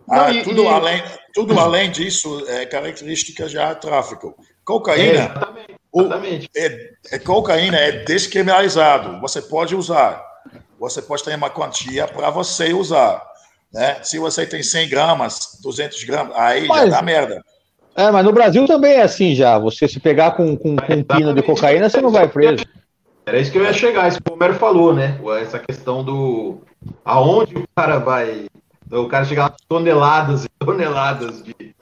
Ah, Não, e, tudo, e... Além, tudo além disso é característica já tráfico. Cocaína, é, exatamente, exatamente. O, é, é, cocaína é descriminalizado. Você pode usar. Você pode ter uma quantia para você usar. Né? Se você tem 100 gramas, 200 gramas, aí Mas... já dá merda. É, mas no Brasil também é assim já. Você se pegar com, com, com um pino de cocaína, você não vai preso. Era isso que eu ia chegar, isso que o Homero falou, né? Essa questão do. Aonde o cara vai. O cara chega lá toneladas e toneladas de.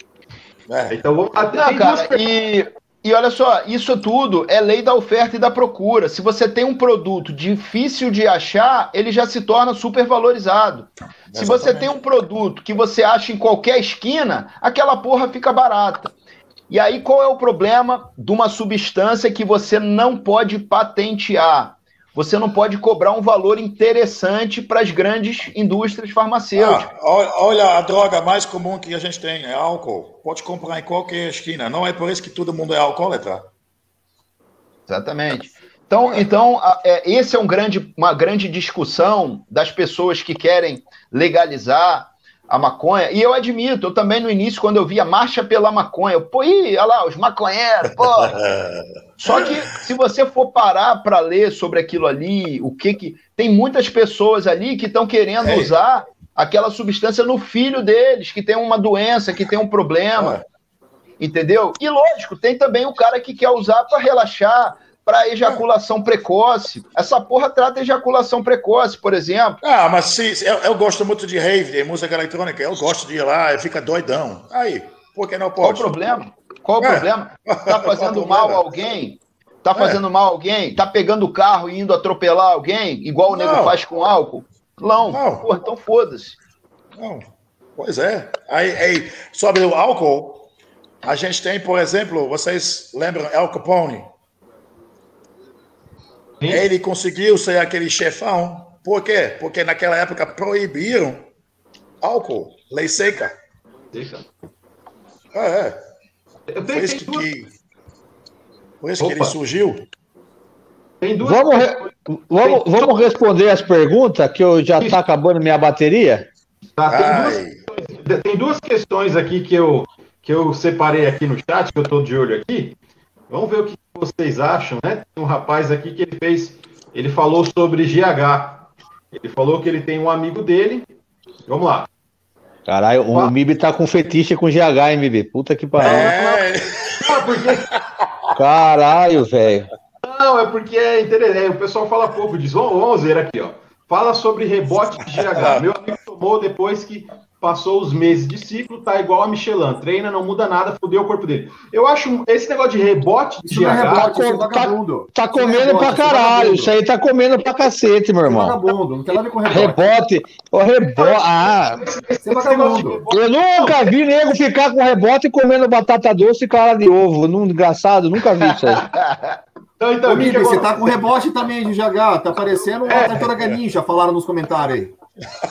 É. Então vamos até. Não, cara, e, e, olha só, isso tudo é lei da oferta e da procura. Se você tem um produto difícil de achar, ele já se torna super valorizado. Se você tem um produto que você acha em qualquer esquina, aquela porra fica barata. E aí qual é o problema de uma substância que você não pode patentear? Você não pode cobrar um valor interessante para as grandes indústrias farmacêuticas. Ah, olha, a droga mais comum que a gente tem é álcool. Pode comprar em qualquer esquina. Não é por isso que todo mundo é alcoólatra. Exatamente. Então, então é, esse é um grande, uma grande discussão das pessoas que querem legalizar a maconha. E eu admito, eu também no início, quando eu via Marcha pela Maconha, eu, pô, ih, olha lá, os maconheiros, pô. Só que se você for parar para ler sobre aquilo ali, o que que. Tem muitas pessoas ali que estão querendo é. usar aquela substância no filho deles, que tem uma doença, que tem um problema. Entendeu? E lógico, tem também o cara que quer usar para relaxar, para ejaculação precoce. Essa porra trata ejaculação precoce, por exemplo. Ah, mas se, eu, eu gosto muito de rave, de música eletrônica. Eu gosto de ir lá, fica doidão. Aí, por que não pode? Qual o problema? Qual o é. problema? Tá fazendo mal a alguém? Tá é. fazendo é. mal a alguém? Tá pegando o carro e indo atropelar alguém, igual o não. nego faz com álcool? Não. não. Porra, então foda-se. Não. Pois é. Aí, aí, sobre o álcool, a gente tem, por exemplo, vocês lembram El Capone? Sim. Ele conseguiu ser aquele chefão. Por quê? Porque naquela época proibiram álcool, lei seca. Seca. É, é. Eu Por isso que, por isso que ele surgiu. Vamos, re... vamos, vamos responder as perguntas, que eu já está acabando minha bateria. Tá, tem, duas, tem, duas, questões aqui que eu, que eu separei aqui no chat, que eu estou de olho aqui. Vamos ver o que vocês acham, né? Tem um rapaz aqui que ele fez, ele falou sobre GH. Ele falou que ele tem um amigo dele. Vamos lá. Caralho, o MIB tá com fetiche com GH, hein, MIB? Puta que pariu. É. Ah, porque... Caralho, velho. Não, é porque é interessante. É, o pessoal fala pouco disso. Vamos ver aqui, ó. Fala sobre rebote de GH. Meu amigo tomou depois que passou os meses de ciclo, tá igual a Michelin. Treina, não muda nada, fudeu o corpo dele. Eu acho esse negócio de rebote de GH... É rebote, tá, tá, tá comendo rebote, pra caralho. Isso aí tá comendo pra cacete, meu irmão. Vagabundo, não tem nada com rebote. Rebote. O rebote. Ah. Você Eu nunca vi nego ficar com rebote e comendo batata doce e clara de ovo. Num, engraçado, nunca vi isso aí. Então, então, Ô, você tá com rebote também de GH, tá parecendo uma é. tartaruga ninja, falaram nos comentários aí.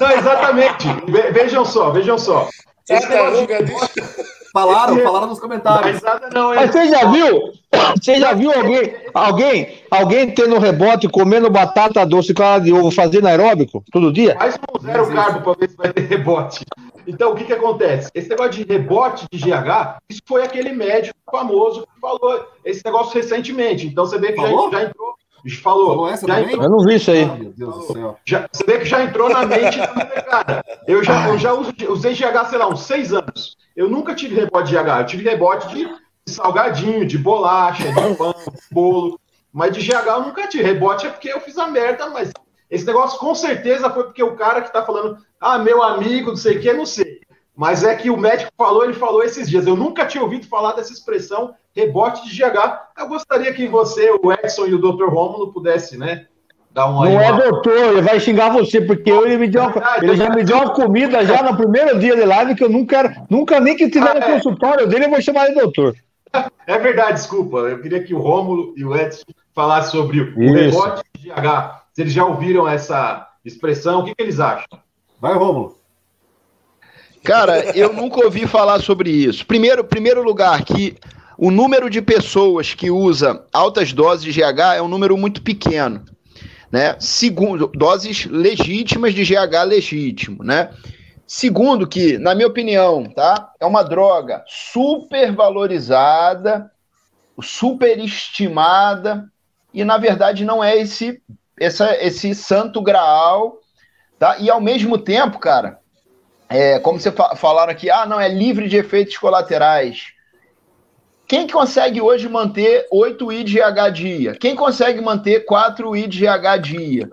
Não, exatamente. vejam só, vejam só. Falaram, falaram nos comentários. Mas, não, Mas você já viu? Você já viu alguém, alguém, alguém tendo rebote, comendo batata doce clara de ovo, fazendo aeróbico todo dia? Faz um zero carbo para ver se vai ter rebote. Então, o que, que acontece? Esse negócio de rebote de GH, isso foi aquele médico famoso que falou esse negócio recentemente. Então, você vê que já, já entrou falou. falou essa já entrou, eu não vi isso aí. meu Deus do céu. Já, você vê que já entrou na mente da molecada. Eu já, eu já uso, usei GH, sei lá, uns seis anos. Eu nunca tive rebote de GH. Eu tive rebote de salgadinho, de bolacha, de pão, de bolo. Mas de GH eu nunca tive. Rebote é porque eu fiz a merda, mas esse negócio com certeza foi porque o cara que tá falando, ah, meu amigo, não sei o que, não sei. Mas é que o médico falou, ele falou esses dias. Eu nunca tinha ouvido falar dessa expressão rebote de GH. Eu gostaria que você, o Edson e o Dr. Romulo pudessem, né? Dar uma Não é doutor, ele vai xingar você, porque ele, me deu uma, ele já me deu uma comida já no primeiro dia de live que eu nunca, nunca nem que tiver ah, no é. consultório dele, eu vou chamar ele doutor. É verdade, desculpa. Eu queria que o Rômulo e o Edson falassem sobre o Isso. rebote de GH. Se eles já ouviram essa expressão, o que, que eles acham? Vai, Rômulo. Cara, eu nunca ouvi falar sobre isso. Primeiro, primeiro lugar, que o número de pessoas que usa altas doses de GH é um número muito pequeno. Né? Segundo, doses legítimas de GH legítimo, né? Segundo que, na minha opinião, tá? É uma droga super valorizada, super estimada e na verdade não é esse essa, esse santo graal, tá? E ao mesmo tempo, cara, é, como você fa falaram aqui, ah, não, é livre de efeitos colaterais. Quem consegue hoje manter 8 IDGH dia? Quem consegue manter 4 IDGH dia?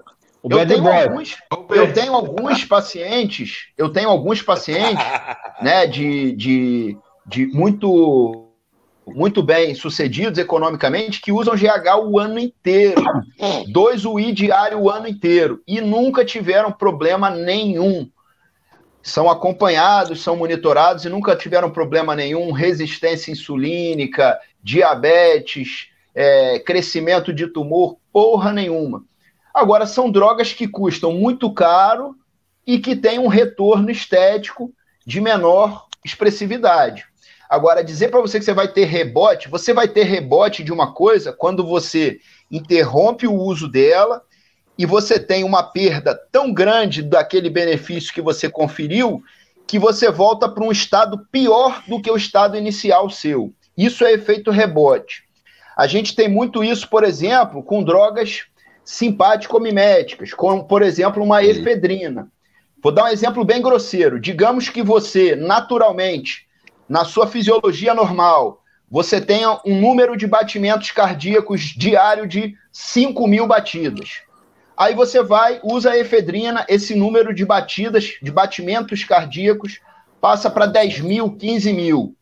Eu tenho, alguns, eu tenho alguns pacientes, eu tenho alguns pacientes, né, de, de, de muito muito bem sucedidos economicamente que usam GH o ano inteiro. Dois UI diário o ano inteiro. E nunca tiveram problema nenhum. São acompanhados, são monitorados e nunca tiveram problema nenhum. Resistência insulínica, diabetes, é, crescimento de tumor, porra nenhuma. Agora, são drogas que custam muito caro e que têm um retorno estético de menor expressividade. Agora, dizer para você que você vai ter rebote, você vai ter rebote de uma coisa quando você interrompe o uso dela e você tem uma perda tão grande daquele benefício que você conferiu que você volta para um estado pior do que o estado inicial seu. Isso é efeito rebote. A gente tem muito isso, por exemplo, com drogas simpático-miméticas, como, por exemplo, uma efedrina. Vou dar um exemplo bem grosseiro. Digamos que você, naturalmente, na sua fisiologia normal, você tenha um número de batimentos cardíacos diário de 5 mil batidas. Aí você vai, usa a efedrina, esse número de batidas, de batimentos cardíacos, passa para 10 mil, 15 mil.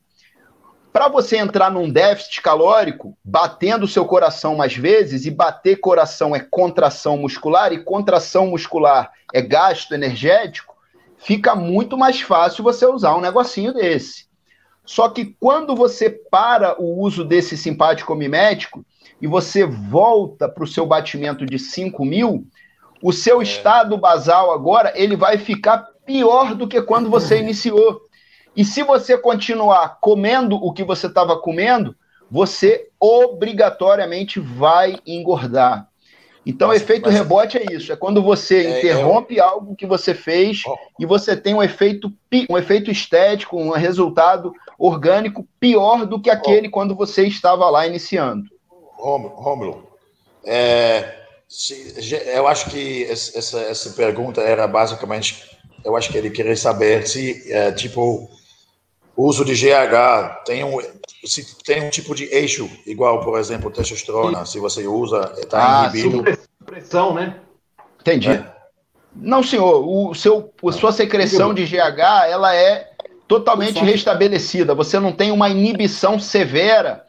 Para você entrar num déficit calórico, batendo o seu coração mais vezes, e bater coração é contração muscular, e contração muscular é gasto energético, fica muito mais fácil você usar um negocinho desse. Só que quando você para o uso desse simpático mimético e você volta para o seu batimento de 5 mil, o seu é. estado basal agora ele vai ficar pior do que quando você iniciou. E se você continuar comendo o que você estava comendo, você obrigatoriamente vai engordar. Então, mas, o efeito mas... rebote é isso: é quando você é, interrompe eu... algo que você fez oh. e você tem um efeito, um efeito estético, um resultado orgânico pior do que aquele oh. quando você estava lá iniciando. Rômulo, é, eu acho que essa, essa pergunta era basicamente, eu acho que ele queria saber se, é, tipo, o uso de GH tem um, se tem um tipo de eixo igual, por exemplo, testosterona, se você usa, está ah, inibido. Supressão, né? Entendi. É. Não, senhor, o seu, a sua secreção de GH, ela é totalmente restabelecida. Você não tem uma inibição severa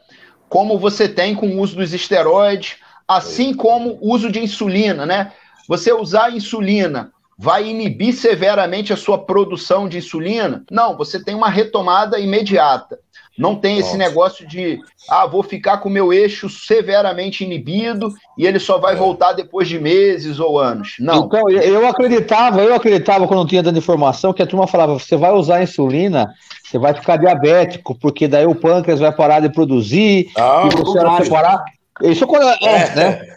como você tem com o uso dos esteroides, assim como o uso de insulina, né? Você usar insulina vai inibir severamente a sua produção de insulina? Não, você tem uma retomada imediata. Não tem esse negócio de, ah, vou ficar com o meu eixo severamente inibido e ele só vai é. voltar depois de meses ou anos. Não. Então, eu acreditava, eu acreditava quando não tinha dando informação que a turma falava, você vai usar insulina, você vai ficar diabético, porque daí o pâncreas vai parar de produzir, não, e você vai parar. Isso é, é, né?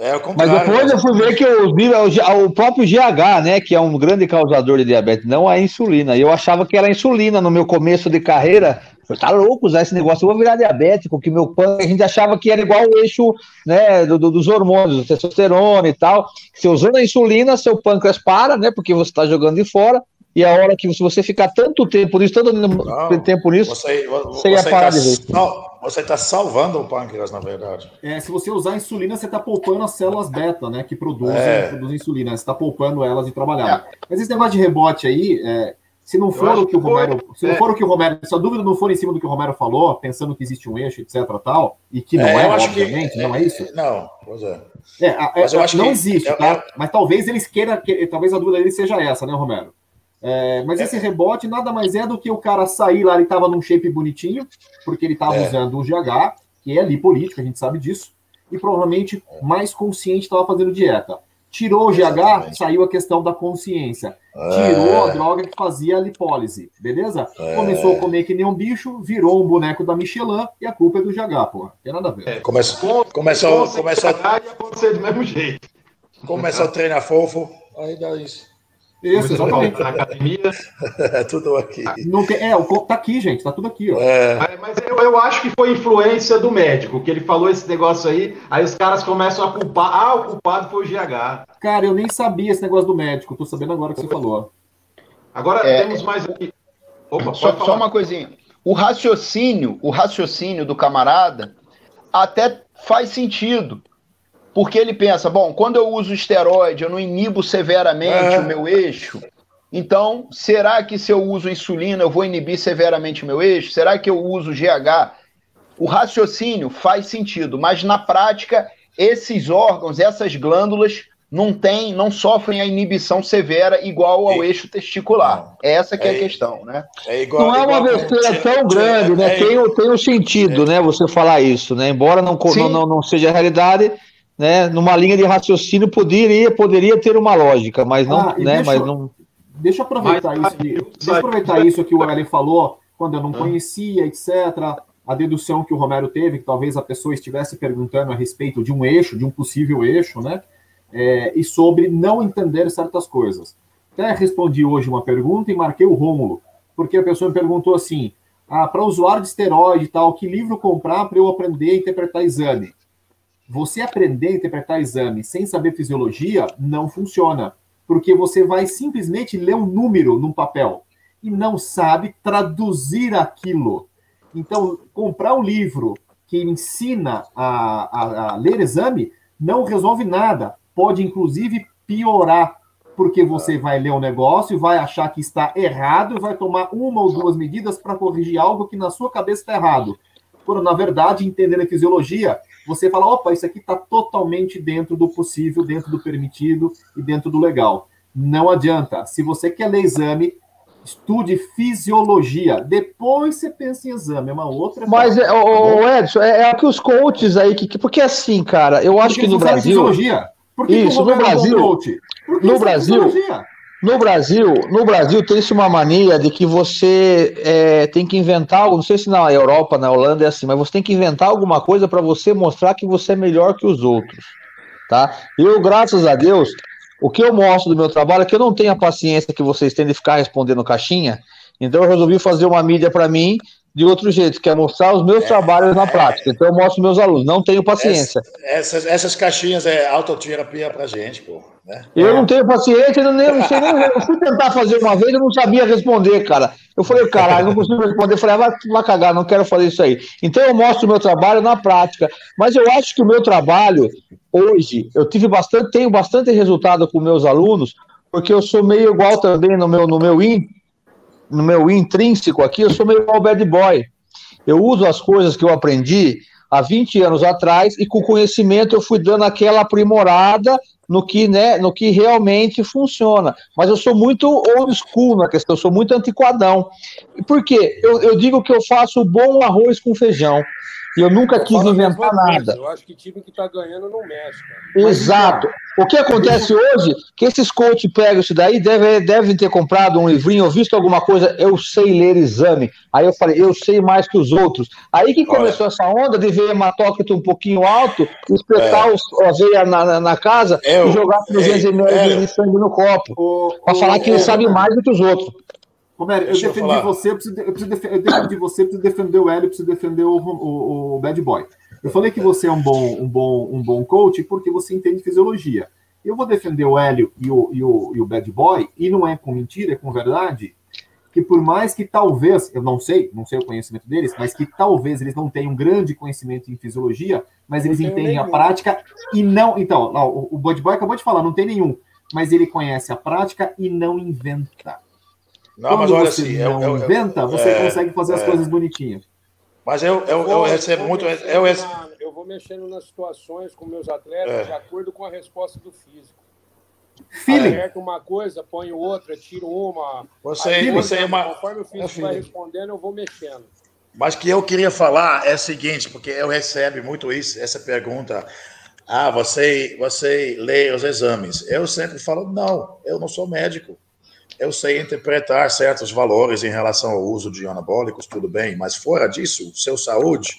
É, Mas depois eu fui ver que eu vi o próprio GH, né, que é um grande causador de diabetes, não a insulina. Eu achava que era insulina no meu começo de carreira. Eu tá louco usar esse negócio, eu vou virar diabético, que meu pâncreas, a gente achava que era igual o eixo, né, do, do, dos hormônios, do testosterona e tal. Se usando a insulina, seu pâncreas para, né, porque você está jogando de fora, e a hora que se você ficar tanto tempo nisso, tanto não, tempo nisso, você, você, ia parar tá, de ver. Você está salvando o pâncreas, na verdade. É, se você usar insulina, você está poupando as células beta, né? Que produzem, é. produzem insulina. Você está poupando elas e trabalhar. É. Mas esse negócio de rebote aí, é, se não for o que o Romero. Foi, se não é. for o que o Romero. Se a dúvida não for em cima do que o Romero falou, pensando que existe um eixo, etc. tal, e que não é, é obviamente, que, não é isso? Não, pois é. é Mas eu acho não que, existe, tá? Mas talvez eles queiram. Talvez a dúvida dele seja essa, né, Romero? É, mas é. esse rebote nada mais é do que o cara sair lá, ele estava num shape bonitinho, porque ele estava é. usando o GH, que é ali político, a gente sabe disso, e provavelmente mais consciente estava fazendo dieta. Tirou o GH, Exatamente. saiu a questão da consciência. Tirou é. a droga que fazia a lipólise, beleza? É. Começou a comer que nem um bicho, virou um boneco da Michelin e a culpa é do GH, porra. Tem nada a ver. É, começou, começou, começou, acontecer do mesmo jeito. Começou a treinar fofo, aí dá isso. Isso, exatamente. Na academia. é tudo aqui. Não tem, é, o corpo tá aqui, gente, tá tudo aqui, ó. É. Mas eu, eu acho que foi influência do médico, que ele falou esse negócio aí, aí os caras começam a culpar. Ah, o culpado foi o GH. Cara, eu nem sabia esse negócio do médico, tô sabendo agora que você falou. Agora é, temos mais aqui. Opa, só, só uma coisinha. O raciocínio, o raciocínio do camarada até faz sentido. Porque ele pensa, bom, quando eu uso esteroide, eu não inibo severamente é. o meu eixo. Então, será que se eu uso insulina, eu vou inibir severamente o meu eixo? Será que eu uso GH? o raciocínio faz sentido, mas na prática, esses órgãos, essas glândulas, não tem, não sofrem a inibição severa igual ao eixo testicular. Essa que é, é a questão, né? É igual, não é uma besteira tão grande, né? É, tem, tem um sentido, né? Você falar isso, né? Embora não, não, não, não seja a realidade, né? Numa linha de raciocínio poderia, poderia ter uma lógica, mas não, ah, né? Deixa, mas não. Deixa eu aproveitar mas, isso. Que, deixa eu aproveitar isso que o Eli falou, quando eu não conhecia, etc. A dedução que o Romero teve, que talvez a pessoa estivesse perguntando a respeito de um eixo, de um possível eixo, né? é, e sobre não entender certas coisas. Até respondi hoje uma pergunta e marquei o Rômulo, porque a pessoa me perguntou assim: ah, para usuário de esteroide e tal, que livro comprar para eu aprender a interpretar exame? Você aprender a interpretar exame sem saber fisiologia não funciona, porque você vai simplesmente ler um número num papel e não sabe traduzir aquilo. Então, comprar um livro que ensina a, a, a ler exame não resolve nada pode inclusive piorar, porque você vai ler um negócio vai achar que está errado e vai tomar uma ou duas medidas para corrigir algo que na sua cabeça está errado. Quando, na verdade, entendendo a fisiologia, você fala: opa, isso aqui está totalmente dentro do possível, dentro do permitido e dentro do legal. Não adianta. Se você quer ler exame, estude fisiologia. Depois você pensa em exame, é uma outra. Mas, é, o, Edson, é, é que os coaches aí, que, porque assim, cara, eu acho porque que no Brasil. Fisiologia. Por que Isso, que no Brasil. No Brasil. No Brasil, no Brasil tem-se uma mania de que você é, tem que inventar algo, não sei se na Europa, na Holanda é assim, mas você tem que inventar alguma coisa para você mostrar que você é melhor que os outros, tá? Eu, graças a Deus, o que eu mostro do meu trabalho é que eu não tenho a paciência que vocês têm de ficar respondendo caixinha, então eu resolvi fazer uma mídia para mim de outro jeito, que é mostrar os meus é, trabalhos na é, prática. Então eu mostro meus alunos, não tenho paciência. Essas, essas caixinhas é autoterapia pra gente, pô. Né? Eu não tenho paciência, eu, nem, eu não sei nem. Eu fui tentar fazer uma vez, eu não sabia responder, cara. Eu falei, caralho, não consigo responder. Eu falei, ah, vai, vai cagar, não quero fazer isso aí. Então eu mostro o meu trabalho na prática. Mas eu acho que o meu trabalho, hoje, eu tive bastante, tenho bastante resultado com meus alunos, porque eu sou meio igual também no meu, no meu IN, no meu intrínseco aqui, eu sou meio mal bad boy. Eu uso as coisas que eu aprendi há 20 anos atrás e com conhecimento eu fui dando aquela aprimorada no que, né, no que realmente funciona. Mas eu sou muito old school na questão, eu sou muito antiquadão. Por quê? Eu, eu digo que eu faço bom arroz com feijão. E eu nunca quis inventar nada. Eu acho que time que está ganhando não mexe. Cara. Exato. o que acontece hoje, que esses coaches pegam isso daí, devem, devem ter comprado um livrinho, ou visto alguma coisa, eu sei ler exame. Aí eu falei, eu sei mais que os outros. Aí que começou essa onda de ver hematócrito um pouquinho alto, espetar é. os, a veia na, na, na casa eu, e jogar 300 ml de sangue no copo. Para falar que ele sabe mais do que os outros. Romero, eu defendi eu você, eu preciso, eu preciso eu defendi você, eu preciso defender o Hélio, eu preciso defender o, o, o, Bad Boy. Eu falei que você é um bom, um bom, um bom coach porque você entende fisiologia. Eu vou defender o Hélio e o, e, o, e o Bad Boy, e não é com mentira, é com verdade, que por mais que talvez, eu não sei, não sei o conhecimento deles, mas que talvez eles não tenham grande conhecimento em fisiologia, mas eles entendem a prática e não. Então, o, o Bad Boy acabou de falar, não tem nenhum, mas ele conhece a prática e não inventa. Não, Quando mas olha você assim, não eu, eu, inventa, você é, consegue fazer as é. coisas bonitinhas. Mas eu, eu, eu recebo muito. Eu, eu vou mexendo nas situações com meus atletas é. de acordo com a resposta do físico. Feeling. Aperto uma coisa, ponho outra, tiro uma. Você, você é uma. Conforme o físico vai respondendo, eu vou mexendo. Mas que eu queria falar é o seguinte, porque eu recebo muito isso, essa pergunta. Ah, você, você lê os exames. Eu sempre falo, não, eu não sou médico eu sei interpretar certos valores em relação ao uso de anabólicos, tudo bem, mas fora disso, seu saúde,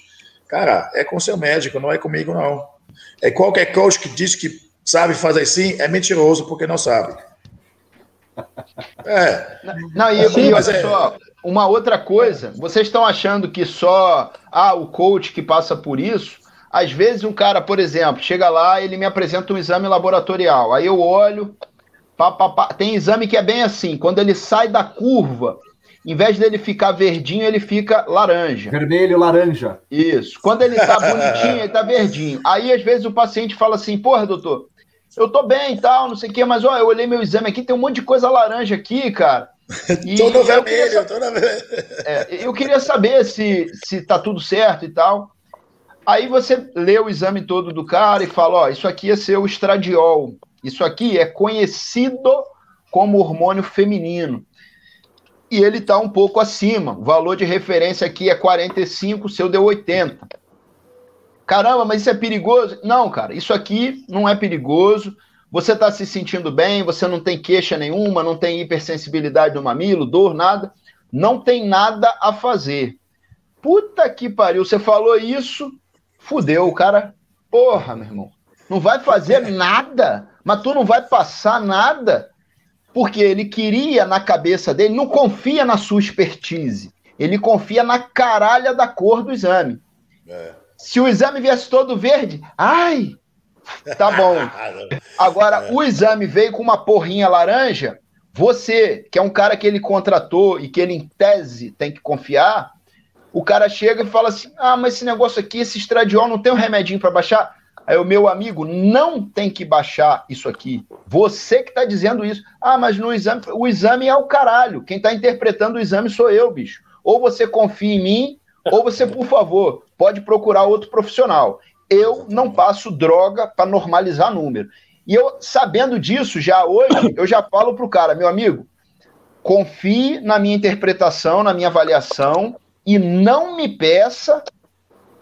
cara, é com seu médico, não é comigo, não. É qualquer coach que diz que sabe fazer assim, é mentiroso porque não sabe. É. Não, e, Sim, e olha é... só, uma outra coisa, vocês estão achando que só ah, o coach que passa por isso? Às vezes um cara, por exemplo, chega lá, ele me apresenta um exame laboratorial, aí eu olho, Pá, pá, pá. Tem exame que é bem assim, quando ele sai da curva, em vez dele ficar verdinho, ele fica laranja. Vermelho, laranja. Isso. Quando ele tá bonitinho, ele tá verdinho. Aí, às vezes, o paciente fala assim, porra, doutor, eu tô bem e tal, não sei o quê, mas, ó, eu olhei meu exame aqui, tem um monte de coisa laranja aqui, cara. E tô no vermelho, tô no vermelho. É, eu queria saber se, se tá tudo certo e tal. Aí você lê o exame todo do cara e fala: ó, isso aqui é seu estradiol. Isso aqui é conhecido como hormônio feminino. E ele está um pouco acima. O valor de referência aqui é 45, o seu deu 80. Caramba, mas isso é perigoso? Não, cara, isso aqui não é perigoso. Você está se sentindo bem, você não tem queixa nenhuma, não tem hipersensibilidade no mamilo, dor, nada. Não tem nada a fazer. Puta que pariu, você falou isso, fudeu, o cara. Porra, meu irmão. Não vai fazer nada, mas tu não vai passar nada, porque ele queria na cabeça dele, não confia na sua expertise, ele confia na caralha da cor do exame. É. Se o exame viesse todo verde, ai, tá bom. Agora, é. o exame veio com uma porrinha laranja, você, que é um cara que ele contratou e que ele, em tese, tem que confiar, o cara chega e fala assim: ah, mas esse negócio aqui, esse estradiol, não tem um remedinho para baixar? Aí o meu amigo não tem que baixar isso aqui. Você que está dizendo isso. Ah, mas no exame, o exame é o caralho. Quem está interpretando o exame sou eu, bicho. Ou você confia em mim, ou você, por favor, pode procurar outro profissional. Eu não passo droga para normalizar número. E eu, sabendo disso, já hoje, eu já falo para o cara, meu amigo, confie na minha interpretação, na minha avaliação, e não me peça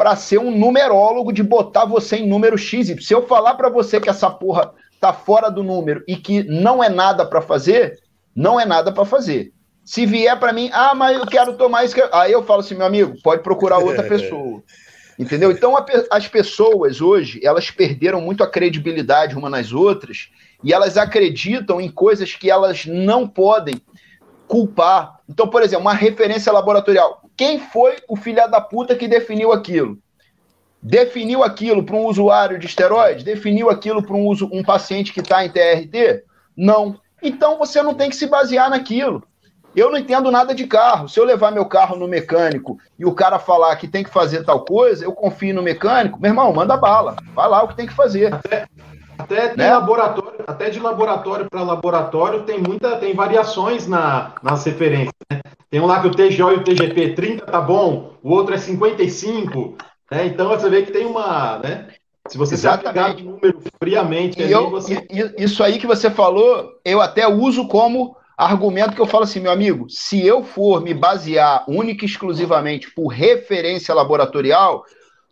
para ser um numerólogo de botar você em número X. Se eu falar para você que essa porra tá fora do número e que não é nada para fazer, não é nada para fazer. Se vier para mim, ah, mas eu quero tomar isso, aí eu falo assim, meu amigo, pode procurar outra pessoa. Entendeu? Então a, as pessoas hoje, elas perderam muito a credibilidade uma nas outras e elas acreditam em coisas que elas não podem culpar. Então, por exemplo, uma referência laboratorial. Quem foi o filho da puta que definiu aquilo? Definiu aquilo para um usuário de esteroide? Definiu aquilo para um, uso, um paciente que está em TRT? Não. Então você não tem que se basear naquilo. Eu não entendo nada de carro. Se eu levar meu carro no mecânico e o cara falar que tem que fazer tal coisa, eu confio no mecânico, meu irmão, manda bala. Vai lá o que tem que fazer. Até, até de né? laboratório, até de laboratório para laboratório tem muita, tem variações na, nas referências. Né? Tem um lá que o TGO e o TGP 30 tá bom, o outro é 55. Né? Então você vê que tem uma, né? Se você Exatamente. se número friamente, e eu, você... isso aí que você falou, eu até uso como Argumento que eu falo assim, meu amigo, se eu for me basear única e exclusivamente por referência laboratorial,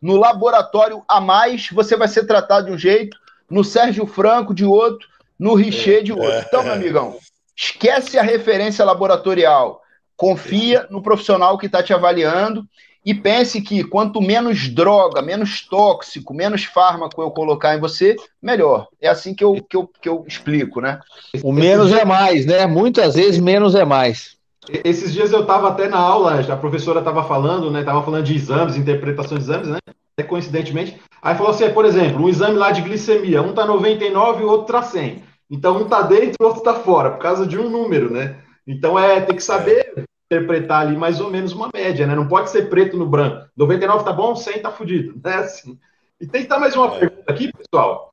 no laboratório a mais você vai ser tratado de um jeito, no Sérgio Franco de outro, no Richer de outro. Então, meu amigão, esquece a referência laboratorial, confia no profissional que está te avaliando e pense que quanto menos droga, menos tóxico, menos fármaco eu colocar em você, melhor. É assim que eu, que eu, que eu explico, né? O menos é mais, né? Muitas vezes menos é mais. Esses dias eu estava até na aula, a professora estava falando, né? Estava falando de exames, interpretação de exames, né? Coincidentemente. Aí falou assim, por exemplo, um exame lá de glicemia, um tá 99 e o outro tá 100. Então um tá dentro e o outro tá fora, por causa de um número, né? Então é, tem que saber interpretar ali mais ou menos uma média, né? Não pode ser preto no branco. 99 tá bom, 100 tá fudido, né? Assim. E tem que dar mais uma é. pergunta aqui, pessoal.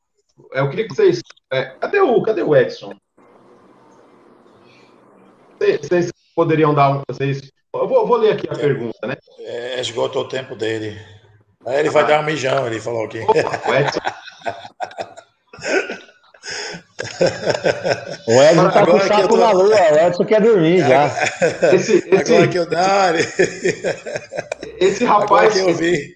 É, eu queria que vocês. É, cadê o, cadê o Edson? Vocês poderiam dar um. Vocês, eu vou, vou ler aqui a é, pergunta, né? É, esgotou o tempo dele. Aí ele ah, vai dar um mijão, ele falou aqui. o Edson. O Edson tá com o saco tô... na lua, o Edson quer dormir já. Esse, esse, Agora que eu. Esse rapaz. que eu vi.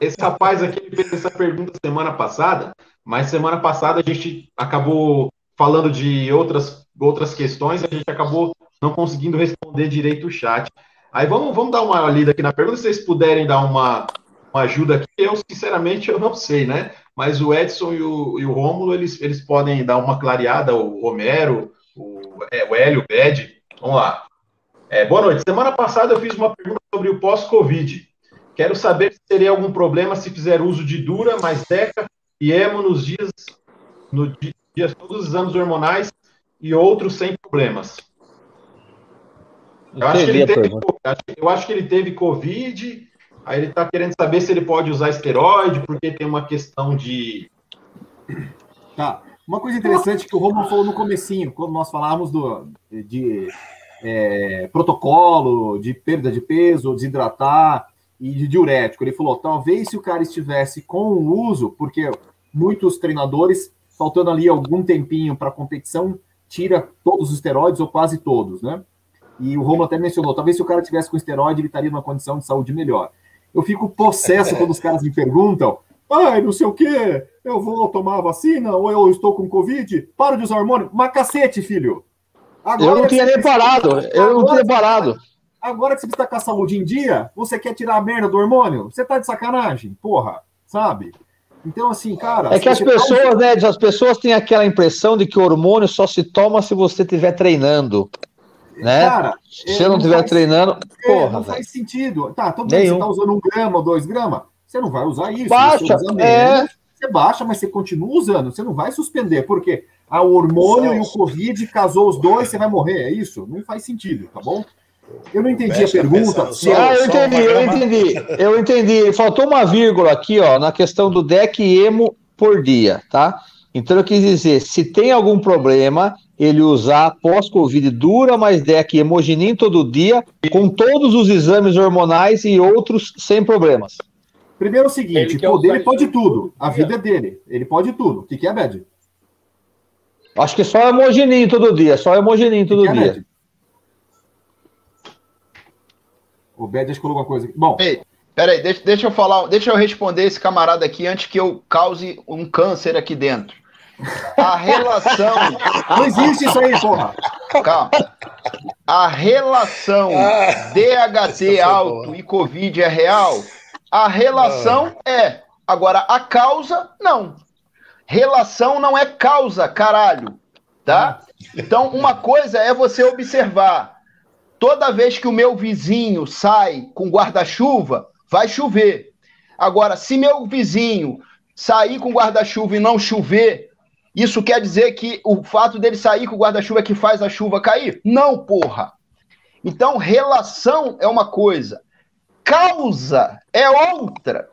Esse rapaz aqui fez essa pergunta semana passada, mas semana passada a gente acabou falando de outras, outras questões, a gente acabou não conseguindo responder direito o chat. Aí vamos, vamos dar uma lida aqui na pergunta, se vocês puderem dar uma, uma ajuda aqui. Eu, sinceramente, eu não sei, né? Mas o Edson e o, e o Rômulo, eles, eles podem dar uma clareada, o Romero, o, é, o Hélio, o Bed. Vamos lá. É, boa noite. Semana passada eu fiz uma pergunta sobre o pós-Covid. Quero saber se teria algum problema se fizer uso de Dura, mais Deca e Emo nos dias, no dias todos os exames hormonais e outros sem problemas. Eu acho, que ele teve, eu acho que ele teve Covid Aí ele está querendo saber se ele pode usar esteroide, porque tem uma questão de. Tá. Uma coisa interessante que o Romulo falou no comecinho, quando nós falávamos do, de é, protocolo, de perda de peso, desidratar, e de diurético. Ele falou, talvez se o cara estivesse com o uso, porque muitos treinadores, faltando ali algum tempinho para competição, tira todos os esteroides ou quase todos, né? E o Romulo até mencionou, talvez se o cara tivesse com esteroide, ele estaria numa condição de saúde melhor. Eu fico possesso quando os caras me perguntam, ai, não sei o quê, eu vou tomar a vacina ou eu estou com Covid, para de usar hormônio. Mas cacete, filho. Agora eu não tinha nem parado, eu não tinha parado. Agora que você está com a saúde em dia, você quer tirar a merda do hormônio? Você tá de sacanagem, porra, sabe? Então, assim, cara. É que as pessoas, tá... né, as pessoas têm aquela impressão de que o hormônio só se toma se você estiver treinando. Né? Cara, se você não estiver treinando, é, porra. Não faz sentido. Tá, todo bem, você tá usando um grama ou dois gramas, você não vai usar isso. Baixa, você, é... você baixa, mas você continua usando, você não vai suspender, porque a hormônio e o Covid casou os dois, você vai morrer, é isso? Não faz sentido, tá bom? Eu não entendi a pergunta. Se ah, eu entendi, eu entendi. Eu entendi. Faltou uma vírgula aqui, ó, na questão do deck emo por dia, tá? Então eu quis dizer, se tem algum problema, ele usar pós-Covid dura mais deck hemogenin todo dia, com todos os exames hormonais e outros sem problemas. Primeiro é o seguinte, ele poder ele pode tudo. A vida é dele. Ele pode tudo. O que, que é, Bad? Acho que só hemogenin todo dia, só hemogenin todo que que é, dia. O Bad acho que colocou uma coisa aqui. Bom. Ei, peraí, deixa, deixa eu falar, deixa eu responder esse camarada aqui antes que eu cause um câncer aqui dentro. A relação. Não existe isso aí, porra. Calma. A relação ah, DHT alto bom. e Covid é real? A relação ah. é. Agora, a causa, não. Relação não é causa, caralho. Tá? Então, uma coisa é você observar. Toda vez que o meu vizinho sai com guarda-chuva, vai chover. Agora, se meu vizinho sair com guarda-chuva e não chover, isso quer dizer que o fato dele sair com o guarda-chuva é que faz a chuva cair? Não, porra. Então, relação é uma coisa, causa é outra.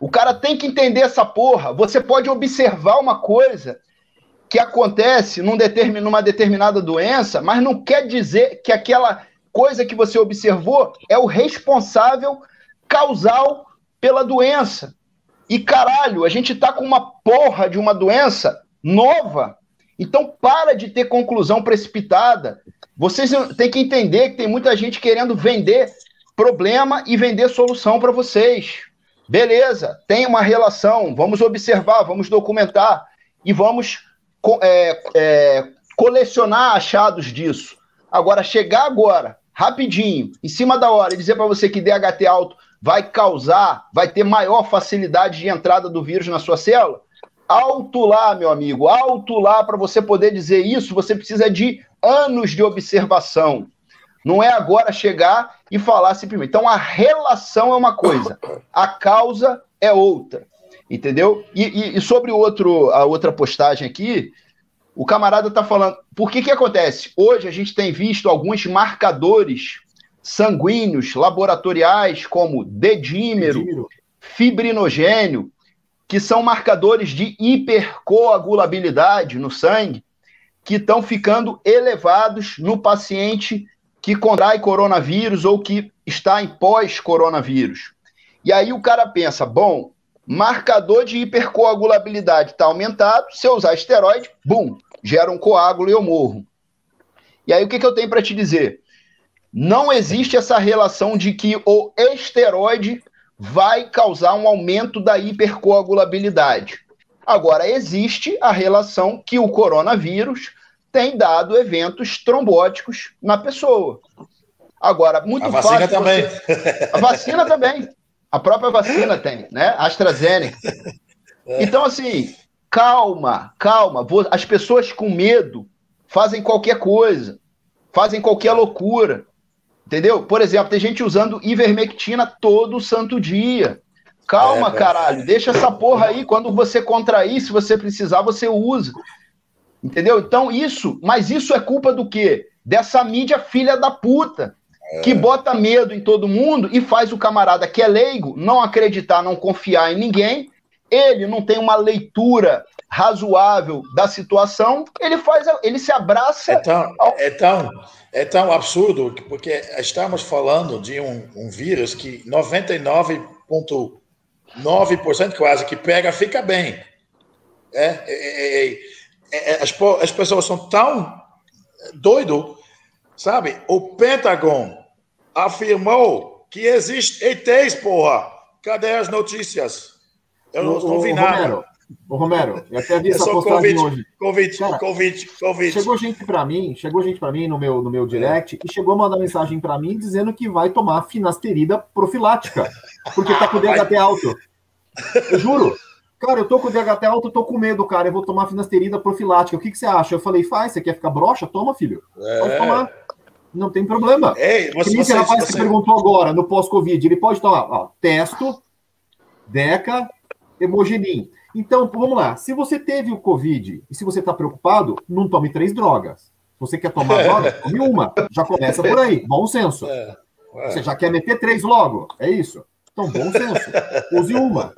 O cara tem que entender essa porra. Você pode observar uma coisa que acontece num determin, numa determinada doença, mas não quer dizer que aquela coisa que você observou é o responsável causal pela doença. E caralho, a gente tá com uma porra de uma doença nova. Então para de ter conclusão precipitada. Vocês têm que entender que tem muita gente querendo vender problema e vender solução para vocês. Beleza, tem uma relação, vamos observar, vamos documentar e vamos é, é, colecionar achados disso. Agora, chegar agora, rapidinho, em cima da hora, e dizer para você que DHT alto vai causar, vai ter maior facilidade de entrada do vírus na sua célula, alto lá, meu amigo, alto lá, para você poder dizer isso, você precisa de anos de observação. Não é agora chegar e falar simplesmente. Então, a relação é uma coisa, a causa é outra. Entendeu? E, e, e sobre outro, a outra postagem aqui, o camarada está falando. Por que que acontece? Hoje a gente tem visto alguns marcadores sanguíneos laboratoriais, como dedímero, dedímero. fibrinogênio, que são marcadores de hipercoagulabilidade no sangue, que estão ficando elevados no paciente que contrai coronavírus ou que está em pós-coronavírus. E aí o cara pensa, bom, marcador de hipercoagulabilidade está aumentado, se eu usar esteroide, bum, gera um coágulo e eu morro. E aí o que, que eu tenho para te dizer? Não existe essa relação de que o esteroide vai causar um aumento da hipercoagulabilidade. Agora, existe a relação que o coronavírus tem dado eventos trombóticos na pessoa. Agora, muito a vacina também. Você... A vacina também. A própria vacina tem, né? AstraZeneca. É. Então, assim, calma, calma. As pessoas com medo fazem qualquer coisa, fazem qualquer loucura. Entendeu? Por exemplo, tem gente usando ivermectina todo santo dia. Calma, é, caralho, deixa essa porra aí. Quando você contrair, se você precisar, você usa. Entendeu? Então, isso, mas isso é culpa do quê? Dessa mídia filha da puta, é. que bota medo em todo mundo e faz o camarada que é leigo não acreditar, não confiar em ninguém. Ele não tem uma leitura razoável da situação, ele faz, ele se abraça. É tão, ao... é tão, é tão absurdo porque estamos falando de um, um vírus que 99,9% quase que pega fica bem. É, é, é, é, é as, as pessoas são tão doido, sabe? O Pentágono afirmou que existe ETs, porra. Cadê as notícias? Eu não, não vi nada. Romero, Ô, Romero, eu até vi essa postagem hoje. Convite, Cara, convite, convite. Chegou gente para mim, chegou gente para mim no meu, no meu direct e chegou a mandar mensagem para mim dizendo que vai tomar finasterida profilática, porque tá com o DHT alto. Eu juro. Cara, eu tô com o DHT alto, eu tô com medo, cara. Eu vou tomar finasterida profilática. O que, que você acha? Eu falei, faz, você quer ficar broxa? Toma, filho. É. Pode tomar. Não tem problema. Ei, você, esse rapaz você... que perguntou agora, no pós-Covid, ele pode tomar, ó, testo, Deca, Hemogenin. Então, vamos lá. Se você teve o Covid e se você está preocupado, não tome três drogas. Se você quer tomar droga, tome uma. Já começa por aí. Bom senso. É, é. Você já quer meter três logo. É isso. Então, bom senso. Use uma.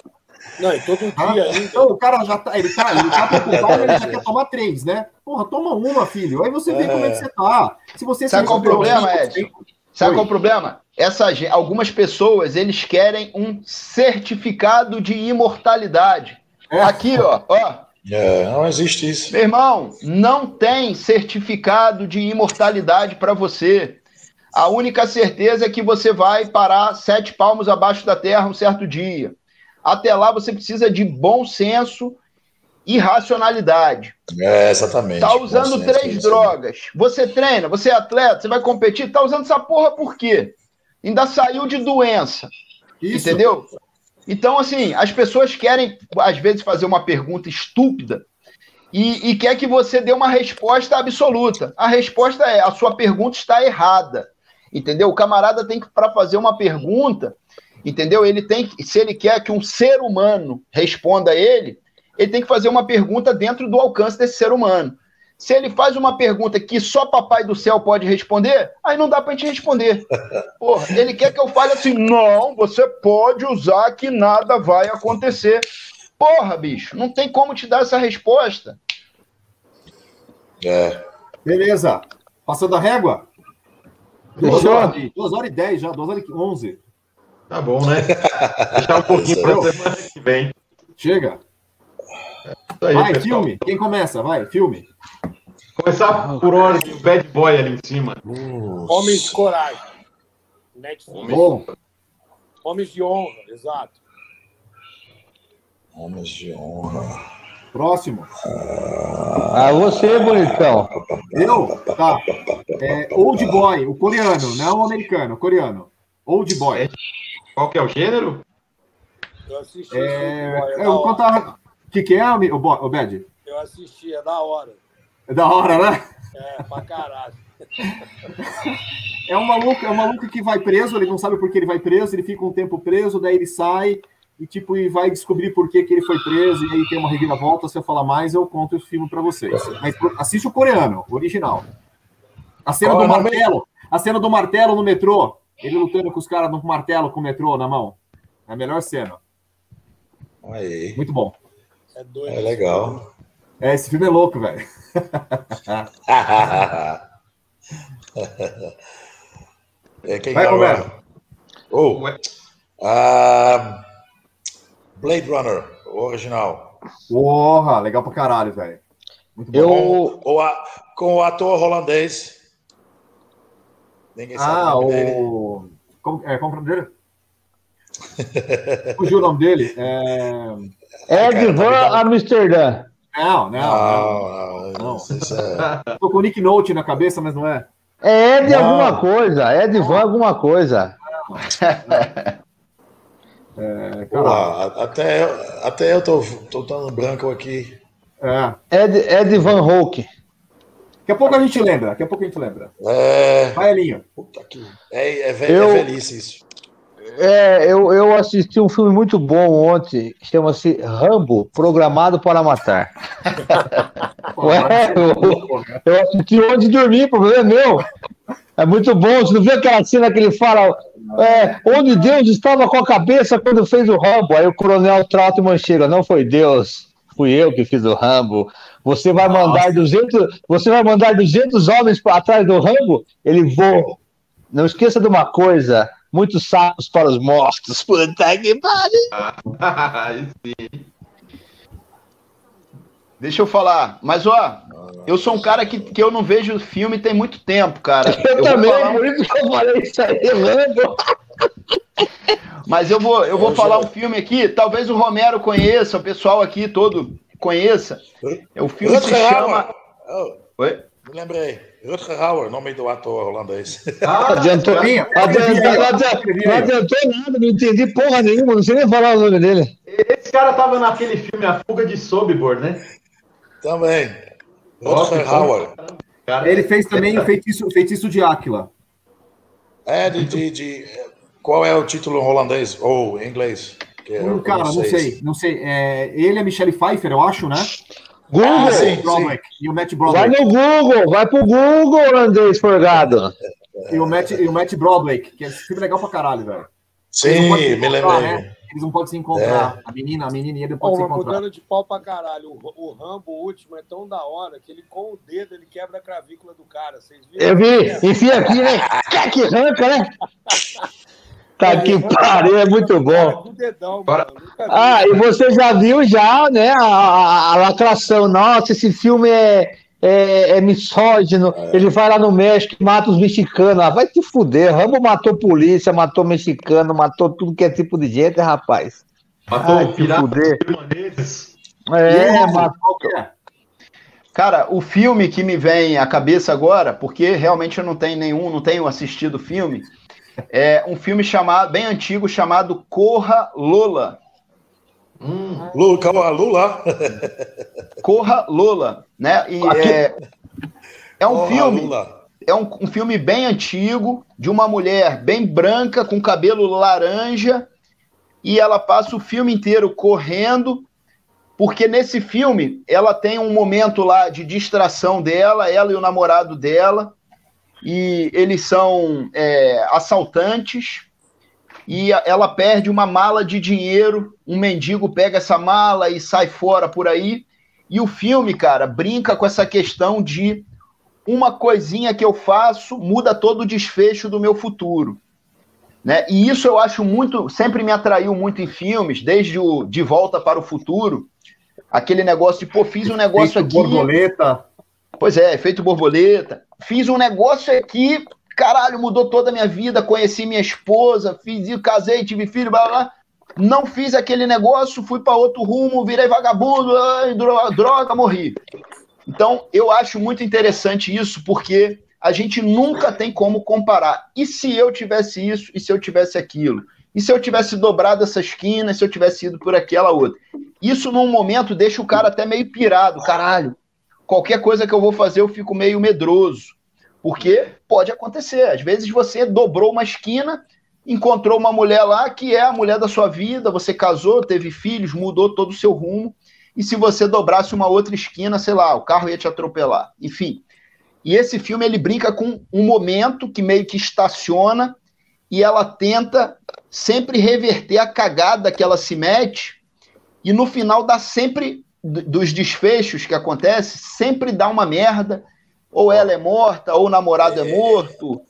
Não, e todo tá? dia ainda. Então, o cara já tá, ele tá, ele tá preocupado, ele já quer tomar três, né? Porra, toma uma, filho. Aí você vê é. como é que você tá. Se você Sabe qual é o problema, Ed? Sabe qual é o problema? Essa, algumas pessoas, eles querem um certificado de imortalidade. É. Aqui, ó, ó. É, não existe isso. Meu irmão, não tem certificado de imortalidade para você. A única certeza é que você vai parar sete palmos abaixo da terra um certo dia. Até lá você precisa de bom senso e racionalidade. É, exatamente. Tá usando senso, três drogas. Você treina, você é atleta, você vai competir, tá usando essa porra por quê? Ainda saiu de doença. Isso. Entendeu? Então, assim, as pessoas querem, às vezes, fazer uma pergunta estúpida e, e, quer que você dê uma resposta absoluta. A resposta é: a sua pergunta está errada. Entendeu? O camarada tem que, para fazer uma pergunta, entendeu? Ele tem que, se ele quer que um ser humano responda a ele, ele tem que fazer uma pergunta dentro do alcance desse ser humano. Se ele faz uma pergunta que só Papai do Céu pode responder, aí não dá pra gente responder. Porra, ele quer que eu fale assim: não, você pode usar que nada vai acontecer. Porra, bicho, não tem como te dar essa resposta. É. Beleza. Passando a régua? Duas horas, duas horas e dez já, duas horas e onze. Tá bom, né? Deixar um pouquinho pra semana que vem. Chega. Aí, vai, pessoal. filme. Quem começa? Vai, filme. Começar por ordem, o bad boy ali em cima. Homens de coragem. Netflix. Bom. Homens de honra, exato. Homens de honra. Próximo. Ah, você, bonitão. Eu? Tá. É, old Boy, o coreano, não o americano, o coreano. Old Boy. Qual que é o gênero? Eu assisti. É, é eu contar. O que, que é, o, o Bad? Eu assisti, é da hora. É da hora, né? É, pra caralho. É um maluco, é um maluco que vai preso, ele não sabe por que ele vai preso, ele fica um tempo preso, daí ele sai e tipo e vai descobrir por que, que ele foi preso e aí tem uma reviravolta, se eu falar mais eu conto o filme para vocês. Mas assiste o coreano, o original. A cena do martelo, a cena do martelo no metrô, ele lutando com os caras no martelo com o metrô na mão. É a melhor cena. Aí. Muito bom. É doido. É legal. É, esse filme é louco, velho. é, quem Vai, Roberto. Oh, uh, Blade Runner, o original. Porra, legal pra caralho, velho. Eu... Com, a, com o ator holandês. Ninguém sabe ah, o nome dele. O... Como, é, como é o nome dele? Fugiu o nome dele? É... Ed Van Amsterdã. Não, não. Não, não. não. É... Tô com o Nick Note na cabeça, mas não é. É Ed alguma coisa. É Van alguma coisa. É, Pô, até, até eu tô, tô dando branco aqui. É. Ed, Ed Van Hulk. Daqui a pouco a gente lembra. Daqui a pouco a gente lembra. É. Vai, Elinho. Puta que. É, é, ve eu... é velhice isso. É, eu, eu assisti um filme muito bom ontem, que chama-se Rambo, Programado para Matar. Ué, eu, eu assisti ontem e dormi, problema é meu. É muito bom, você não viu aquela cena que ele fala é, onde Deus estava com a cabeça quando fez o Rambo? Aí o coronel Trautmann chega, não foi Deus, fui eu que fiz o Rambo. Você vai mandar 200, você vai mandar 200 homens pra- atrás do Rambo? Ele vou. Não esqueça de uma coisa, muitos sapos para os mortos. Puta que pariu. Sim. Deixa eu falar, mas ó, eu sou um cara que, que eu não vejo filme tem muito tempo, cara. Eu, vou também, falar por isso que eu falei isso aí, Rambo. Mas eu vou, eu vou Eu falar já- um filme aqui, talvez o Romero conheça, o pessoal aqui todo conheça. É o filme se Rutger chama. Oi? me lembrei. Rutger Hauer, nome do ator holandês. Ah, Adiantou, adiantou, não adiantou, não adiantou nada, não entendi porra nenhuma, não sei nem falar o nome dele. Esse cara tava naquele filme A Fuga de Sobibor, né? Também. Rutger Hauer. Cara, Ele fez também o feitiço, feitiço de Áquila. É de, de, de- Qual é o título holandês? Ou em inglês? Que eu cara, não sei, não sei. É, ele é Michelle Pfeiffer, eu acho, né? Google, Ah, sim, Broderick, E o Matt vai Broderick. no Google, vai pro Google, holandês forgado. E o Matt, e o Matt Broderick, que é filme legal pra caralho, velho. Sim, me lembrei. né? Eles não podem se encontrar. A menina, a menina e ele não Pô, podem se encontrar. mudando de pau pra caralho. O, o Rambo o último é tão da hora que ele com o dedo ele quebra a clavícula do cara. Vocês viram? Eu vi, enfia aqui, né? Que arranca, né? Tá que pariu, é muito bom. Ah, e você já viu já, né, a, a- a lacração. Nossa, esse filme é, é, é misógino. Ele vai lá no México e mata os mexicanos. Ah, vai te fuder. Rambo matou polícia, matou mexicano, matou tudo que é tipo de gente, rapaz. matou Ai, o que pirata fuder. irlandês. É, Esse, matou. é? Cara, o filme que me vem à cabeça agora, porque realmente eu não tenho nenhum, não tenho assistido filme, é um filme chamado, bem antigo, chamado Corra Lola. Hum, Lula, calma, Lula. Corra Lola, né? E é, é um Porra, filme, Lula. é um, um filme bem antigo de uma mulher bem branca com cabelo laranja e ela passa o filme inteiro correndo porque nesse filme ela tem um momento lá de distração dela, ela e o namorado dela e eles são é, assaltantes e ela perde uma mala de dinheiro, um mendigo pega essa mala e sai fora por aí e o filme, cara, brinca com essa questão de uma coisinha que eu faço muda todo o desfecho do meu futuro. Né? E isso eu acho muito, sempre me atraiu muito em filmes, desde o De Volta para o Futuro, aquele negócio de, pô, fiz um negócio Feito aqui. borboleta. Pois é, efeito borboleta. Fiz um negócio aqui, caralho, mudou toda a minha vida, conheci minha esposa, fiz casei, tive filho, blá blá. Não fiz aquele negócio, fui para outro rumo, virei vagabundo, droga, droga, morri. Então, eu acho muito interessante isso, porque a gente nunca tem como comparar. E se eu tivesse isso, e se eu tivesse aquilo? E se eu tivesse dobrado essa esquina, e se eu tivesse ido por aquela outra? Isso, num momento, deixa o cara até meio pirado. Caralho, qualquer coisa que eu vou fazer, eu fico meio medroso. Porque pode acontecer. Às vezes você dobrou uma esquina, encontrou uma mulher lá que é a mulher da sua vida, você casou, teve filhos, mudou todo o seu rumo. E se você dobrasse uma outra esquina, sei lá, o carro ia te atropelar. Enfim. E esse filme ele brinca com um momento que meio que estaciona e ela tenta sempre reverter a cagada que ela se mete e no final dá sempre dos desfechos que acontece, sempre dá uma merda. Ou ela é morta, ou o namorado é morto.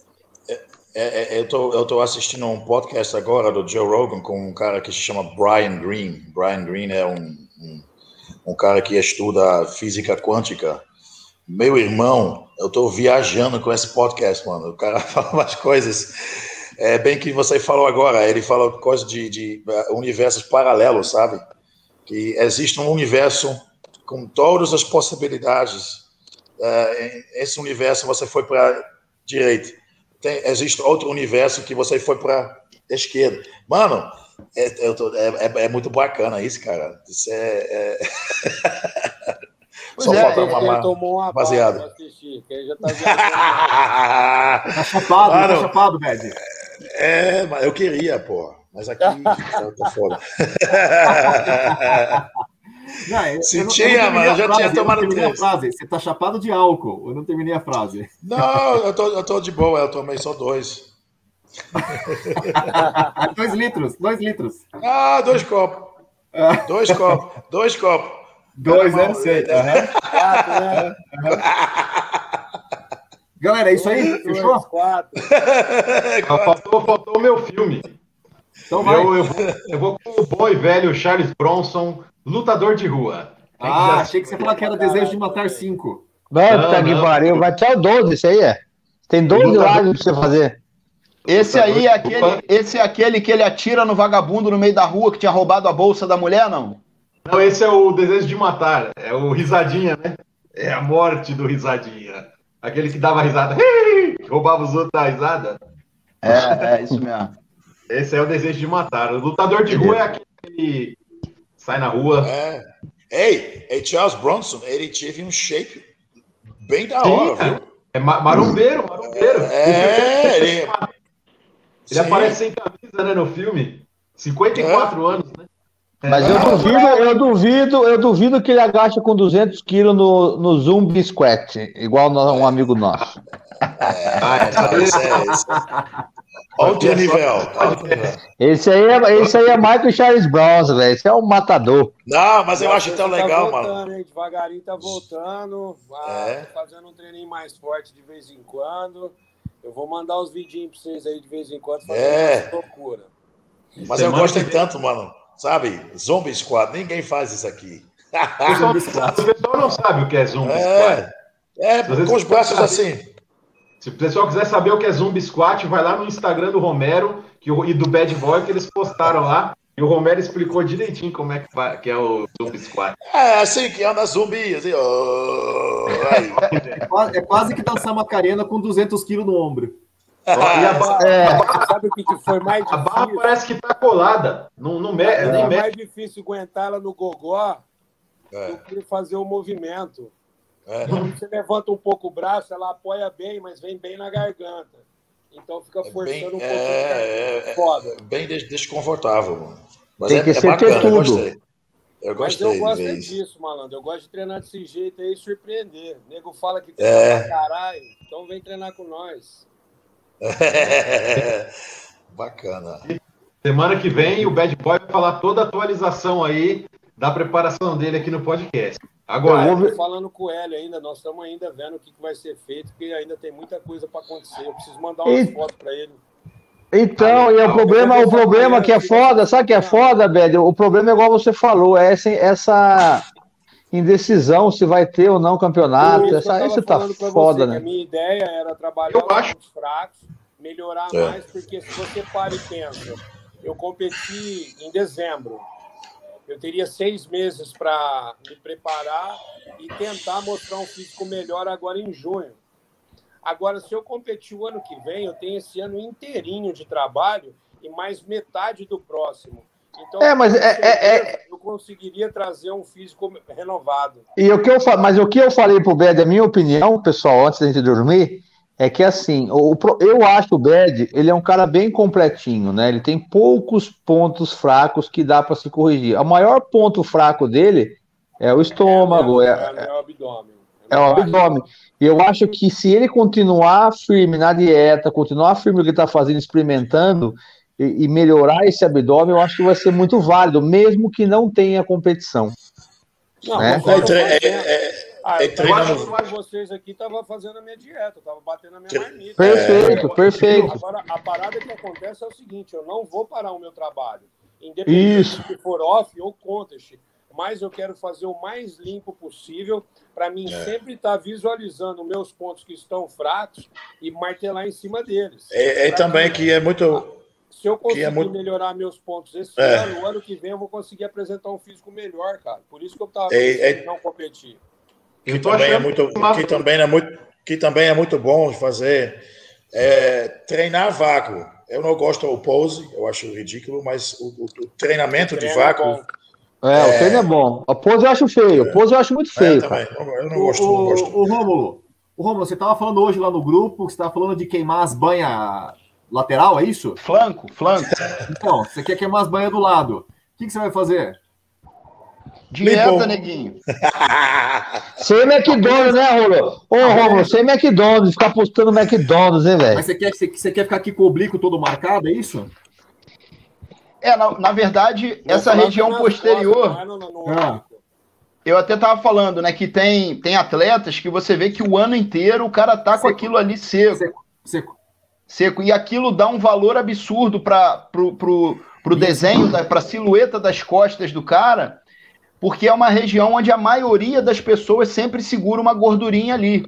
É, é, eu, tô, eu tô assistindo um podcast agora do Joe Rogan com um cara que se chama Brian Greene. Brian Greene é um, um, um cara que estuda física quântica. Meu irmão, eu tô viajando com esse podcast, mano. O cara fala umas coisas. É bem que você falou agora. Ele fala coisas de, de universos paralelos, sabe? Que existe um universo com todas as possibilidades. Em esse universo você foi para direita tem, existe outro universo que você foi para esquerda. Mano, é, eu tô- é, é- é muito bacana isso, cara. Isso é. é... Só é, falta Ele uma. tomou uma assistir, que ele já tá. Tá chapado, tá chapado, Bad. é, mas eu queria, pô. Mas aqui eu tô foda. Não, eu- Se eu não- tinha, eu não mano, eu já tinha frase, eu não tomado terminei a três. frase. Você tá chapado de álcool. Eu não terminei a frase. Não, eu tô, eu tô de boa, eu tomei só dois. dois litros, dois litros. Ah, dois copos. Dois copos, dois copos. Dois, né? Sei. Galera, é isso aí? Dois, Fechou? quatro. Faltou, faltou o meu filme. Então vai. Eu, eu, vou, eu vou com o bom e velho Charles Bronson, lutador de rua. Ah, quiser achei que você falou que era Desejo de Matar cinco. Vai, Não, tá que pariu. Vai até o 12, isso aí é. Tem 12 Lutador- lives pra você fazer. Esse aí é aquele, esse é aquele que ele atira no vagabundo no meio da rua que tinha roubado a bolsa da mulher, não? Não, esse é o Desejo de Matar. É o Risadinha, né? É a morte do Risadinha. Aquele que dava risada. Roubava os outros da risada. É, é isso mesmo. Esse é o Desejo de Matar. O lutador de rua é aquele que sai na rua. É. Ei, ei, Charles Bronson, ele teve um shape bem da hora, viu? É ma- marombeiro, marombeiro. É, ele. Ele Sim. aparece sem camisa, né, no filme. 54 anos, né? Mas eu Ah, duvido, eu duvido, eu duvido que ele agache com 200 quilos no, no Zumbi Squat, igual no- um amigo nosso. Ah, esse é, esse é. Alto nível. alto nível. Esse aí é, esse aí é mais que o Charles Bronson, velho. Esse é um matador. Não, mas eu acho tão tá legal, voltando, mano. Hein? Devagarinho tá voltando. ah, É. fazendo um treininho mais forte de vez em quando. Eu vou mandar uns vidinhos pra vocês aí de vez em quando fazendo É. loucura. Mas eu gostei que tanto, mano. Sabe? Zombie Squad, ninguém faz isso aqui. O pessoal, não sabe o que é squat. É, é com os braços assim. Se o pessoal quiser saber o que é zumbi squat, vai lá no Instagram do Romero que e do Bad Boy que eles postaram lá. E o Romero explicou direitinho como é que, que é o zumbi squat. É assim que anda zumbi. Assim, ó. Aí. É quase, é quase que dançar Macarena com 200 quilos no ombro. E a, É, sabe o que, que foi mais a barra parece que tá colada. Não, não me, É, nem mexe. mais difícil aguentar ela no gogó É, do que fazer o movimento. É. Quando você levanta um pouco o braço, ela apoia bem, mas vem bem na garganta. Então fica É forçando bem, um pouco. é, é, Foda. é bem des- desconfortável, mano. Mas Tem é, que é ser bacana, ter eu tudo. gostei. Eu Mas gostei eu de gosto é disso, malandro. Eu gosto de treinar desse jeito aí e surpreender. O nego fala que É. treina pra caralho, então vem treinar com nós. Bacana. Semana que vem o Bad Boy vai falar toda a atualização aí da preparação dele aqui no podcast. Agora, Eu Eu vou tô falando com o Hélio ainda, nós estamos ainda vendo o que, que vai ser feito, porque ainda tem muita coisa para acontecer. Eu preciso mandar umas E- fotos para ele. Então, e é o problema, o problema que é foda, sabe o que é foda, Bed? O problema é igual você falou, é essa, essa indecisão se vai ter ou não campeonato. Isso Essa, isso tá foda, né? A minha ideia era trabalhar Eu acho- os fracos, melhorar É. mais, porque se você para e pensa, eu competi em dezembro. Eu teria seis meses para me preparar e tentar mostrar um físico melhor agora em junho. Agora, se eu competir o ano que vem, eu tenho esse ano inteirinho de trabalho e mais metade do próximo. Então, É, mas é- é- certeza, eu conseguiria trazer um físico renovado. E o que eu mas o que eu falei pro Bed, a minha opinião, pessoal, antes da gente dormir, é que assim, o, eu acho o Bed, ele é um cara bem completinho, né? Ele tem poucos pontos fracos que dá para se corrigir. O maior ponto fraco dele é o estômago, é, é, é o abdômen. é o abdômen. E eu acho que se ele continuar firme na dieta, continuar firme no que ele está fazendo, experimentando e, e melhorar esse abdômen, eu acho que vai ser muito válido, mesmo que não tenha competição. Não, né? É, é- é- Ah, é eu treinando- tava com vocês aqui, tava fazendo a minha dieta, tava batendo a minha marmita. Perfeito, perfeito. Agora, a parada que acontece é o seguinte, eu não vou parar o meu trabalho, independente Isso. se for off ou contest, mas eu quero fazer o mais limpo possível para mim É. sempre estar visualizando meus pontos que estão fracos e martelar em cima deles. É, é também mim, que é muito. Se eu que é conseguir muito- melhorar meus pontos esse É. ano, o ano que vem eu vou conseguir apresentar um físico melhor, cara. Por isso que eu tava É, é- não competir. Que Eu tô também, é muito, que que, também é muito, que também é muito bom fazer é, treinar vácuo. Eu não gosto do pose, eu acho ridículo, mas o, o- o treinamento de Treino é vácuo. bom. É, o treino é bom. A pose eu acho feio, a pose eu acho muito É, feio, também. cara. Eu, não O, gosto, não gosto. o, o Rômulo, o Rômulo, você estava falando hoje lá no grupo, que você estava falando de queimar as banhas lateral, é isso? Flanco, flanco. Então, você quer queimar as banhas do lado. O que, que você vai fazer? Dieta, neguinho. Sem McDonald's, né, Rolo? Ô, Romulo, sem McDonald's, ficar postando McDonald's, hein, velho? Mas você quer, você, você quer ficar aqui com o oblíquo todo marcado, é isso? É, na, na verdade, Não, essa região posterior. costas, não é no- no Ah. ombro. eu até tava falando, né, que tem, tem atletas que você vê que o ano inteiro o cara tá com aquilo ali seco. Seco. Seco. Seco. E aquilo dá um valor absurdo para pro, pro, pro desenho, para a silhueta das costas do cara, porque é uma região onde a maioria das pessoas sempre segura uma gordurinha ali.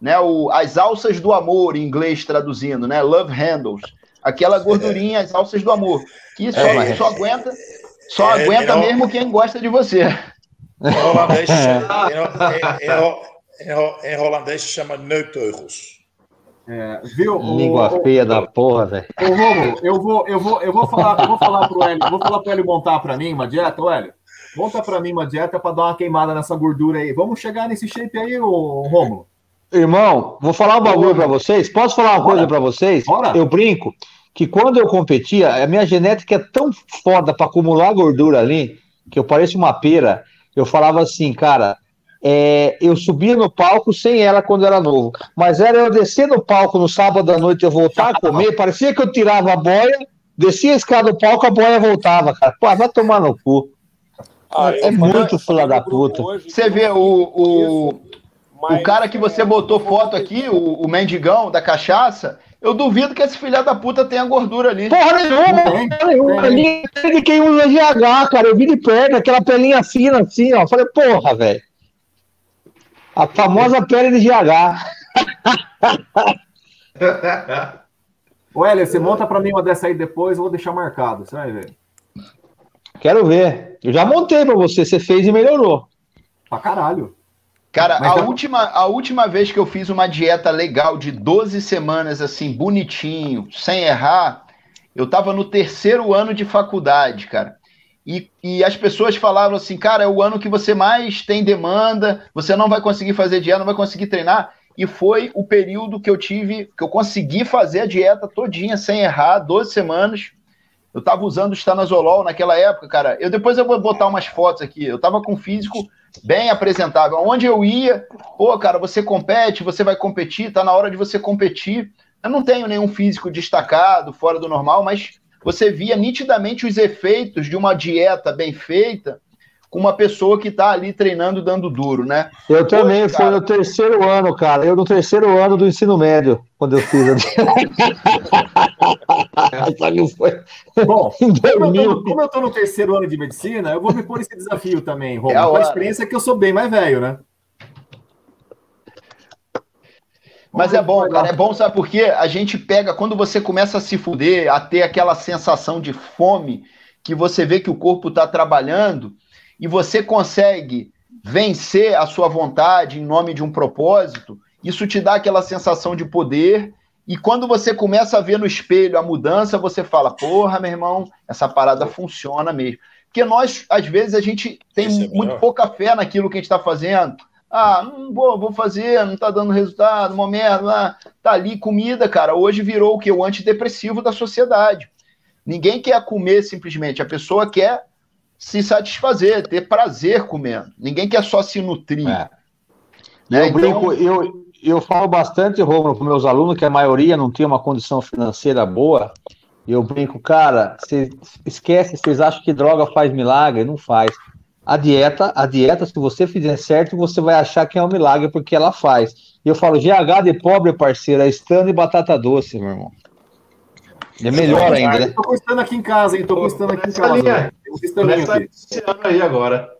Né, o, as alças do amor, em inglês traduzindo, né? Love handles. Aquela gordurinha, as alças do amor. Que só, É. só aguenta, só É, aguenta eu- mesmo quem gosta de você. Em holandês, em, em, em, em, em holandês se chama neutteugels. É, viu? O- Língua o- feia da porra, velho. Ô, Romulo, eu vou, eu vou, eu vou falar, eu vou falar pro Hélio, vou falar pro Hélio montar para mim uma dieta, Hélio. Monta para mim uma dieta para dar uma queimada nessa gordura aí. Vamos chegar nesse shape aí, ô Romulo. Irmão, vou falar um bagulho pra vocês. Posso falar uma coisa pra vocês? Bora. Eu brinco que quando eu competia, a minha genética é tão foda pra acumular gordura ali, que eu pareço uma pera. Eu falava assim, cara, é, eu subia no palco sem ela quando era novo. Mas era eu descer no palco no sábado à noite e eu voltar a comer, parecia que eu tirava a boia, descia a escada do palco, a boia voltava, cara. Pô, vai tomar no cu. Ah, É muito filha da puta. hoje Você vê eu o, o, o cara que você é, botou foto aqui, o, o mendigão da cachaça, eu duvido que esse filho da puta tenha gordura ali. Porra nenhuma, porra nenhuma. tem. Ali é de quem usa GH, cara. Eu vi de perto, aquela pelinha fina assim, ó. Falei, porra, velho. A famosa pele de GH. Ô, Hélio, você monta para mim uma dessa aí depois, eu vou deixar marcado, você vai ver. Quero ver. Eu já montei pra você, você fez e melhorou. Pra caralho. Cara, Mas a, tá- última, a última vez que eu fiz uma dieta legal de 12 semanas, assim, bonitinho, sem errar, eu tava no terceiro ano de faculdade, cara. E, e as pessoas falavam assim, cara, é o ano que você mais tem demanda, você não vai conseguir fazer dieta, não vai conseguir treinar. E foi o período que eu tive, que eu consegui fazer a dieta todinha sem errar, 12 semanas. Eu tava usando o estanazolol naquela época, cara. Eu depois eu vou botar umas fotos aqui. Eu tava com um físico bem apresentável. Onde eu ia, pô, cara, você compete, você vai competir, tá na hora de você competir. Eu não tenho nenhum físico destacado, fora do normal, mas você via nitidamente os efeitos de uma dieta bem feita com uma pessoa que tá ali treinando, dando duro, né? Eu também, Hoje, foi cara- no terceiro ano, cara. Eu no terceiro ano do ensino médio, quando eu fiz. Só que foi Bom, como eu, 2000. tô, como eu tô no terceiro ano de medicina, eu vou me pôr esse desafio também, Romulo. É a com a hora. experiência que eu sou bem mais velho, né? Mas é bom, cara, é bom, sabe por quê? A gente pega, quando você começa a se fuder, a ter aquela sensação de fome, que você vê que o corpo está trabalhando, e você consegue vencer a sua vontade em nome de um propósito, isso te dá aquela sensação de poder, e quando você começa a ver no espelho a mudança, você fala, porra, meu irmão, essa parada funciona mesmo. Porque nós, às vezes, a gente tem é muito pouca fé naquilo que a gente está fazendo. Ah, não vou, vou fazer, não tá dando resultado, uma merda, tá ali comida, cara. Hoje virou o que? O antidepressivo da sociedade. Ninguém quer comer simplesmente, a pessoa quer se satisfazer, ter prazer comendo. Ninguém quer só se nutrir. É. Né? Eu Então, brinco, eu, eu falo bastante, Romulo, com meus alunos, que a maioria não tem uma condição financeira boa. E eu brinco, cara, você esquece, vocês acham que droga faz milagre? Não faz. A dieta, a dieta, se você fizer certo, você vai achar que é um milagre, porque ela faz. E eu falo, GH de pobre, parceiro, é estando e batata doce, meu irmão. É melhor ainda, né? Eu tô postando aqui em casa, hein? Tô postando aqui em casa. linha. Nessa aqui. esse ano aí agora.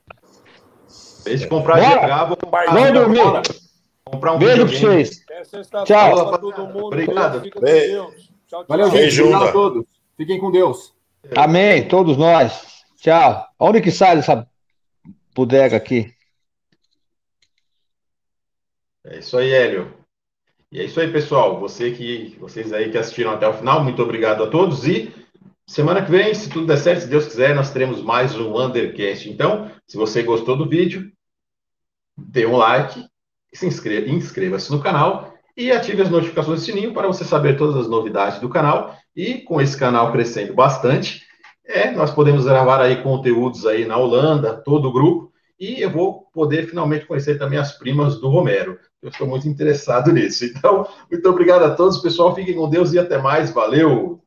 Em vez de comprar Bora. GH, vou comprar, Vamos dormir. comprar um Beijo pra videogame. vocês. Sexta-feira Tchau. pra todo mundo. Obrigado. Beijo. Deus. Tchau, tchau. Valeu, gente. Beijo, Obrigado a todos. Fiquem com Deus. Amém, todos nós. Tchau. Onde que sai dessa bodega aqui? É isso aí, Hélio. E é isso aí, pessoal. Você que, vocês aí que assistiram até o final, muito obrigado a todos. E semana que vem, se tudo der certo, se Deus quiser, nós teremos mais um Undercast. Então, se você gostou do vídeo, dê um like, se inscreva, inscreva-se no canal e ative as notificações do sininho para você saber todas as novidades do canal. E com esse canal crescendo bastante, é, nós podemos gravar aí conteúdos aí na Holanda, todo o grupo, e eu vou poder finalmente conhecer também as primas do Romero. Eu estou muito interessado nisso. Então, muito obrigado a todos, pessoal. Fiquem com Deus e até mais. Valeu!